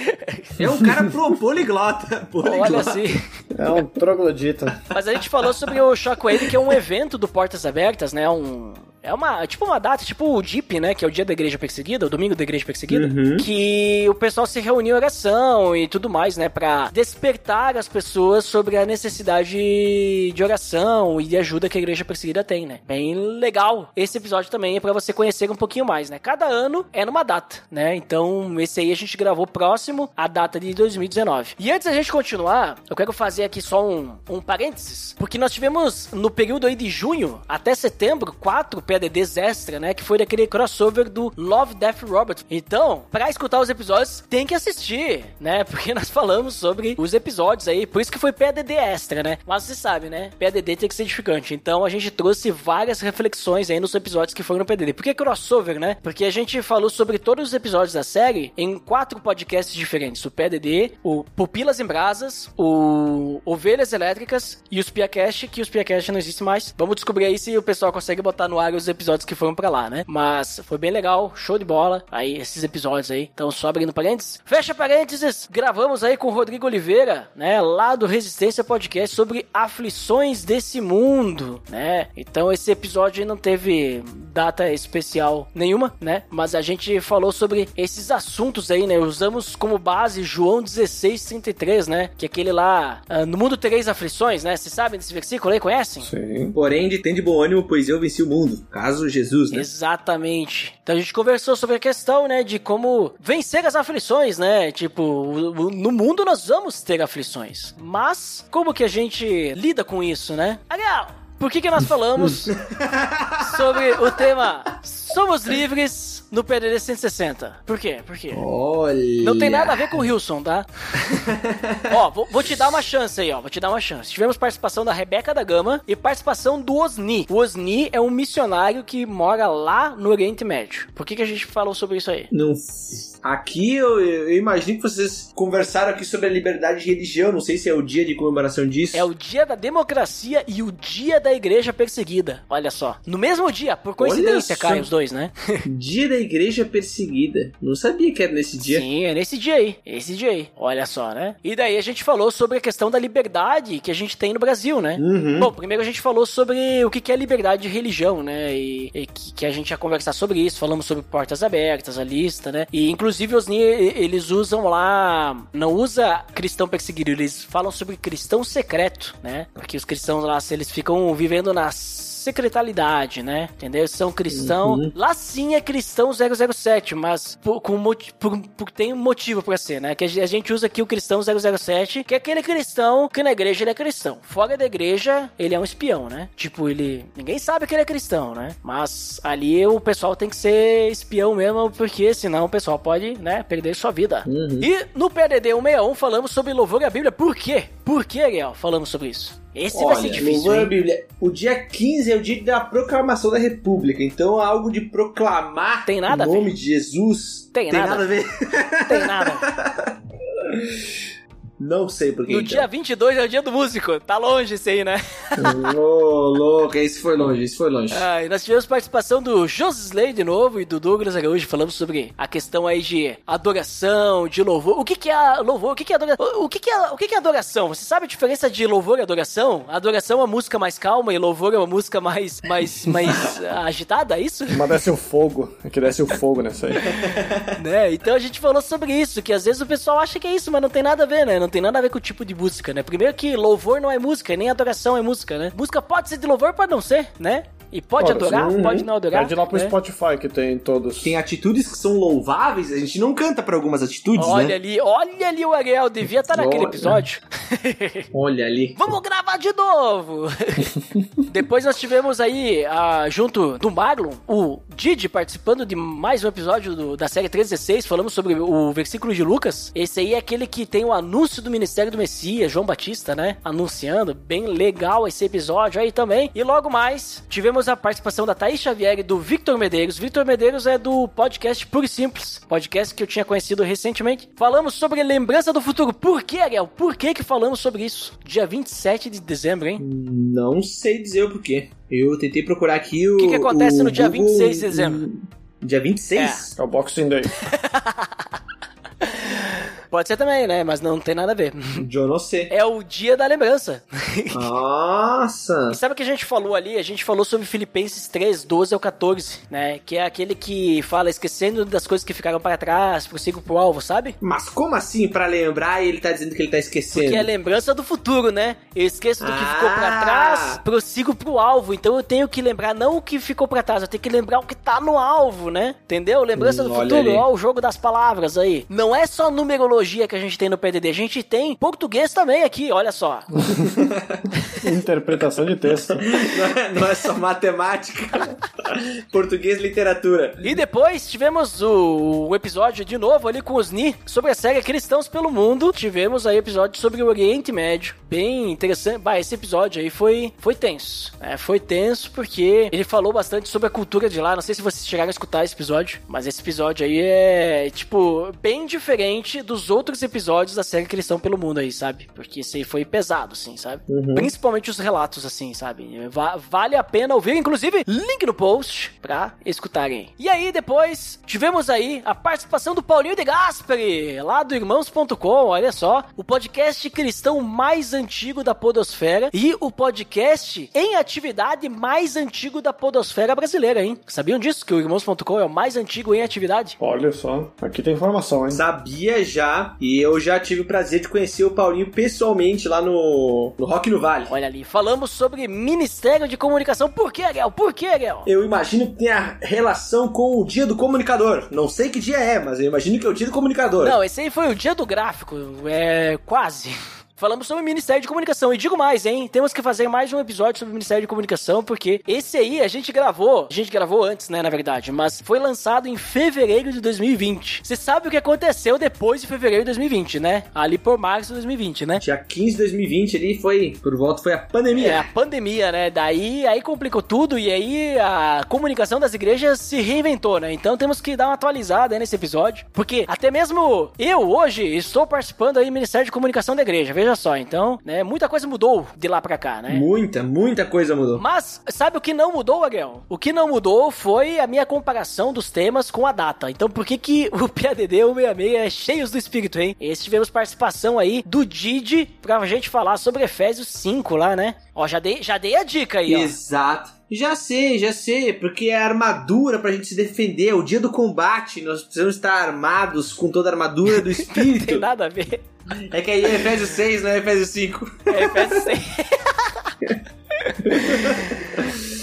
É um cara pro poliglota. poliglota. Olha assim. É um troglodita. Mas a gente falou sobre o Shockwave, que é um evento do Portas Abertas, né? Um, é uma, tipo uma data, tipo o DIP, né? Que é o dia da igreja perseguida, o domingo da igreja perseguida. Uhum. Que o pessoal se reuniu em oração e tudo mais, né? Pra despertar as pessoas sobre a necessidade de oração e de ajuda que a igreja perseguida tem, né? Bem legal. Esse episódio também é pra você conhecer um pouquinho mais, né? Cada ano é numa data, né? Então, esse aí a gente gravou próximo à data de 2019. E antes da gente continuar, eu quero fazer aqui só um, um parênteses, porque nós tivemos no período aí de junho até setembro quatro PADDs extra, né? Que foi daquele crossover do Love, Death Robert. Então, para escutar os episódios, tem que assistir, né? Porque nós falamos sobre os episódios aí. Por isso que foi PADD extra, né? Mas você sabe, né? PADD tem que ser edificante. Então, a gente trouxe várias reflexões aí nos episódios que foram no PADD. Por que crossover, né? Porque a gente falou sobre todos os episódios da série em quatro podcasts diferentes. O PADD, o Pupilas em Brasas, o Ovelhas Elétricas e os Piacast, que os Piacast não existem mais. Vamos descobrir aí se o pessoal consegue botar no ar os episódios que foram para lá, né? Mas foi bem legal, show de bola. Aí, esses episódios aí. Então, só abrindo parênteses. Fecha parênteses. Gravamos aí com o Rodrigo Oliveira, né? Lá do Resistência Podcast sobre aflições desse mundo, né? Então, esse episódio aí não teve data especial nenhuma, né? Mas a gente falou sobre esses assuntos aí, né? Usamos como base João 16, 33, né? Que é aquele lá, uh, no mundo tereis aflições, né? Vocês sabem desse versículo aí? Conhecem? Sim. Porém, de tem de bom ânimo, pois eu venci o mundo. Caso Jesus, né? Exatamente. Então a gente conversou sobre a questão, né, de como vencer as aflições, né? Tipo, no mundo nós vamos ter aflições. Mas como que a gente lida com isso, né? Ariel, por que que nós falamos sobre o tema Somos Livres no PDD 160. Por quê? Por quê? Olha. Não tem nada a ver com o Wilson, tá? ó, vou, vou, te dar uma chance aí, ó. Vou te dar uma chance. Tivemos participação da Rebeca da Gama e participação do Osni. O Osni é um missionário que mora lá no Oriente Médio. Por que, que a gente falou sobre isso aí? Não. Aqui eu, eu imagino que vocês conversaram aqui sobre a liberdade de religião. Não sei se é o dia de comemoração disso. É o dia da democracia e o dia da igreja perseguida. Olha só. No mesmo dia, por coincidência, caem os dois, né? dia da igreja perseguida. Não sabia que era nesse dia. Sim, é nesse dia aí. Esse dia aí. Olha só, né? E daí a gente falou sobre a questão da liberdade que a gente tem no Brasil, né? Uhum. Bom, primeiro a gente falou sobre o que é liberdade de religião, né? E, e que, que, a gente ia conversar sobre isso. Falamos sobre portas abertas, a lista, né? E inclusive os eles usam lá. Não usa cristão perseguido, eles falam sobre cristão secreto, né? Porque os cristãos lá, se eles ficam vivendo nas secretalidade, né? Entendeu? São cristão. Uhum. Lá sim é cristão 007, mas por, com por- por- tem um motivo pra ser, né? Que a ge- a gente usa aqui o cristão 007, que é aquele cristão que na igreja ele é cristão. Fora da igreja, ele é um espião, né? Tipo, ele. Ninguém sabe que ele é cristão, né? Mas ali o pessoal tem que ser espião mesmo, porque senão o pessoal pode, né, perder sua vida. Uhum. E no PDD 161 falamos sobre louvor à Bíblia. Por quê? Por que, Ariel, falamos sobre isso? Esse vai ser Olha, difícil, hein? Bíblia. O dia 15 é o dia da proclamação da República. Então, algo de proclamar Tem nada o nome de Jesus. Tem nada. a ver. Tem nada. Não sei por que. No então. dia 22 é o dia do músico. Tá longe esse aí, né? Ô, louco, esse foi longe, esse foi longe. Ah, e nós tivemos participação do Josley de novo e do Douglas Araújo falando sobre a questão aí de adoração, de louvor. O que que é louvor? O que que é adoração? O que que é, o que que é adoração? Você sabe a diferença de louvor e adoração? Adoração é uma música mais calma e louvor é uma música mais, mais, mais agitada, é isso? Mas desce o fogo. É que desce o fogo nessa aí. né? Então a gente falou sobre isso, que às vezes o pessoal acha que é isso, mas não tem nada a ver, né? Não tem nada a ver com o tipo de música, né? Primeiro que louvor não é música, nem adoração é música, né? Música pode ser de louvor, pode não ser, né? E pode Pode adorar, ser. pode não adorar. Pede lá pro né? Spotify que tem todos. Tem atitudes que são louváveis, a gente não canta pra algumas atitudes, Olha né? ali, olha ali o Ariel, devia estar naquele Olha. episódio. Olha ali. Vamos gravar de novo! Depois nós tivemos aí, ah, junto do Marlon, o Didi participando de mais um episódio do- da série 316. Falamos sobre o versículo de Lucas. Esse aí é aquele que tem o anúncio do ministério do Messias, João Batista, né? Anunciando. Bem legal esse episódio aí também. E logo mais, tivemos a participação da Thaís Xavier e do Victor Medeiros. Victor Medeiros é do podcast Puro e Simples, podcast que eu tinha conhecido recentemente. Falamos sobre lembrança do futuro. Por que, Ariel? Por que que falamos sobre isso? Dia 27 de dezembro, hein? Não sei dizer o porquê. Eu tentei procurar aqui o. O que que acontece o no dia Google- 26 de dezembro? Dia 26? É o Boxing Day. Pode ser também, né? Mas não tem nada a ver. Eu não sei. É o dia da lembrança. Nossa! E sabe o que a gente falou ali? A gente falou sobre Filipenses 3, 12 ao 14, né? Que é aquele que fala esquecendo das coisas que ficaram para trás, prossigo pro alvo, sabe? Mas como assim, pra lembrar, ele tá dizendo que ele tá esquecendo? Que é lembrança do futuro, né? Eu esqueço do que Ah. ficou pra trás, prossigo pro alvo. Então eu tenho que lembrar não o que ficou pra trás, eu tenho que lembrar o que tá no alvo, né? Entendeu? Lembrança Hum, do futuro, ali. ó, o jogo das palavras aí. Não é só numerologia que a gente tem no PDD, a gente tem português também aqui, olha só. Interpretação de texto. Não é, não é só matemática. Português e literatura. E depois tivemos o, o episódio de novo ali com os Ni sobre a série Cristãos pelo Mundo. Tivemos aí episódio sobre o Oriente Médio. Bem interessante. Bah, esse episódio aí foi, foi tenso. né? foi tenso porque ele falou bastante sobre a cultura de lá. Não sei se vocês chegaram a escutar esse episódio, mas esse episódio aí é, tipo, bem diferente dos outros episódios da série Cristão pelo Mundo aí, sabe? Porque esse aí foi pesado, assim, sabe? Principalmente os relatos, assim, sabe? Va- vale a pena ouvir, inclusive, link no post pra escutarem. E aí, depois, tivemos aí a participação do Paulinho de Gasperi, lá do Irmãos.com, olha só, o podcast cristão mais antigo da podosfera e o podcast em atividade mais antigo da podosfera brasileira, hein? Sabiam disso? Que o Irmãos.com é o mais antigo em atividade? Olha só. Aqui tem informação, hein? Sabia já, e eu já tive o prazer de conhecer o Paulinho pessoalmente lá no, no Rock no Vale. Olha ali, falamos sobre Ministério de Comunicação. Por que, Ariel? Por que, Ariel? Eu imagino que tenha relação com o dia do comunicador. Não sei que dia é, mas eu imagino que é o dia do comunicador. Não, esse aí foi o dia do gráfico. É quase. Falamos sobre o Ministério de Comunicação. E digo mais, hein? Temos que fazer mais um episódio sobre o Ministério de Comunicação, porque esse aí a gente gravou. A gente gravou antes, né, na verdade. Mas foi lançado em fevereiro de 2020. Você sabe o que aconteceu depois de fevereiro de 2020, né? Ali por março de 2020, né? Dia 15 de 2020 ali foi, por volta, foi a pandemia. É, a pandemia, né? Daí aí complicou tudo e aí a comunicação das igrejas se reinventou, né? Então temos que dar uma atualizada aí nesse episódio, porque até mesmo eu hoje estou participando aí do Ministério de Comunicação da igreja, veja só. Então, né, muita coisa mudou de lá pra cá, né? Muita, muita coisa mudou. Mas, sabe o que não mudou, Ariel? O que não mudou foi a minha comparação dos temas com a data. Então, por que que o PADD 166 é cheios do espírito, hein? Esse tivemos participação aí do Didi pra gente falar sobre Efésios 5 lá, né? Ó, já dei, já dei a dica aí, ó. Exato. Já sei, já sei, porque é a armadura pra gente se defender, é o dia do combate, nós precisamos estar armados com toda a armadura do Não tem espírito. nada a ver. é que aí é Efésios 6, não é Efésios 5. É, Efésios 6.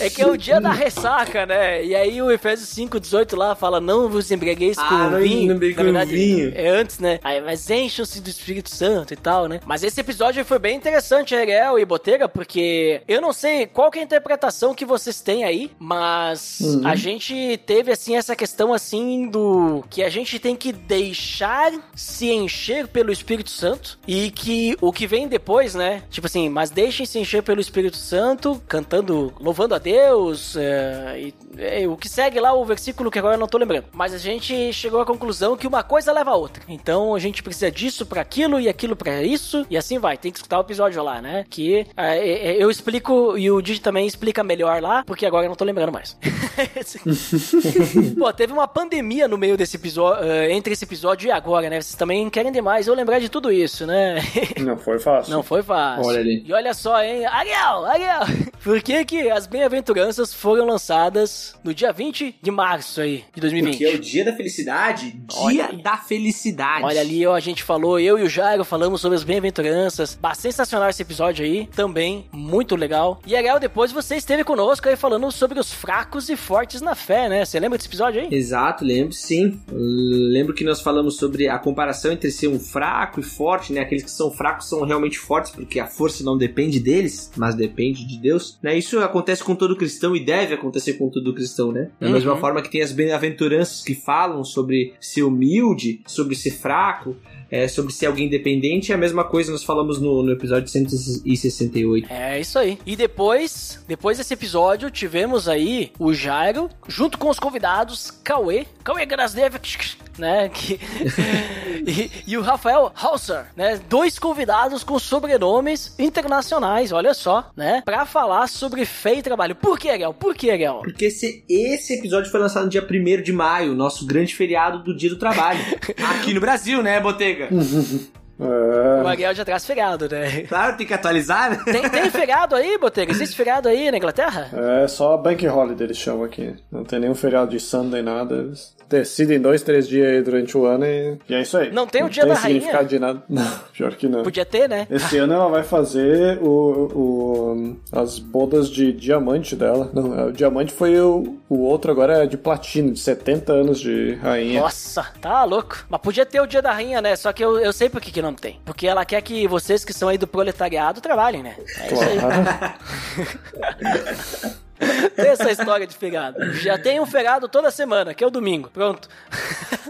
É que é o dia da ressaca, né? E aí o Efésios 5, 18 lá fala, não vos embriagueis com Ah, não vinho. embriaguei Na verdade, vinho. É antes, né? Aí, mas encham-se do Espírito Santo e tal, né? Mas esse episódio foi bem interessante, Ariel e Botega, porque eu não sei qual é a interpretação que vocês têm aí, mas a gente teve, assim, essa questão, assim, do... Que a gente tem que deixar se encher pelo Espírito Santo e que o que vem depois, né? Tipo assim, mas deixem se encher pelo Espírito Santo, cantando, louvando a Deus, é, e, é, o que segue lá o versículo que agora eu não tô lembrando. Mas a gente chegou à conclusão que uma coisa leva a outra. Então a gente precisa disso pra aquilo e aquilo pra isso, e assim vai. Tem que escutar o episódio lá, né? Que é, é, eu explico e o Digi também explica melhor lá, porque agora eu não tô lembrando mais. Pô, teve uma pandemia no meio desse episódio, entre esse episódio e agora, né? Vocês também querem demais eu lembrar de tudo isso, né? Não foi fácil. Não foi fácil. Olha ali. E olha só, hein? Ariel, Ariel! Por que que as bem-aventuranças foram lançadas no dia 20 de março aí, de 2020? Porque é o dia da felicidade. Dia Olha da felicidade. Olha ali, ó, a gente falou, eu e o Jairo falamos sobre as bem-aventuranças. Sensacional esse episódio aí, também, muito legal. E Ariel, depois você esteve conosco aí falando sobre os fracos e fortes na fé, né? Você lembra desse episódio aí? Exato, lembro sim. Lembro que nós falamos sobre a comparação entre ser um fraco e forte, né? Aqueles que são fracos são realmente fortes porque a força não depende deles, mas depende de Deus. Né? Isso acontece com todo cristão e deve acontecer com todo cristão, né? Da Uhum. mesma forma que tem as bem-aventuranças que falam sobre ser humilde, sobre ser fraco, é, sobre ser alguém independente, é a mesma coisa nós falamos no, no episódio 168. É isso aí. E depois, depois desse episódio, tivemos aí o Jairo, junto com os convidados, Cauê, Cauê Grasdev, né? Que, e, e o Rafael Hauser, né? Dois convidados com sobrenomes internacionais, olha só, né? Pra falar sobre fé e trabalho. Por que, Ariel? Por que, Ariel? Porque esse, esse episódio foi lançado no dia 1 de maio, nosso grande feriado do Dia do Trabalho. Aqui no Brasil, né, Botega? É, O Ariel já traz feriado, né? Claro, tem que atualizar, né? Tem, tem feriado aí, Botega? Existe feriado aí na Inglaterra? é só Bank Holiday eles chamam aqui. Não tem nenhum feriado de Sunday, nada. Eles decidem dois, três dias aí durante o ano e, e é isso aí. Não tem o dia da rainha? significado de nada. Não, pior que não. Podia ter, né? Esse ano ela vai fazer o, o- as bodas de diamante dela. Não, é, o diamante foi o, o outro, agora é de platino, de 70 anos de rainha. Nossa, tá louco. Mas podia ter o dia da rainha, né? Só que eu, eu sei por que, que não tem. Porque ela quer que vocês que são aí do proletariado trabalhem, né? É isso aí. Tem essa história de feriado. Já tem um feriado toda semana, que é o domingo. Pronto.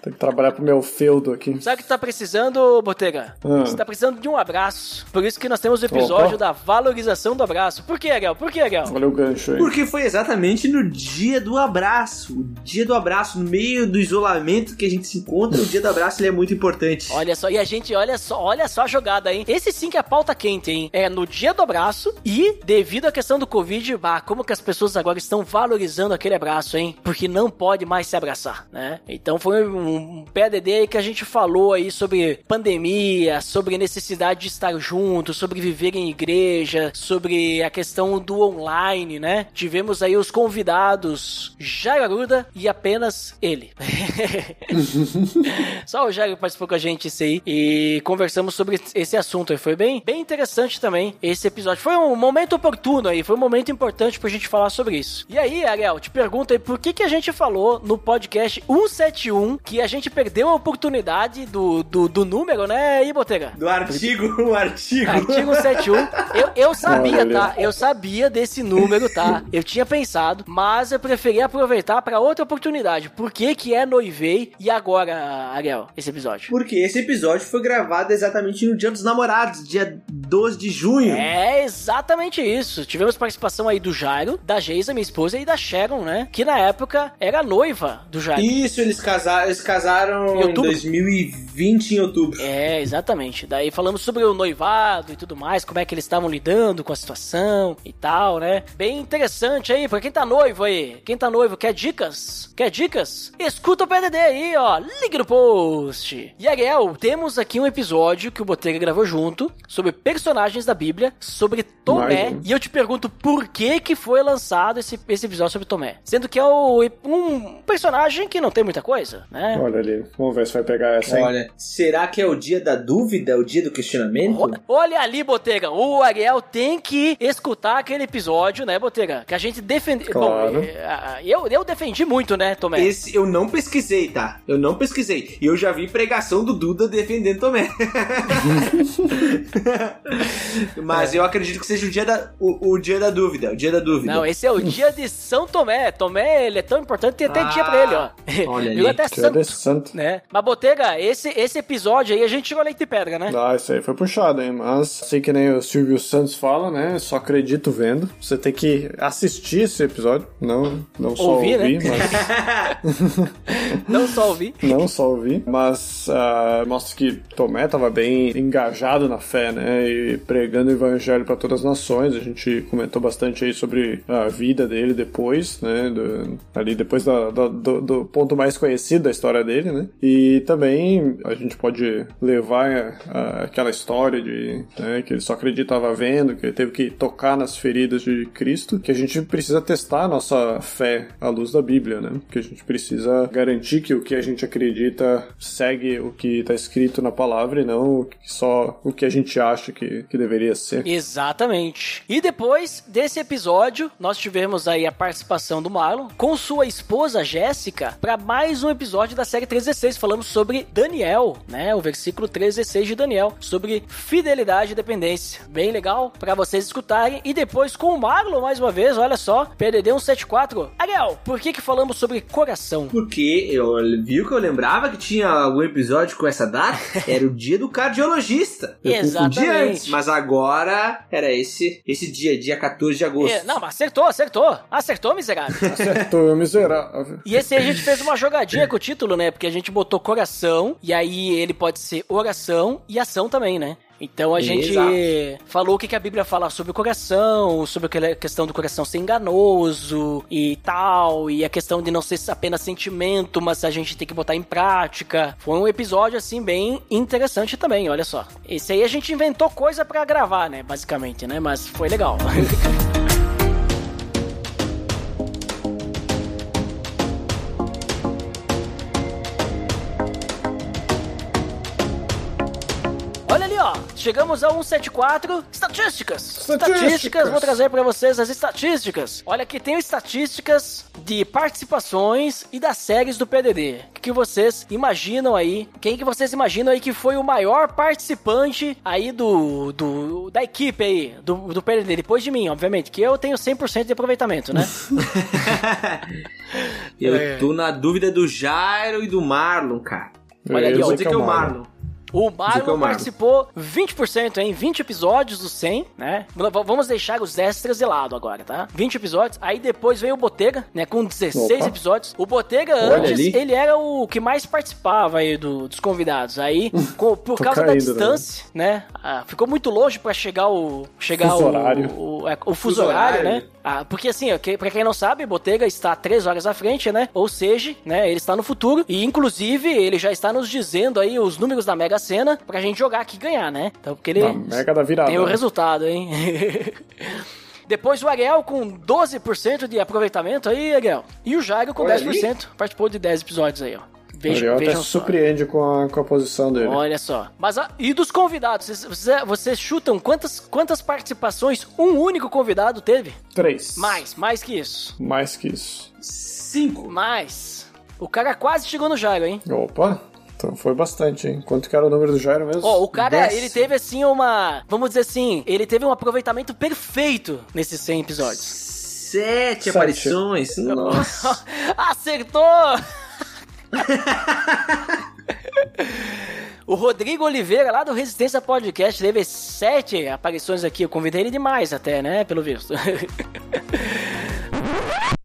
Tem que trabalhar pro meu feudo aqui. Sabe o que tá precisando, Botega? Ah. Você tá precisando de um abraço. Por isso que nós temos o episódio Opa. da valorização do abraço. Por que, Ariel? Por que, Ariel? Olha o gancho aí. Porque foi exatamente no dia do abraço. O dia do abraço, no meio do isolamento que a gente se encontra, o dia do abraço ele é muito importante. Olha só, e a gente, olha só, olha só a jogada, hein? Esse sim que é a pauta quente, hein? É no dia do abraço e, devido à questão do Covid, bah, como que as pessoas agora estão valorizando aquele abraço, hein? Porque não pode mais se abraçar, né? Então foi um, PADD aí que a gente falou aí sobre pandemia, sobre necessidade de estar junto, sobre viver em igreja, sobre a questão do online, né? Tivemos aí os convidados Jair Aruda e apenas ele. Só o Jair participou com a gente isso aí e conversamos sobre esse assunto. Foi bem, bem interessante também esse episódio. Foi um momento oportuno aí, foi um momento importante pra gente falar sobre isso. E aí, Ariel, te pergunto aí, por que que a gente falou no podcast 171 que a gente perdeu a oportunidade do, do, do número, né, aí, Botega? Do artigo, o artigo. Artigo 171. Eu, eu sabia, Olha. tá? Eu sabia desse número, tá? Eu tinha pensado, mas eu preferi aproveitar pra outra oportunidade. Por que que é noivei e agora, Ariel, esse episódio? Porque esse episódio foi gravado exatamente no Dia dos Namorados, dia 12 de junho. É exatamente isso. Tivemos participação aí do Jairo, da Geisa, minha esposa, e da Sharon, né? Que na época era noiva do Jairo. Isso, eles casaram, eles casaram Em em, outubro? 2020, em outubro. É, exatamente. Daí falamos sobre o noivado e tudo mais, como é que eles estavam lidando com a situação e tal, né? Bem interessante aí, pra quem tá noivo aí. Quem tá noivo quer dicas? Quer dicas? Escuta o PDD aí, ó. Link no post. E Ariel, temos aqui um episódio que o Botega gravou junto sobre personagens da Bíblia sobre Tomé. Mais um. E eu te pergunto por que que foi lançado esse, esse episódio sobre Tomé? Sendo que é o, um personagem que não tem muita coisa, né? Olha ali, vamos ver se vai pegar essa, hein? Olha, será que é o dia da dúvida, o dia do questionamento? O- Olha ali, Botega, o Ariel tem que escutar aquele episódio, né, Botega? Que a gente defendeu. Claro. Bom, é, eu, eu defendi muito, né, Tomé? Esse eu não pesquisei, tá? Eu não pesquisei. E eu já vi pregação do Duda defendendo Tomé. Mas eu acredito que seja o dia da, o, o dia da dúvida. O dia da dúvida. Não, esse é o dia de São Tomé. Tomé, ele é tão importante que tem até Ah, dia pra ele, ó. olha Viu ali. até santo, santo. né? Mas, Botega, esse, esse episódio aí a gente tirou leite de pedra, né? Ah, isso aí foi puxado, hein? Mas, sei que nem o Silvio Santos fala, né? Só acredito vendo. Você tem que assistir esse episódio, não, não só Ouvir, ouvir, né? mas Não só ouvir. não só ouvir, mas ah, mostra que Tomé estava bem engajado na fé, né? E pregando o evangelho para todas as nações. A gente comentou bastante aí sobre a vida dele depois, né? do- ali depois da- da- do, do ponto mais conhecido da história dele, né? E também a gente pode levar ah, aquela história de né, que ele só acreditava vendo, que ele teve que tocar nas feridas de Cristo, que a gente precisa testar a nossa fé à luz da Bíblia, né? Que a gente precisa garantir que o que a gente acredita segue o que está escrito na palavra e não só o que a gente acha que, que deveria ser. Exatamente. E depois desse episódio, nós tivemos aí a participação do Marlon com sua esposa Jéssica para mais um episódio da série 316. Falamos sobre Daniel, né? O versículo 316 de Daniel, sobre fidelidade e dependência. Bem legal para vocês escutarem. E depois com o Marlon, mais uma vez, olha só, PDD 174. Ariel, por que que falamos sobre coração? Porque eu viu que eu lembrava que tinha algum episódio com essa data? Era o dia do cardiologista. Eu Exatamente. antes, mas agora era esse esse dia, dia 14 de agosto. É, não, mas acertou, acertou. Acertou, miserável. Acertou, miserável. E esse aí a gente fez uma jogadinha com o título, né? Porque a gente botou coração, e aí ele pode ser oração e ação também, né? Então a gente Exato. falou o que que a Bíblia fala sobre o coração, sobre aquela questão do coração ser enganoso e tal, e a questão de não ser apenas sentimento, mas a gente tem que botar em prática. Foi um episódio, assim, bem interessante também, olha só. Esse aí a gente inventou coisa pra gravar, né? Basicamente, né? Mas foi legal. Chegamos a 174. Estatísticas. Estatísticas. Vou trazer pra vocês as estatísticas. Olha aqui, tem estatísticas de participações e das séries do PDD. O que, vocês imaginam aí? Quem que vocês imaginam aí que foi o maior participante aí do, do da equipe aí, do, do PDD? Depois de mim, obviamente, que eu tenho 100% de aproveitamento, né? Eu É. tô na dúvida do Jairo e do Marlon, cara. Olha ali, Eu ó. vou dizer que é o Marlon. O é Marlon participou 20%, hein? 20 episódios dos 100, né? Vamos deixar os extras de lado agora, tá? 20 episódios. Aí depois veio o Botega, né? Com 16 Opa. episódios. O Botega Olha antes, ali. ele era o que mais participava aí do- dos convidados. Aí, com- por causa da caído, distância, né? ah, ficou muito longe pra chegar o... Chegar Fuso o, horário. O, é, o fuso, Fuso horário, horário. né? Ah, porque assim, pra quem não sabe, Botega está 3 horas à frente, né? Ou seja, né, ele está no futuro e inclusive ele já está nos dizendo aí os números da Mega Sena pra gente jogar aqui e ganhar, né? Então, porque ele Na mega da virada. tem o né? resultado, hein? Depois o Ariel com 12% de aproveitamento aí, Ariel. E o Jairo com Olha 10%. Participou de 10 episódios aí, ó. O Vejam, Ariel até se surpreende com a, com a posição dele. Olha só. Mas ah, e dos convidados? Vocês, vocês- vocês chutam quantas, quantas participações um único convidado teve? Três. Mais, mais que isso. Mais que isso. Cinco. Mais. O cara quase chegou no Jairo, hein? Opa, então foi bastante, hein? Quanto que era o número do Jairo mesmo? Ó, o cara, Dez. ele teve assim uma. Vamos dizer assim, ele teve um aproveitamento perfeito nesses 100 episódios. Sete, Sete. aparições. Nossa. Acertou! O Rodrigo Oliveira, lá do Resistência Podcast, teve sete aparições aqui. Eu convidei ele demais até, né? Pelo visto.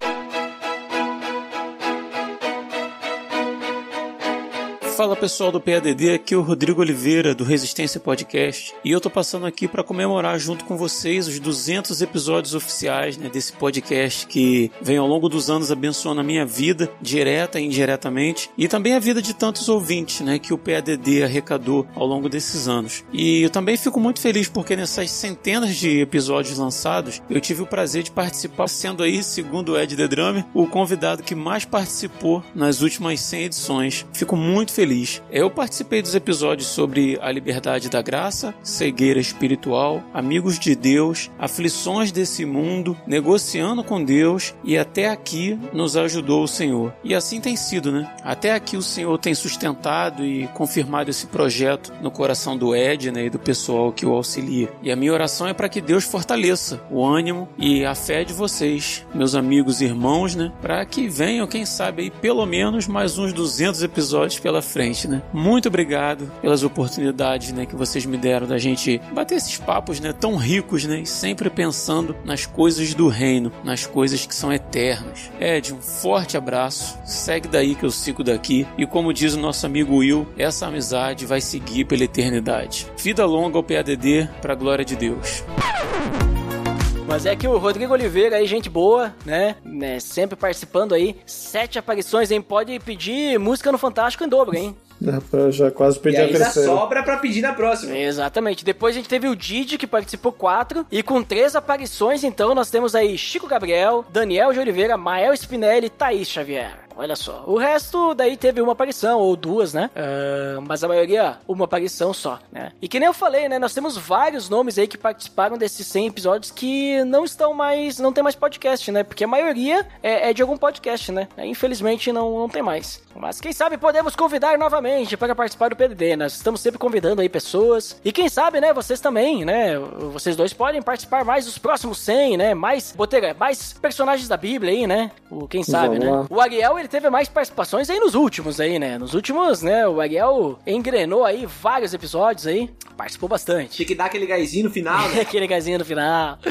Fala pessoal do PADD, aqui é o Rodrigo Oliveira do Resistência Podcast e eu tô passando aqui para comemorar junto com vocês os 200 episódios oficiais né, desse podcast que vem ao longo dos anos abençoando a minha vida, direta e indiretamente, e também a vida de tantos ouvintes né, que o PADD arrecadou ao longo desses anos. E eu também fico muito feliz porque nessas centenas de episódios lançados eu tive o prazer de participar, sendo aí, segundo o Ed The Drummer, o convidado que mais participou nas últimas 100 edições. Fico muito feliz feliz. Eu participei dos episódios sobre a liberdade da graça, cegueira espiritual, amigos de Deus, aflições desse mundo, negociando com Deus e até aqui nos ajudou o Senhor. E assim tem sido, né? Até aqui o Senhor tem sustentado e confirmado esse projeto no coração do Ed né, e do pessoal que o auxilia. E a minha oração é para que Deus fortaleça o ânimo e a fé de vocês, meus amigos e irmãos, né? Para que venham, quem sabe, aí, pelo menos mais uns 200 episódios pela frente frente, né? Muito obrigado pelas oportunidades, né, que vocês me deram da gente bater esses papos, né, tão ricos, né, e sempre pensando nas coisas do reino, nas coisas que são eternas. Ed, um forte abraço. Segue daí que eu sigo daqui e como diz o nosso amigo Will, essa amizade vai seguir pela eternidade. Vida longa ao PADD para a glória de Deus. Mas é que o Rodrigo Oliveira aí, gente boa, né? né? Sempre participando aí. Sete aparições, hein? Pode pedir música no Fantástico em dobro, hein? Eu já quase pedi e a aí terceira. sobra pra pedir na próxima. Exatamente. Depois a gente teve o Didi, que participou quatro. E com três aparições, então, nós temos aí Chico Gabriel, Daniel de Oliveira, Mael Spinelli e Thaís Xavier. Olha só. O resto daí teve uma aparição, ou duas, né? Uh, mas a maioria, uma aparição só, né? E que nem eu falei, né? Nós temos vários nomes aí que participaram desses 100 episódios que não estão mais. Não tem mais podcast, né? Porque a maioria é, é de algum podcast, né? Infelizmente não, não tem mais. Mas quem sabe podemos convidar novamente para participar do PDD. Nós estamos sempre convidando aí pessoas. E quem sabe, né? Vocês também, né? Vocês dois podem participar mais dos próximos 100, né? Mais, botega, mais personagens da Bíblia aí, né? O, quem sabe, né? O Ariel, ele teve mais participações aí nos últimos aí, né? Nos últimos, né? O Ariel engrenou aí vários episódios aí. Participou bastante. Tinha que dar aquele gásinho no final, né? Aquele gazinho no final.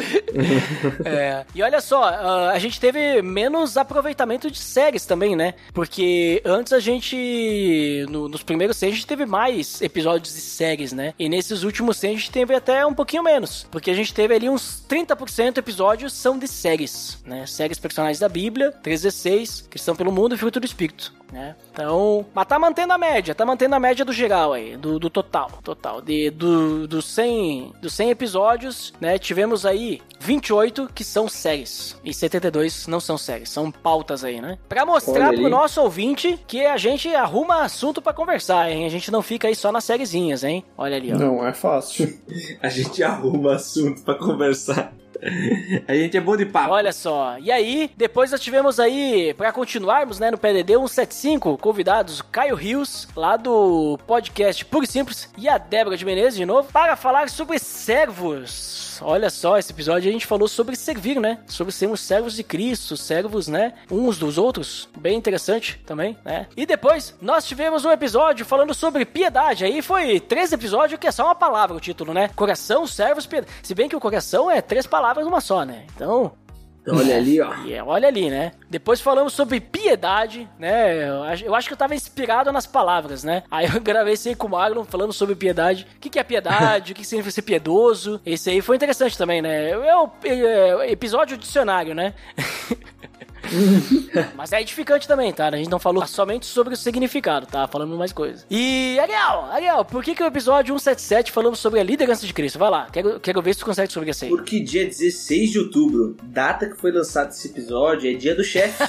É. E olha só, ah, a gente teve menos aproveitamento de séries também, né? Porque antes a gente, no- nos primeiros 100, a gente teve mais episódios de séries, né? E nesses últimos 100 a gente teve até um pouquinho menos. Porque a gente teve ali uns 30% episódios são de séries, né? Séries personagens da Bíblia, 316, Cristão pelo Mundo e Fruto do Espírito. Né? Então, mas tá mantendo a média, tá mantendo a média do geral aí, do, do total, total, de, do, do 100, dos 100 episódios, né, tivemos aí 28 que são séries e 72 não são séries, são pautas aí, né? Pra mostrar Olha pro aí. nosso ouvinte que a gente arruma assunto pra conversar, hein? A gente não fica aí só nas sériezinhas, hein? Olha ali, ó. Não é fácil. A gente arruma assunto pra conversar. A gente é bom de papo. Olha só. E aí, depois nós tivemos aí, pra continuarmos, né, no PDD 175, convidados Caio Rios, lá do podcast Puro e Simples, e a Débora de Menezes, de novo, para falar sobre servos. Olha só, esse episódio a gente falou sobre servir, né? Sobre sermos servos de Cristo, servos, né? Uns dos outros. Bem interessante também, né? E depois, nós tivemos um episódio falando sobre piedade. Aí foi três episódios que é só uma palavra o título, né? Coração, servos, piedade. Se bem que o coração é três palavras numa só, né? Então, Olha ali, ó. é, olha ali, né? Depois falamos sobre piedade, né? Eu acho, que eu tava inspirado nas palavras, né? Aí eu gravei esse aí com o Marlon falando sobre piedade. O que, que é piedade? o que, que significa ser piedoso? Esse aí foi interessante também, né? É o é, episódio dicionário, né? Mas é edificante também, tá? A gente não falou somente sobre o significado, tá? Falando mais coisas. E, Ariel, Ariel, por que que o episódio 177 falamos sobre a liderança de Cristo? Vai lá, quero, quero ver se tu consegue sobre isso aí. Porque dia 16 de outubro, data que foi lançado esse episódio, é dia do chefe.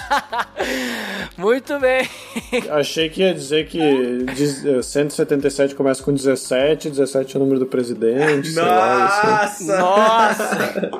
Muito bem. Achei que ia dizer que diz- eh, 177 começa com 17, 17 é o número do presidente, sei lá, isso. Nossa! Nossa!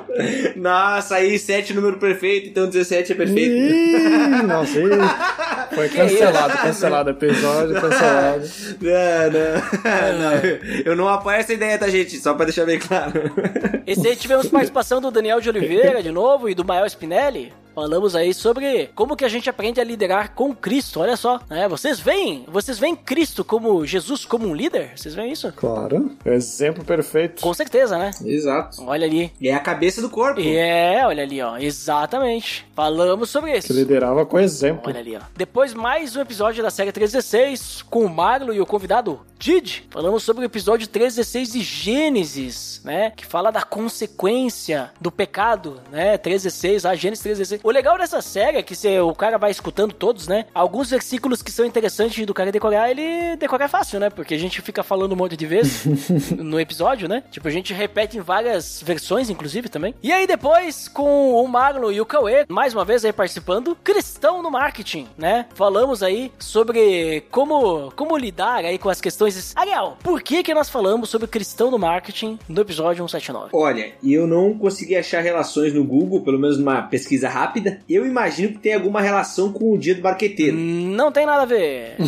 Nossa, aí 7 é o número perfeito, então 17 é perfeito. Ih, nossa, ih. Foi cancelado, cancelado episódio, cancelado. Não, não, não. Eu não apoio essa ideia, tá, gente? Só pra deixar bem claro. Esse aí tivemos participação do Daniel de Oliveira de novo e do Mael Spinelli. Falamos aí sobre como que a gente aprende a liderar com Cristo. Olha só, né? Vocês veem, vocês veem Cristo como Jesus como um líder? Vocês veem isso? Claro. Exemplo perfeito. Com certeza, né? Exato. Olha ali. É a cabeça do corpo. É, olha ali, ó. Exatamente. Falamos sobre isso. Que liderava com exemplo. Olha ali, ó. Depois, mais um episódio da série 316 com o Magno e o convidado Did. Falamos sobre o episódio 316 de Gênesis, né? Que fala da consequência do pecado, né? 316, a Gênesis 316. O legal dessa série é que se o cara vai escutando todos, né? Alguns versículos que são interessantes do cara decorar, ele decorar é fácil, né? Porque a gente fica falando um monte de vezes no episódio, né? Tipo, a gente repete em várias versões, inclusive, também. E aí depois, com o Magno e o Cauê, mais uma vez aí participando, Cristão no Marketing, né? Falamos aí sobre como, como lidar aí com as questões... Ariel, por que que nós falamos sobre Cristão no Marketing no episódio 179? Olha, eu não consegui achar relações no Google, pelo menos numa pesquisa rápida. Eu imagino que tem alguma relação com o dia do marqueteiro. Não tem nada a ver.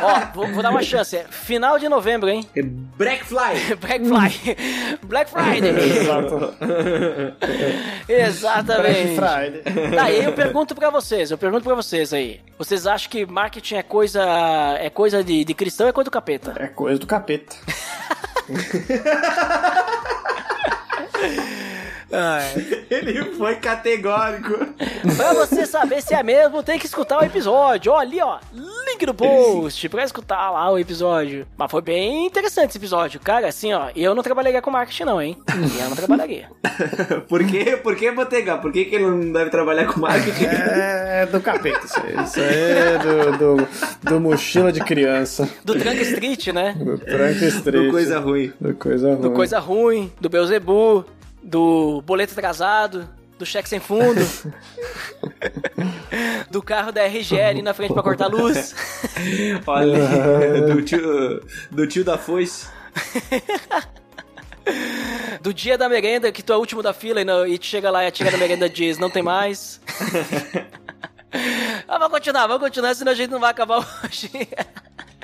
Ó, vou, vou dar uma chance. É final de novembro, hein? É Black Fly. Black Friday. Black Friday. Exato. Exatamente. Black Friday. Daí eu pergunto pra vocês, eu pergunto pra vocês aí. Vocês acham que marketing é coisa é coisa de, de cristão ou é coisa do capeta? É coisa do capeta. Ele foi categórico. Pra você saber se é mesmo, tem que escutar o episódio. Ó, ali, ó. Link no post pra escutar lá o episódio. Mas foi bem interessante esse episódio. Cara, assim, ó, eu não trabalharia com marketing, não, hein? Eu não trabalharia. Por quê? Por que Botega? Por que, que ele não deve trabalhar com marketing? É do capeta isso aí. Isso aí é do, do, do mochila de criança. Do Trunk Street, né? Do Frank Street. Do coisa ruim. Do coisa ruim. Do Coisa Ruim, do Beuzebu, do Boleto Atrasado, do Cheque Sem Fundo, do carro da RG ali na frente pra cortar luz. Olha, do tio, do tio da foice. Do dia da merenda, que tu é o último da fila e, não, e tu chega lá e a tia da merenda diz, não tem mais. ah, vamos continuar, vamos continuar, senão a gente não vai acabar hoje.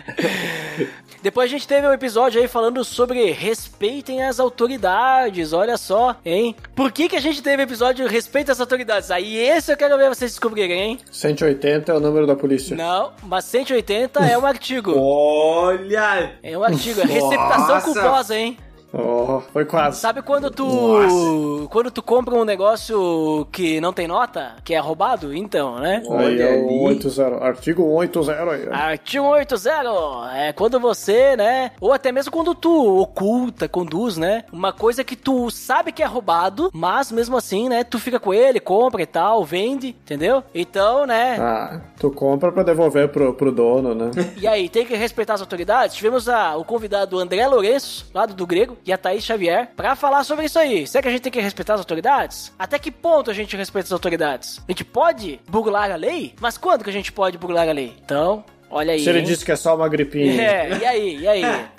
Depois a gente teve um episódio aí falando sobre respeitem as autoridades, olha só, hein? Por que que a gente teve episódio respeita as autoridades? Aí esse eu quero ver vocês descobrirem, hein? 180 é o número da polícia. Não, mas 180 é um artigo. Olha! É um artigo, é receptação Nossa. culposa, hein? Oh, foi quase. Sabe quando tu Nossa. quando tu compra um negócio que não tem nota, que é roubado? Então, né? Aí Olha é o ali. 80. Artigo 180 aí. Artigo 180 é quando você, né, ou até mesmo quando tu oculta, conduz, né, uma coisa que tu sabe que é roubado, mas mesmo assim, né, tu fica com ele, compra e tal, vende, entendeu? Então, né, Ah, tu compra pra devolver pro, pro dono, né? E aí, tem que respeitar as autoridades? Tivemos a- o convidado André Lourenço, lá do, do Grego, e a Thaís Xavier, pra falar sobre isso aí. Será que a gente tem que respeitar as autoridades? Até que ponto a gente respeita as autoridades? A gente pode burlar a lei? Mas quando que a gente pode burlar a lei? Então, olha aí. Se ele hein? disse que é só uma gripinha. É, e aí, e aí?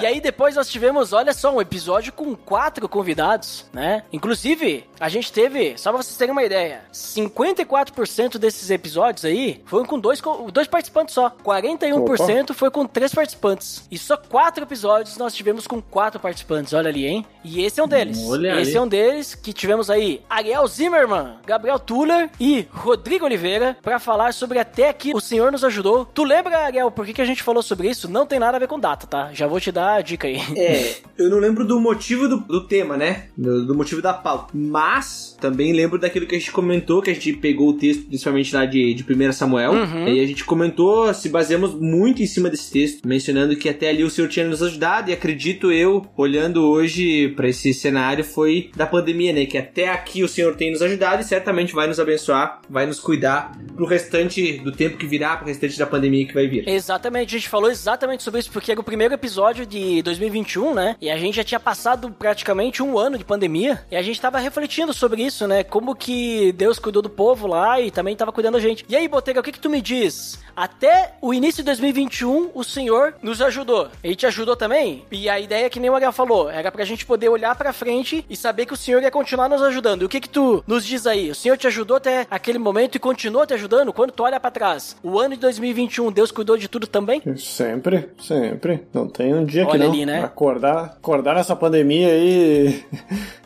E aí depois nós tivemos, olha só, um episódio com quatro convidados, né? Inclusive, a gente teve, só pra vocês terem uma ideia, 54% desses episódios aí foram com dois, dois participantes só. 41% foi com três participantes. E só quatro episódios nós tivemos com quatro participantes, olha ali, hein? E esse é um deles. Olha esse aí. é um deles que tivemos aí Ariel Zimmerman, Gabriel Tuller e Rodrigo Oliveira pra falar sobre até aqui o Senhor nos ajudou. Tu lembra, Ariel, por que, que a gente falou sobre isso? Não tem nada a ver com data, tá? Já vou te dar a dica aí. É, eu não lembro do motivo do, do tema, né? Do, do motivo da pauta. Mas também lembro daquilo que a gente comentou, que a gente pegou o texto, principalmente lá de, de 1 Samuel. E a gente comentou, se baseamos muito em cima desse texto, mencionando que até ali o Senhor tinha nos ajudado. E acredito eu, olhando hoje pra esse cenário, foi da pandemia, né? Que até aqui o Senhor tem nos ajudado e certamente vai nos abençoar, vai nos cuidar pro restante do tempo que virá, pro restante da pandemia que vai vir. Exatamente, a gente falou exatamente sobre isso, porque era o primeiro episódio de 2021, né? E a gente já tinha passado praticamente um ano de pandemia, e a gente tava refletindo sobre isso, né? Como que Deus cuidou do povo lá e também tava cuidando da gente. E aí, Botega, o que que tu me diz? Até o início de 2021 o senhor nos ajudou. Ele te ajudou também? E a ideia que nem o Ariel falou, era pra gente poder olhar pra frente e saber que o senhor ia continuar nos ajudando. E o que que tu nos diz aí? O senhor te ajudou até aquele momento e continuou te ajudando? Quando tu olha pra trás, o ano de 2021, Deus cuidou de tudo também? Sempre, sempre. Não tem um dia que Olha não. ali, né? Acordar, acordar nessa pandemia aí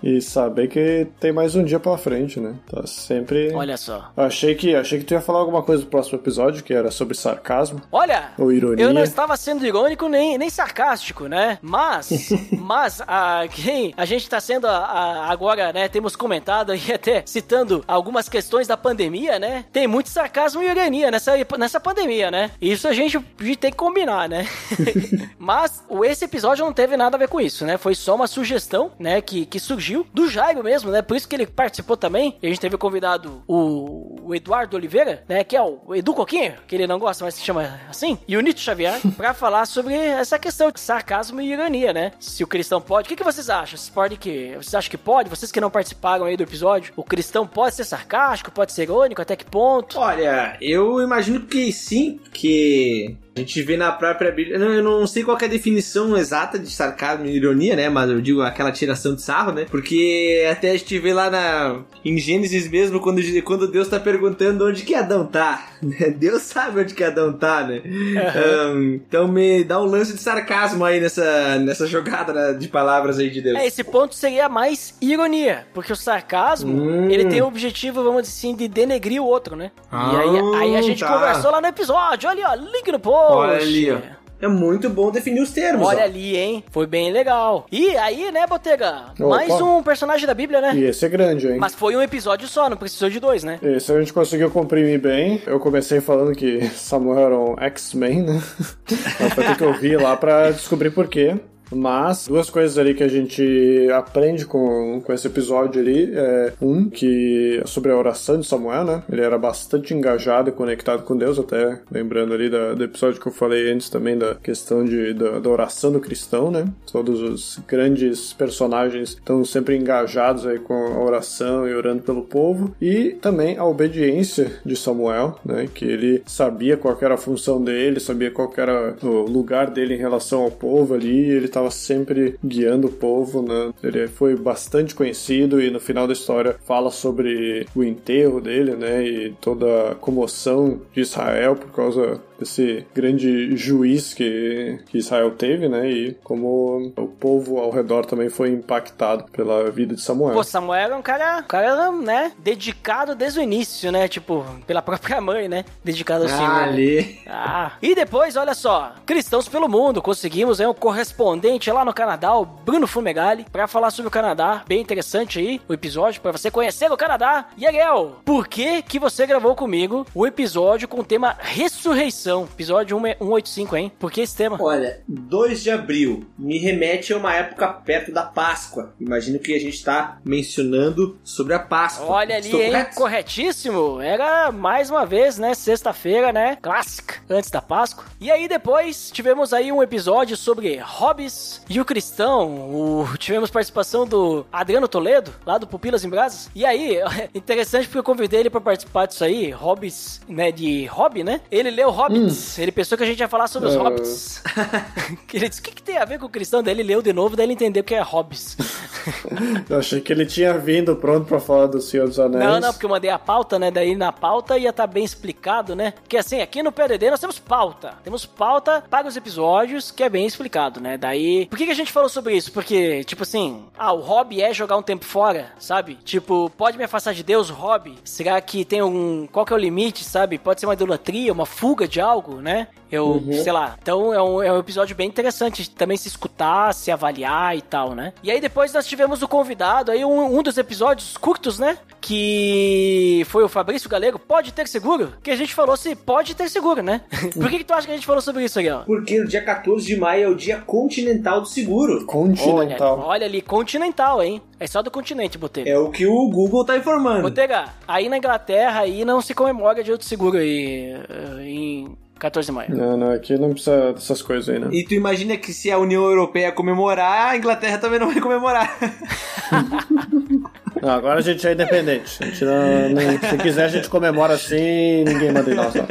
e, e saber que tem mais um dia pela frente, né? Tá sempre. Olha só. Achei que, achei que tu ia falar alguma coisa do próximo episódio, que era sobre sarcasmo. Olha, Ou ironia. eu não estava sendo irônico nem, nem sarcástico, né? Mas, mas a, quem a gente está sendo a- a- agora, né? Temos comentado e até citando algumas questões da pandemia, né? Tem muito sarcasmo e ironia nessa, nessa pandemia, né? Isso a gente, a gente tem que combinar, né? mas esse episódio não teve nada a ver com isso, né? Foi só uma sugestão, né? Que, que surgiu do Jairo mesmo, né? Por isso que ele participou também. A gente teve convidado o, o Eduardo Oliveira, né? Que é o Edu Coquinho, que ele não gosta, mas se chama assim. E o Nito Xavier, pra falar sobre essa questão de sarcasmo e ironia, né? Se o cristão pode. O que, que vocês acham? Vocês podem que. Vocês acham que pode? Vocês que não participaram aí do episódio, o cristão pode ser sarcástico, pode ser irônico, até que ponto? Olha, eu imagino que sim, que a gente vê na própria Bíblia. Não, eu não sei qual é a definição exata de sarcasmo e ironia, né? Mas eu digo aquela tiração de sarro, né? Porque até a gente vê lá na, em Gênesis mesmo, quando, quando Deus tá perguntando onde que Adão tá. né? Deus sabe onde que Adão tá, né? Ahn, então me dá um lance de sarcasmo aí nessa, nessa jogada né, de palavras aí de Deus. É, esse ponto seria mais ironia, porque o sarcasmo, Hum. ele tem o objetivo, vamos dizer assim, de denegrir o outro, né? Ah, e aí, aí a gente tá. conversou lá no episódio, olha ó, link no post. Olha ali, ó. É muito bom definir os termos. Olha ó. ali, hein? Foi bem legal. E aí, né, Botega? Opa. Mais um personagem da Bíblia, né? E esse é grande, hein? Mas foi um episódio só, não precisou de dois, né? Esse a gente conseguiu comprimir bem. Eu comecei falando que Samuel era um X-Men, né? Mas vai ter que ouvir lá pra descobrir por quê. Mas, duas coisas ali que a gente aprende com, com esse episódio ali. É, um, que é sobre a oração de Samuel, né? Ele era bastante engajado e conectado com Deus, até lembrando ali da- do episódio que eu falei antes também da questão de, da, da oração do cristão, né? Todos os grandes personagens estão sempre engajados aí com a oração e orando pelo povo. E também a obediência de Samuel, né? Que ele sabia qual era a função dele, sabia qual era o lugar dele em relação ao povo ali. Ele estava sempre guiando o povo, né? Ele foi bastante conhecido e no final da história fala sobre o enterro dele, né? E toda a comoção de Israel por causa desse grande juiz que, que Israel teve, né? E como o povo ao redor também foi impactado pela vida de Samuel. Pô, Samuel era um cara, um cara, né, dedicado desde o início, né? Tipo, pela própria mãe, né? Dedicado ao Senhor. Ah, ali. Ah, e depois, olha só, Cristãos pelo Mundo, conseguimos aí um correspondente lá no Canadá, o Bruno Fumegali, pra falar sobre o Canadá. Bem interessante aí o episódio, pra você conhecer o Canadá. E Ariel, por que que você gravou comigo o episódio com o tema Ressurreição? Episódio 185, hein? Por que esse tema? Olha, 2 de abril me remete a uma época perto da Páscoa. Imagino que a gente está mencionando sobre a Páscoa. Olha ali, Estou hein? correto? Corretíssimo. Era mais uma vez, né? Sexta-feira, né? Clássica, antes da Páscoa. E aí depois tivemos aí um episódio sobre hobbies e o cristão. O- Tivemos participação do Adriano Toledo, lá do Pupilas em Brasas. E aí, interessante porque eu convidei ele pra participar disso aí, hobbies, né? De hobby, né? Ele leu Hobbits. Ele pensou que a gente ia falar sobre os Ah. Hobbits. Ele disse, o que, que tem a ver com o cristão? Daí ele leu de novo, daí ele entendeu que é Hobbits. Eu achei que ele tinha vindo pronto pra falar do Senhor dos Anéis. Não, não, porque eu mandei a pauta, né? Daí na pauta ia estar bem explicado, né? Porque assim, aqui no PDD nós temos pauta. Temos pauta para os episódios, que é bem explicado, né? Daí. Por que, que a gente falou sobre isso? Porque, tipo assim, ah, o hobby é jogar um tempo fora, sabe? Tipo, pode me afastar de Deus, hobby? Será que tem um. Qual que é o limite, sabe? Pode ser uma idolatria, uma fuga de algo, né? Eu, sei lá. Então é um, é um episódio bem interessante também se escutar, se avaliar e tal, né? E aí depois nós tivemos o convidado, aí um, um dos episódios curtos, né? Que foi o Fabrício Galego, pode ter seguro? Que a gente falou se pode ter seguro, né? Por que, que tu acha que a gente falou sobre isso aí, ó? Porque o dia 14 de maio é o dia continental do seguro. Olha, Continental. olha ali, continental, hein? É só do continente, Botega. É o que o Google tá informando. Botega, aí na Inglaterra aí não se comemora dia do seguro aí eh, em 14 de maio. Não, não, aqui não precisa dessas coisas aí, né? E tu imagina que se a União Europeia comemorar, a Inglaterra também não vai comemorar. Não, agora a gente é independente. A gente não, não- se quiser, a gente comemora assim ninguém manda em nós. Não.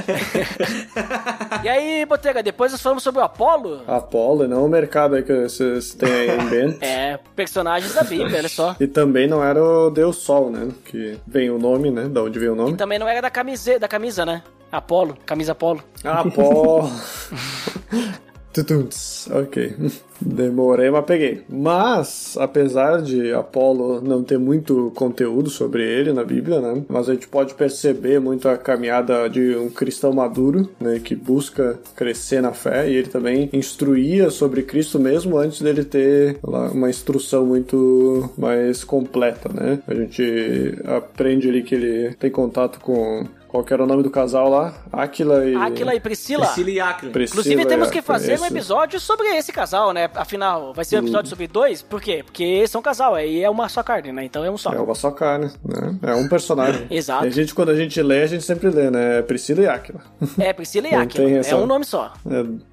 E aí, Botega, depois nós falamos sobre o Apolo. Apolo, não o mercado aí que vocês têm aí em mente. É, personagens da Bíblia, olha só. E também não era o Deus Sol, né? Que vem o nome, né? Da onde vem o nome. Também não era da camisa, da camisa, né? Apolo, camisa Apolo. Apolo. Tutunts. Ok. Demorei, mas peguei. Mas, apesar de Apolo não ter muito conteúdo sobre ele na Bíblia, né? Mas a gente pode perceber muito a caminhada de um cristão maduro, né? Que busca crescer na fé. E ele também instruía sobre Cristo mesmo antes dele ter lá, uma instrução muito mais completa, né? A gente aprende ali que ele tem contato com... Qual que era o nome do casal lá? Aquila e... Aquila e Priscila. Priscila e Aquila. Priscila Inclusive, temos que Aquila, fazer um episódio sobre esse casal, né? Afinal, vai ser um episódio sobre dois? Por quê? Porque são casal, aí é uma só carne, né? Então é um só. É uma só carne, né? É um personagem. Exato. E a gente, quando a gente lê, a gente sempre lê, né? É Priscila e Aquila. É, Priscila e Aquila. É essa- um nome só.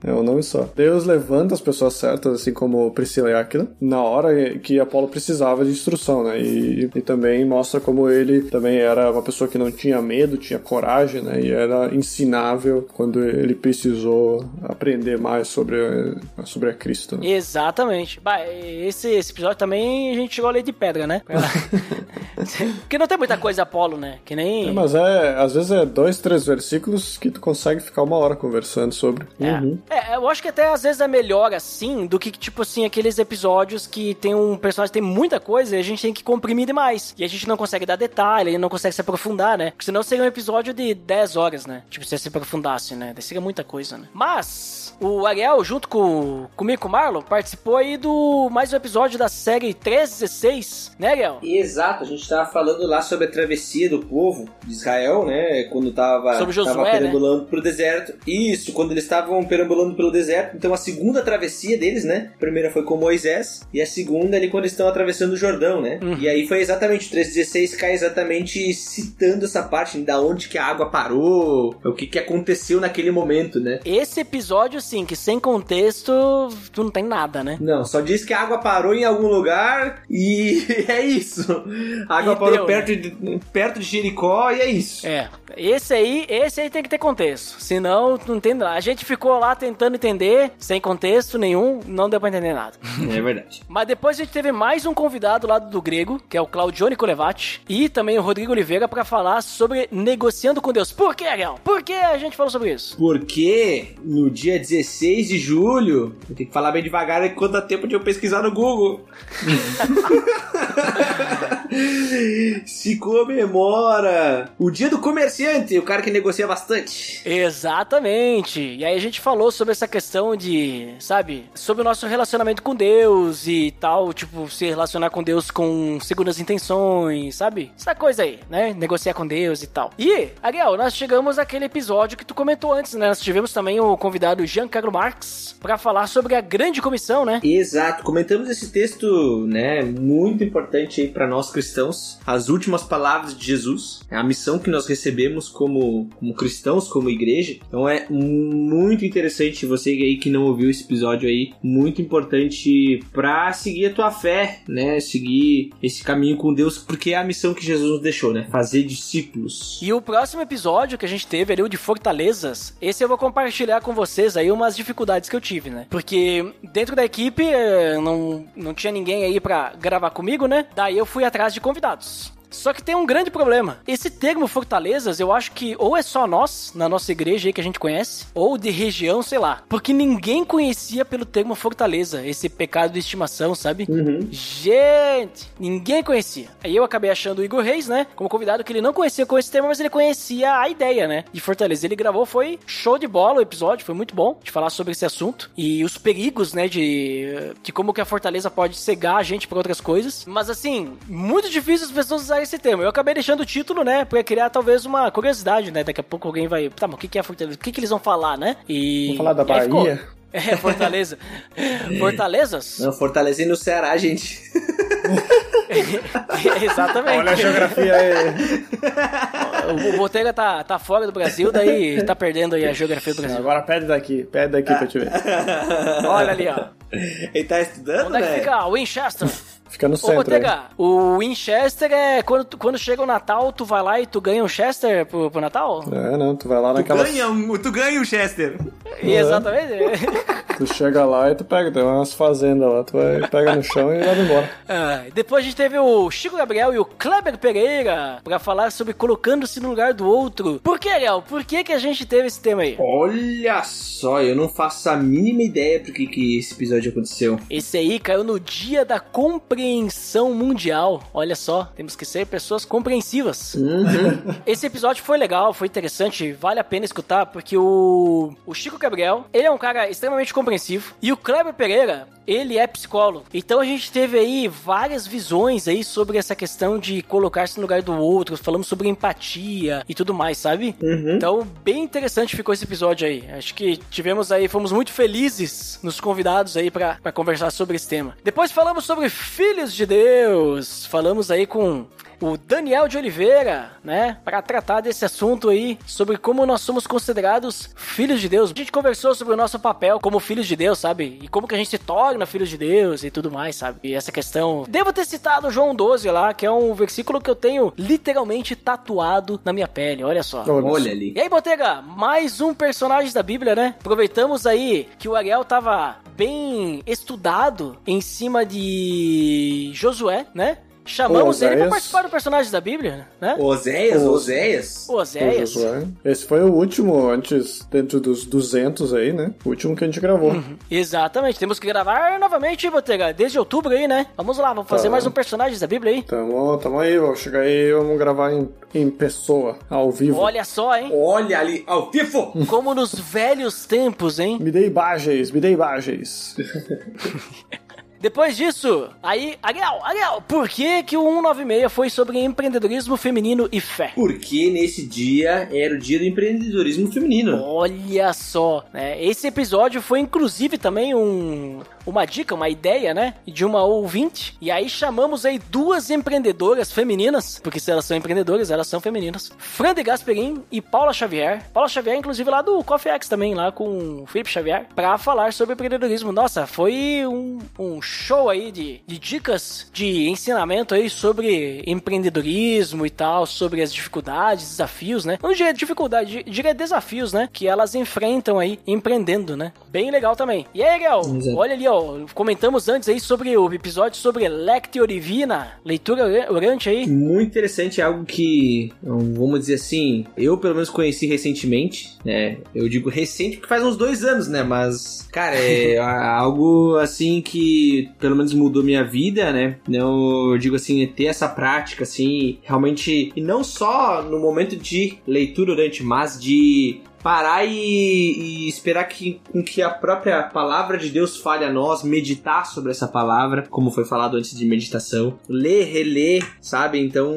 É, é um nome só. Deus levanta as pessoas certas, assim como Priscila e Aquila, na hora que Apolo precisava de instrução, né? E, e também mostra como ele também era uma pessoa que não tinha medo, tinha coragem, né? E era ensinável quando ele precisou aprender mais sobre, sobre a Cristo. Né? Exatamente. Bah, esse, esse episódio também a gente chegou a ler de pedra, né? Porque não tem muita coisa Apolo, né? Que nem. É, mas é, às vezes é dois, três versículos que tu consegue ficar uma hora conversando sobre. Uhum. É, eu acho que até às vezes é melhor assim do que, tipo assim, aqueles episódios que tem um personagem que tem muita coisa e a gente tem que comprimir demais. E a gente não consegue dar detalhe, não consegue se aprofundar, né? Porque senão seria um episódio de 10 horas, né? Tipo, se se aprofundasse, né? Daí seria muita coisa, né? Mas, o Ariel, junto com, comigo com o Marlon, participou aí do mais um episódio da série 316, né, Ariel? Exato, a gente tava falando lá sobre a travessia do povo de Israel, né? Quando tava, Sobre Josué, tava né? perambulando pro deserto. Isso, quando eles estavam perambulando pelo deserto. Então a segunda travessia deles, né? A primeira foi com Moisés e a segunda ali quando eles estão atravessando o Jordão, né? Uhum. E aí foi exatamente, o 316 cai exatamente citando essa parte da onde que a água parou, o que que aconteceu naquele momento, né? Esse episódio, sim, que sem contexto, tu não tem nada, né? Não, só diz que a água parou em algum lugar e é isso. A água E parou deu, né? perto, de, perto de Jericó e é isso. É, esse aí, esse aí tem que ter contexto. Senão, não tem nada. A gente ficou lá tentando entender, sem contexto nenhum, não deu pra entender nada. É verdade. Mas depois a gente teve mais um convidado lá do grego, que é o Claudione Colevati, e também o Rodrigo Oliveira pra falar sobre negociando com Deus. Por que, Ariel? Por que a gente falou sobre isso? Porque no dia 16 de julho, eu tenho que falar bem devagar enquanto dá tempo de eu pesquisar no Google. Se comemora o dia do comerciante, o cara que negocia bastante. Exatamente. E aí a gente falou sobre essa questão de, sabe, sobre o nosso relacionamento com Deus e tal, tipo, se relacionar com Deus com segundas intenções, sabe? Essa coisa aí, né? Negociar com Deus e tal. E, Ariel, nós chegamos àquele episódio que tu comentou antes, né? Nós tivemos também o convidado Giancarlo Marx pra falar sobre a grande comissão, né? Exato, comentamos esse texto, né, muito importante aí para nós cristãos, as últimas palavras de Jesus, a missão que nós recebemos como, como cristãos, como igreja. Então é muito interessante você aí que não ouviu esse episódio aí, muito importante para seguir a tua fé, né, seguir esse caminho com Deus, porque é a missão que Jesus nos deixou, né, fazer discípulos. E o próximo episódio que a gente teve ali, o de Fortalezas, esse eu vou compartilhar com vocês aí umas dificuldades que eu tive, né? Porque dentro da equipe eh, não, não tinha ninguém aí pra gravar comigo, né? Daí eu fui atrás de convidados. Só que tem um grande problema. Esse termo fortalezas, eu acho que ou é só nós, na nossa igreja aí que a gente conhece, ou de região, sei lá. Porque ninguém conhecia pelo termo fortaleza, esse pecado de estimação, sabe? Gente, ninguém conhecia. Aí eu acabei achando o Igor Reis, né? Como convidado que ele não conhecia com esse termo, mas ele conhecia a ideia, né? De Fortaleza. Ele gravou, foi show de bola o episódio, foi muito bom de falar sobre esse assunto. E os perigos, né? De, de como que a Fortaleza pode cegar a gente para outras coisas. Mas assim, muito difícil as pessoas usarem esse termo. Eu acabei deixando o título, né? Pra criar talvez uma curiosidade, né? Daqui a pouco alguém vai. Tá, mas o que que é Fortaleza? O que que eles vão falar, né? E. Vamos falar da aí ficou. Bahia? É, Fortaleza. Fortalezas? Não, Fortaleza e no Ceará, gente. Exatamente. Olha a geografia aí. O Botega tá, tá fora do Brasil, daí tá perdendo aí a geografia do Brasil. Agora pede daqui, pede daqui pra te ver. Olha ali, ó. Ele tá estudando, Onde é que né? fica Winchester? Fica no Ô, centro. aí. Botega, o Winchester é quando, tu- quando chega o Natal, tu vai lá e tu ganha um Chester pro, pro Natal? É, não, tu vai lá Tu naquela. ganha, um, tu ganha o Chester. Exatamente. Tu chega lá e tu pega, tem umas fazendas lá, tu vai, pega no chão e leva embora. Ah, depois a gente teve o Chico Gabriel e o Kleber Pereira pra falar sobre colocando-se no lugar do outro. Por que, Ariel? Por que, que a gente teve esse tema aí? Olha só, eu não faço a mínima ideia por que, que esse episódio aconteceu. Esse aí caiu no dia da compreensão mundial. Olha só, temos que ser pessoas compreensivas. Esse episódio foi legal, foi interessante, vale a pena escutar, porque o, o Chico Gabriel, ele é um cara extremamente compreensivo, e o Kleber Pereira, ele é psicólogo. Então a gente teve aí várias visões aí sobre essa questão de colocar-se no lugar do outro, falamos sobre empatia e tudo mais, sabe? Então, bem interessante ficou esse episódio aí. Acho que tivemos aí, fomos muito felizes nos convidados aí pra conversar sobre esse tema. Depois falamos sobre filhos de Deus. Falamos aí com o Daniel de Oliveira, né, Pra tratar desse assunto aí sobre como nós somos considerados filhos de Deus. A gente conversou sobre o nosso papel como filhos de Deus, sabe? E como que a gente se torna filhos de Deus e tudo mais, sabe? E essa questão. Devo ter citado João 12 lá, que é um versículo que eu tenho literalmente tatuado na minha pele. Olha só. Olha ali. E aí, Botega, mais um personagem da Bíblia, né? Aproveitamos aí que o Ariel tava bem estudado em cima de Josué, né? Chamamos ele pra Oséias. participar do personagem da Bíblia, né? Oséias, O- Oséias. O Oséias. Esse foi o último, antes, dentro dos 200 aí, né? O último que a gente gravou. Uhum. Exatamente, temos que gravar novamente, Botega, desde outubro aí, né? Vamos lá, vamos fazer Tá. mais um personagem da Bíblia aí. Tamo, tamo aí, vamos chegar aí, vamos gravar em, em pessoa, ao vivo. Olha só, hein? Olha ali, ao vivo. Como nos velhos tempos, hein? Me dê imagens, me dê imagens. Depois disso, aí, Ariel, Ariel, por que que o 196 foi sobre empreendedorismo feminino e fé? Porque nesse dia era o dia do empreendedorismo feminino. Olha só, né? Esse episódio foi inclusive também um, uma dica, uma ideia, né? De uma ouvinte. E aí chamamos aí duas empreendedoras femininas, porque se elas são empreendedoras, elas são femininas. Fran de Gasperin e Paula Xavier. Paula Xavier, inclusive, lá do Coffee X também, lá com o Felipe Xavier, pra falar sobre empreendedorismo. Nossa, foi um, um show aí de, de dicas, de ensinamento aí sobre empreendedorismo e tal, sobre as dificuldades, desafios, né? Não diria dificuldade, diria desafios, né? Que elas enfrentam aí empreendendo, né? Bem legal também. E aí, Ariel, Exato. olha ali, ó, comentamos antes aí sobre o episódio sobre Lectio Divina, leitura ora- orante aí. Muito interessante, é algo que, vamos dizer assim, eu pelo menos conheci recentemente, né? Eu digo recente porque faz uns dois anos, né? Mas, cara, é algo assim que pelo menos mudou minha vida, né? Eu digo assim, ter essa prática, assim, realmente, e não só no momento de leitura orante, mas de parar e, e esperar que, com que a própria palavra de Deus fale a nós, meditar sobre essa palavra, como foi falado antes de meditação, ler, reler, sabe? Então,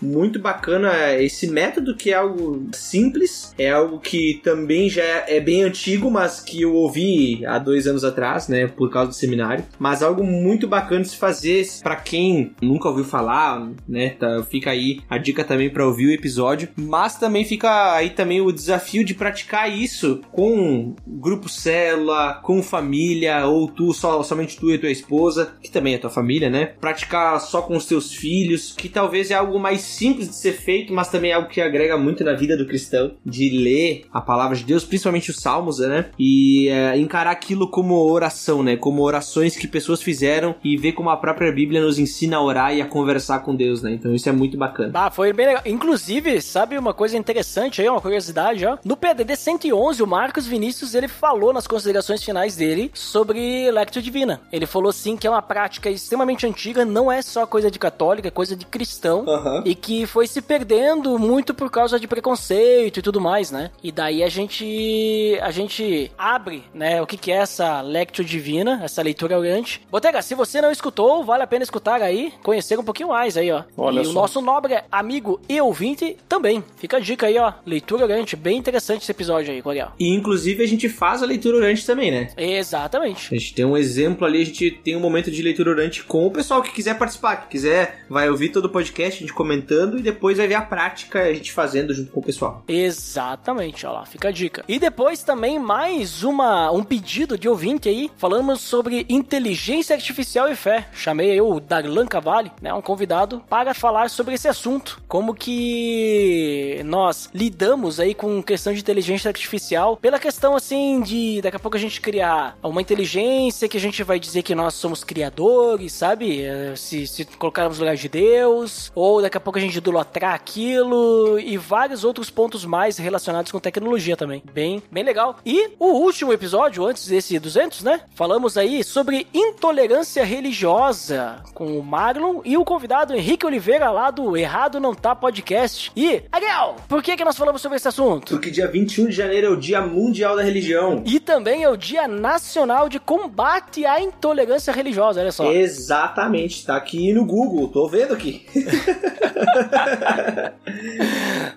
muito bacana esse método que é algo simples, é algo que também já é bem antigo, mas que eu ouvi há dois anos atrás, né, por causa do seminário, mas algo muito bacana de se fazer para quem nunca ouviu falar, né? Tá, fica aí a dica também para ouvir o episódio, mas também fica aí também o desafio de praticar isso com grupo célula, com família, ou tu, só, somente tu e tua esposa, que também é tua família, né? Praticar só com os teus filhos, que talvez é algo mais simples de ser feito, mas também é algo que agrega muito na vida do cristão, de ler a palavra de Deus, principalmente os salmos, né? E é, encarar aquilo como oração, né? Como orações que pessoas fizeram e ver como a própria Bíblia nos ensina a orar e a conversar com Deus, né? Então isso é muito bacana. Ah, foi bem legal. Inclusive, sabe uma coisa interessante aí, uma curiosidade, ó? No PDD 111, o Marcos Vinícius, ele falou nas considerações finais dele sobre Lectio Divina. Ele falou sim que é uma prática extremamente antiga, não é só coisa de católica, é coisa de cristão. Aham. E que foi se perdendo muito por causa de preconceito e tudo mais, né? E daí a gente a gente abre, né, o que que é essa Lectio Divina, essa leitura orante. Botega, se você não escutou, vale a pena escutar aí, conhecer um pouquinho mais aí, ó. Olha e o só. nosso nobre amigo e ouvinte também. Fica a dica aí, ó. Leitura orante, bem interessante interessante esse episódio aí, Coriel. E inclusive a gente faz a leitura orante também, né? Exatamente. A gente tem um exemplo ali, a gente tem um momento de leitura orante com o pessoal que quiser participar, que quiser, vai ouvir todo o podcast, a gente comentando e depois vai ver a prática, a gente fazendo junto com o pessoal. Exatamente, ó lá, fica a dica. E depois também mais uma, um pedido de ouvinte aí, falamos sobre inteligência artificial e fé. Chamei aí o Darlan Cavalli, né, um convidado, para falar sobre esse assunto. Como que nós lidamos aí com questão de inteligência artificial, pela questão assim de daqui a pouco a gente criar uma inteligência que a gente vai dizer que nós somos criadores, sabe? Eh, Se, se colocarmos no lugar de Deus, ou daqui a pouco a gente idolatrar aquilo e vários outros pontos mais relacionados com tecnologia também. Bem, bem legal. E o último episódio, antes desse 200, né? Falamos aí sobre intolerância religiosa com o Marlon e o convidado Henrique Oliveira lá do Errado Não Tá Podcast. E, Ariel, por que que nós falamos sobre esse assunto? Porque dia 21 de janeiro é o Dia Mundial da Religião. E também é o Dia Nacional de Combate à Intolerância Religiosa, olha só. Exatamente, tá aqui no Google, tô vendo aqui.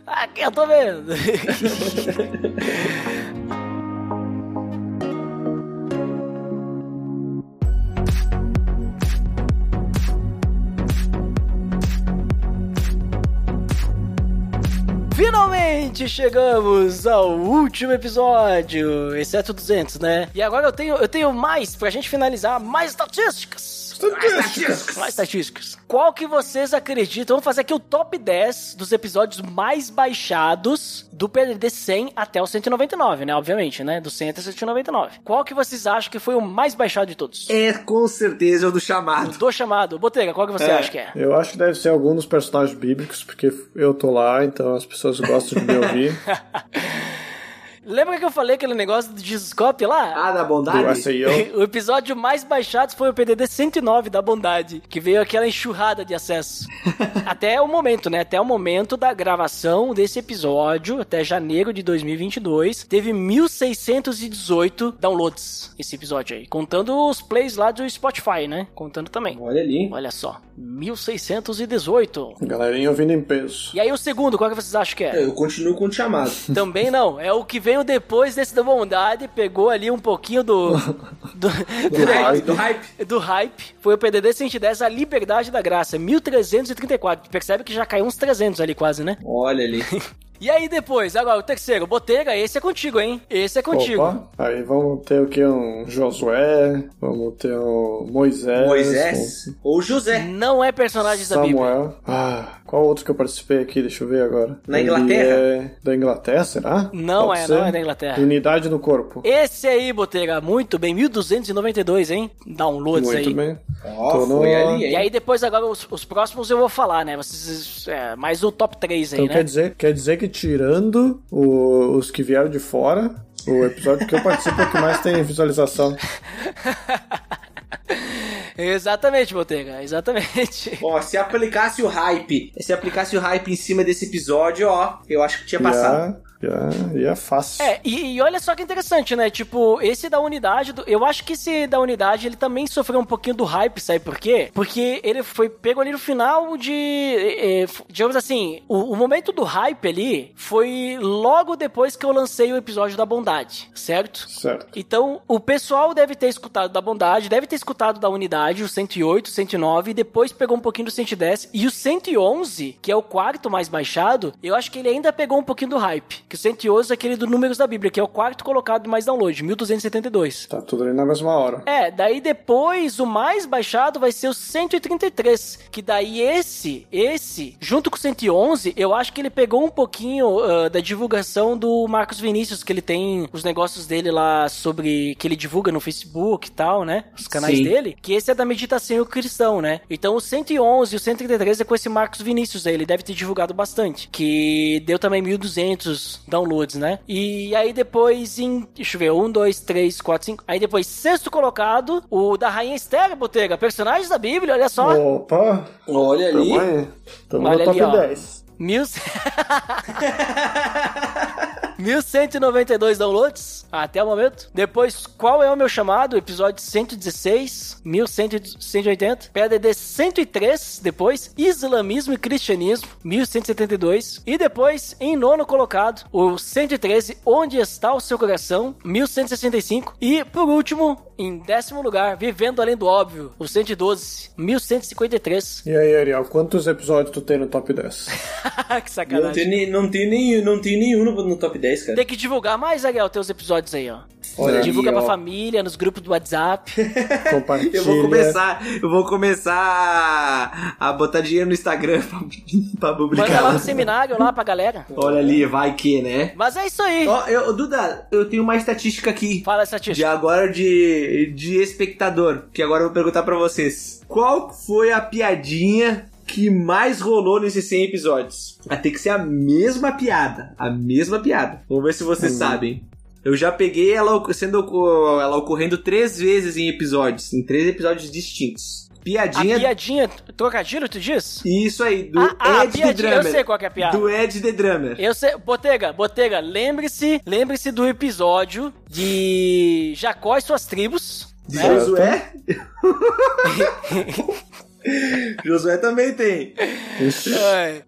Aqui eu tô vendo. Finalmente chegamos ao último episódio, exceto 200, né? E agora eu tenho, eu tenho mais, pra gente finalizar, mais estatísticas. Mais estatísticas. Qual que vocês acreditam? Vamos fazer aqui o top 10 dos episódios mais baixados do PDD 100 até o 199, né? Obviamente, né? Do 100 até o 199. Qual que vocês acham que foi o mais baixado de todos? É com certeza o do chamado. Do chamado. Botega, qual que você É. acha que é? Eu acho que deve ser algum dos personagens bíblicos, porque eu tô lá, então as pessoas gostam de me ouvir. Lembra que eu falei aquele negócio do Jesus Cop lá? Ah, da Do bondade? SEO. O episódio mais baixado foi o PDD 109 da Bondade, que veio aquela enxurrada de acesso. até o momento, né? Até o momento da gravação desse episódio, até janeiro de 2022, teve 1618 downloads esse episódio aí, contando os plays lá do Spotify, né? Contando também. Olha ali. Olha só, 1618. Galerinha ouvindo em peso. E aí o segundo, qual que vocês acham que é? Eu continuo com o chamado. Também não, é o que veio depois desse da bondade, pegou ali um pouquinho do. do, Do hype. Do hype. do hype. Foi o PDD 110, a liberdade da graça, 1334. Percebe que já caiu uns 300 ali quase, né? Olha ali. E aí depois, agora o terceiro, Botega, esse é contigo, hein? Esse é contigo. Opa, aí vamos ter o que? Um Josué, vamos ter um Moisés. Moisés ou José. Não é um personagem da Bíblia. Samuel. Ah, qual outro que eu participei aqui? Deixa eu ver agora. Na Ele Inglaterra? é da Inglaterra, será? Não Pode é, ser? não é da Inglaterra. Unidade no corpo. Esse aí, Botega, muito bem, 1292, hein? Downloads Muito aí. bem. Ó, Tô no- ali, hein? E aí depois agora os, os próximos eu vou falar, né? Vocês, é, mais o top 3 aí, Então né? quer, dizer, quer dizer que tirando o- os que vieram de fora, o episódio que eu participo é o que mais tem visualização. Exatamente, Botega, exatamente. Ó, se aplicasse o hype, se aplicasse o hype em cima desse episódio, ó, eu acho que tinha passado. Já, já, já é fácil. É, e, e olha só que interessante, né? Tipo, esse da unidade, do- eu acho que esse da unidade, ele também sofreu um pouquinho do hype, sabe por quê? Porque ele foi pego ali no final de, eh, eh, digamos assim, o, o momento do hype ali foi logo depois que eu lancei o episódio da bondade, certo? Certo. Então, o pessoal deve ter escutado da bondade, deve ter escutado da unidade, o 108, 109, e depois pegou um pouquinho do 110. E o 111, que é o quarto mais baixado, eu acho que ele ainda pegou um pouquinho do hype. Que o 111 é aquele do Números da Bíblia, que é o quarto colocado mais download, 1272. Tá tudo ali na mesma hora. É, daí depois o mais baixado vai ser o 133, que daí esse, esse, junto com o 111, eu acho que ele pegou um pouquinho ah, da divulgação do Marcos Vinícius, que ele tem os negócios dele lá sobre, que ele divulga no Facebook e tal, né, os canais Sim. dele, que esse é da meditação cristão, né, então o 111 e o 133 é com esse Marcos Vinícius aí, ele deve ter divulgado bastante, que deu também 1200 downloads, né, e aí depois em, deixa eu ver, 1, 2, 3, 4, 5, aí depois sexto colocado, o da Rainha Esther, Botega, personagens da Bíblia, olha só, Opa! Olha ali. Tamo aí. Tamo Olha no top ali, ó. 10. Mil... 1192 downloads até o momento. Depois, qual é o meu chamado? Episódio 116, 1180. PDD 103, depois, Islamismo e Cristianismo, 1172. E depois, em nono colocado, o 113, Onde está o seu coração, 1165. E, por último, em décimo lugar, Vivendo Além do Óbvio, o 112, 1153. E aí, Ariel, quantos episódios tu tem no top 10? que Não sacanagem. tem, nem- não tem, nem, não tem nenhum no, no top 10, cara. Tem que divulgar mais, Ariel, teus episódios aí, ó. Olha, Divulga aí, pra ó. família, nos grupos do WhatsApp. compartilha. Eu vou começar, eu vou começar a, botar dinheiro no Instagram pra, pra Manda publicar. lá no seminário, lá pra galera. Olha ali, vai que, né? Mas é isso aí. Ó, eu, Duda, eu tenho uma estatística aqui. Fala a De estatística. agora de, de espectador, que agora eu vou perguntar pra vocês. Qual foi a piadinha que mais rolou nesses 100 episódios? Vai ter que ser a mesma piada, a mesma piada. Vamos ver se vocês sabem. Eu já peguei ela sendo ela ocorrendo três vezes em episódios, em três episódios distintos. A Piadinha piadinha, trocadilho, tu diz? isso aí, do Ah, ah, a Ed the piadinha, eu Drummer. sei qual que é a piada. Do Ed the Drummer. Eu sei, Botega, Botega, lembre-se, lembre-se do episódio de Jacó e suas tribos. né? Josué? Josué também tem. É.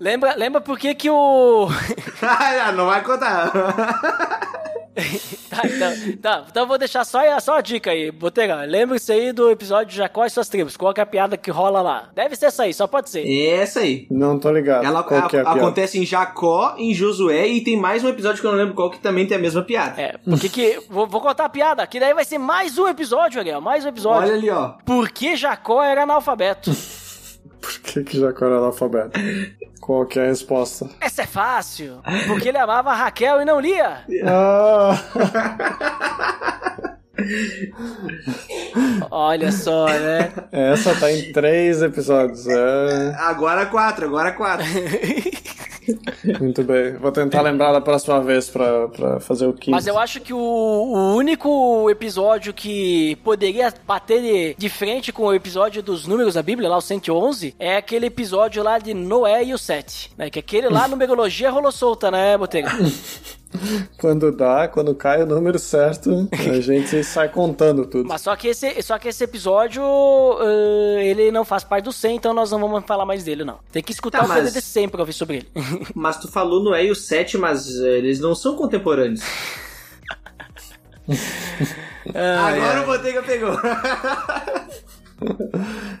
Lembra, lembra por que que o... Ah, não vai contar. tá, então, tá, então eu vou deixar só, a- só a dica aí, Botega. Lembre-se aí do episódio de Jacó e suas tribos. Qual que é a piada que rola lá? Deve ser essa aí, só pode ser. Essa aí. não tô ligado. Ela Qual que é a a- piada? acontece em Jacó, em Josué, e tem mais um episódio que eu não lembro qual que também tem a mesma piada. É, porque que... Vou, vou contar a piada, que daí vai ser mais um episódio, Ariel, mais um episódio. Olha ali, ó. Por que Jacó era analfabeto? Que, que Jacó era analfabeto? Qual que é a resposta? Essa é fácil. Porque ele amava a Raquel e não lia. Ah! Olha só, né? Essa tá em três episódios. É. Agora quatro, agora quatro. Muito bem. Vou tentar lembrar da próxima vez pra, pra fazer o 15. Mas eu acho que o, o único episódio que poderia bater de, de frente com o episódio dos números da Bíblia, lá o 111, é aquele episódio lá de Noé e o Sete. Né? Que aquele lá, numerologia rolou solta, né, Botega? Quando dá, quando cai o número certo, a gente sai contando tudo. Mas só que esse, só que esse episódio, eh, ele não faz parte do 100, então nós não vamos falar mais dele, não. Tem que escutar Tá, o mas- PDD 100 pra ouvir sobre ele. Mas tu falou no E o 7, mas eh, eles não são contemporâneos. agora o Botega pegou.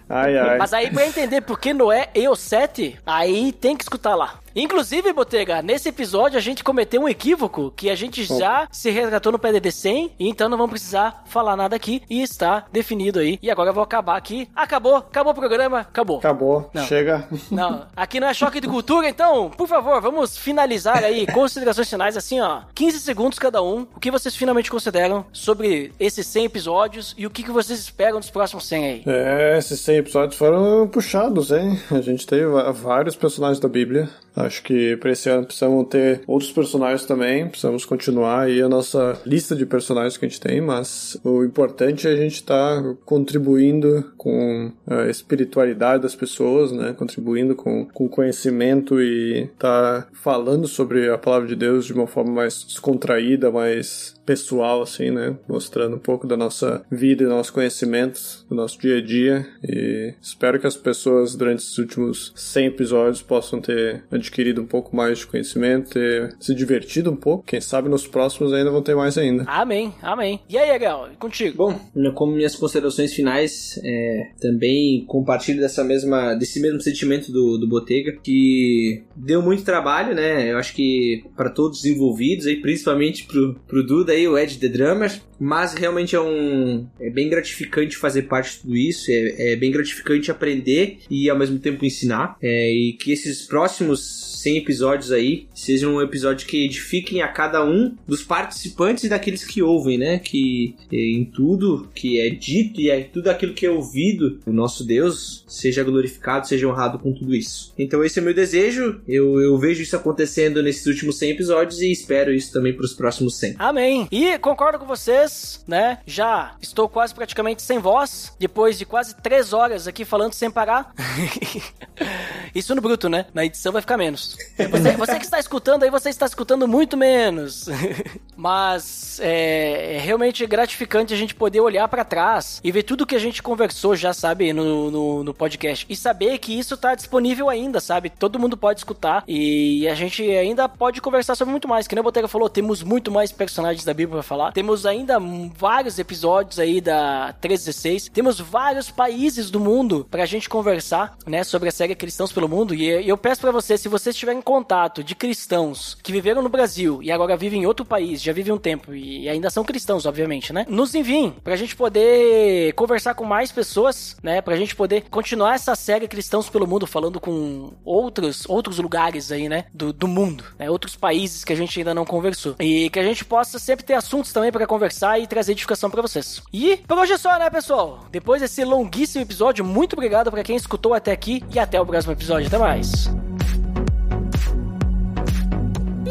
Ai, ai. Mas aí, pra entender por que Noé e o 7, aí tem que escutar lá. Inclusive, Botega, nesse episódio a gente cometeu um equívoco que a gente já se resgatou no PDD 100, e então não vamos precisar falar nada aqui e está definido aí. E agora eu vou acabar aqui. Acabou, acabou o programa, acabou. Acabou. Não. Chega. Não, aqui não é choque de cultura, então, por favor, vamos finalizar aí, considerações finais, assim, ó, 15 segundos cada um, o que vocês finalmente consideram sobre esses 100 episódios e o que, que vocês esperam dos próximos 100 aí. É, esses 100 episódios foram puxados, hein? A gente teve vários personagens da Bíblia. Acho que pra esse ano precisamos ter outros personagens também. Precisamos continuar aí a nossa lista de personagens que a gente tem, mas o importante é a gente estar contribuindo com a espiritualidade das pessoas, né? Contribuindo com, com conhecimento e tá falando sobre a palavra de Deus de uma forma mais descontraída, mais pessoal, assim, né? Mostrando um pouco da nossa vida e nossos conhecimentos, do nosso dia a dia. E espero que as pessoas, durante esses últimos 100 episódios, possam ter adquirido um pouco mais de conhecimento, ter se divertido um pouco. Quem sabe nos próximos ainda vão ter mais ainda. Amém, amém. E aí, Ariel, contigo? Bom, como minhas considerações finais, é, também compartilho dessa mesma, desse mesmo sentimento do, do Botega, que deu muito trabalho, né? Eu acho que para todos os envolvidos, aí, principalmente pro, pro Duda aí, o Ed The Drummer, mas realmente é um é bem gratificante fazer parte de tudo isso, é, é bem gratificante aprender e ao mesmo tempo ensinar, é, e que esses próximos 100 episódios aí sejam um episódio que edifiquem a cada um dos participantes e daqueles que ouvem, né? Que é, em tudo que é dito e é tudo aquilo que é ouvido, o nosso Deus seja glorificado, seja honrado com tudo isso. Então esse é o meu desejo, eu, eu vejo isso acontecendo nesses últimos 100 episódios e espero isso também para os próximos 100. Amém. E concordo com vocês, né? Já estou quase praticamente sem voz, depois de quase três horas aqui falando sem parar. Isso no bruto, né? Na edição vai ficar menos. Você, você que está escutando aí, você está escutando muito menos. Mas é, é realmente gratificante a gente poder olhar para trás e ver tudo que a gente conversou já, sabe, no, no, no podcast. E saber que isso tá disponível ainda, sabe? Todo mundo pode escutar e a gente ainda pode conversar sobre muito mais. Que nem o Botega falou, temos muito mais personagens da Bíblia pra falar. Temos ainda vários episódios aí da 316. Temos vários países do mundo pra gente conversar, né, sobre a série Cristãos pelo Mundo. E eu peço para você, se vocês tiverem contato de cristãos que viveram no Brasil e agora vivem em outro país, já vivem um tempo e ainda são cristãos, obviamente, né? Nos enviem pra gente poder conversar com mais pessoas, né? Pra gente poder continuar essa série Cristãos pelo Mundo falando com outros outros lugares aí, né, do, do mundo, né? Outros países que a gente ainda não conversou. E que a gente possa sempre ter assuntos também para conversar e trazer edificação para vocês. E por hoje é só, né, pessoal? Depois desse longuíssimo episódio, muito obrigado para quem escutou até aqui e até o próximo episódio. Até mais.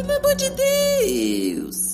Pelo amor de Deus!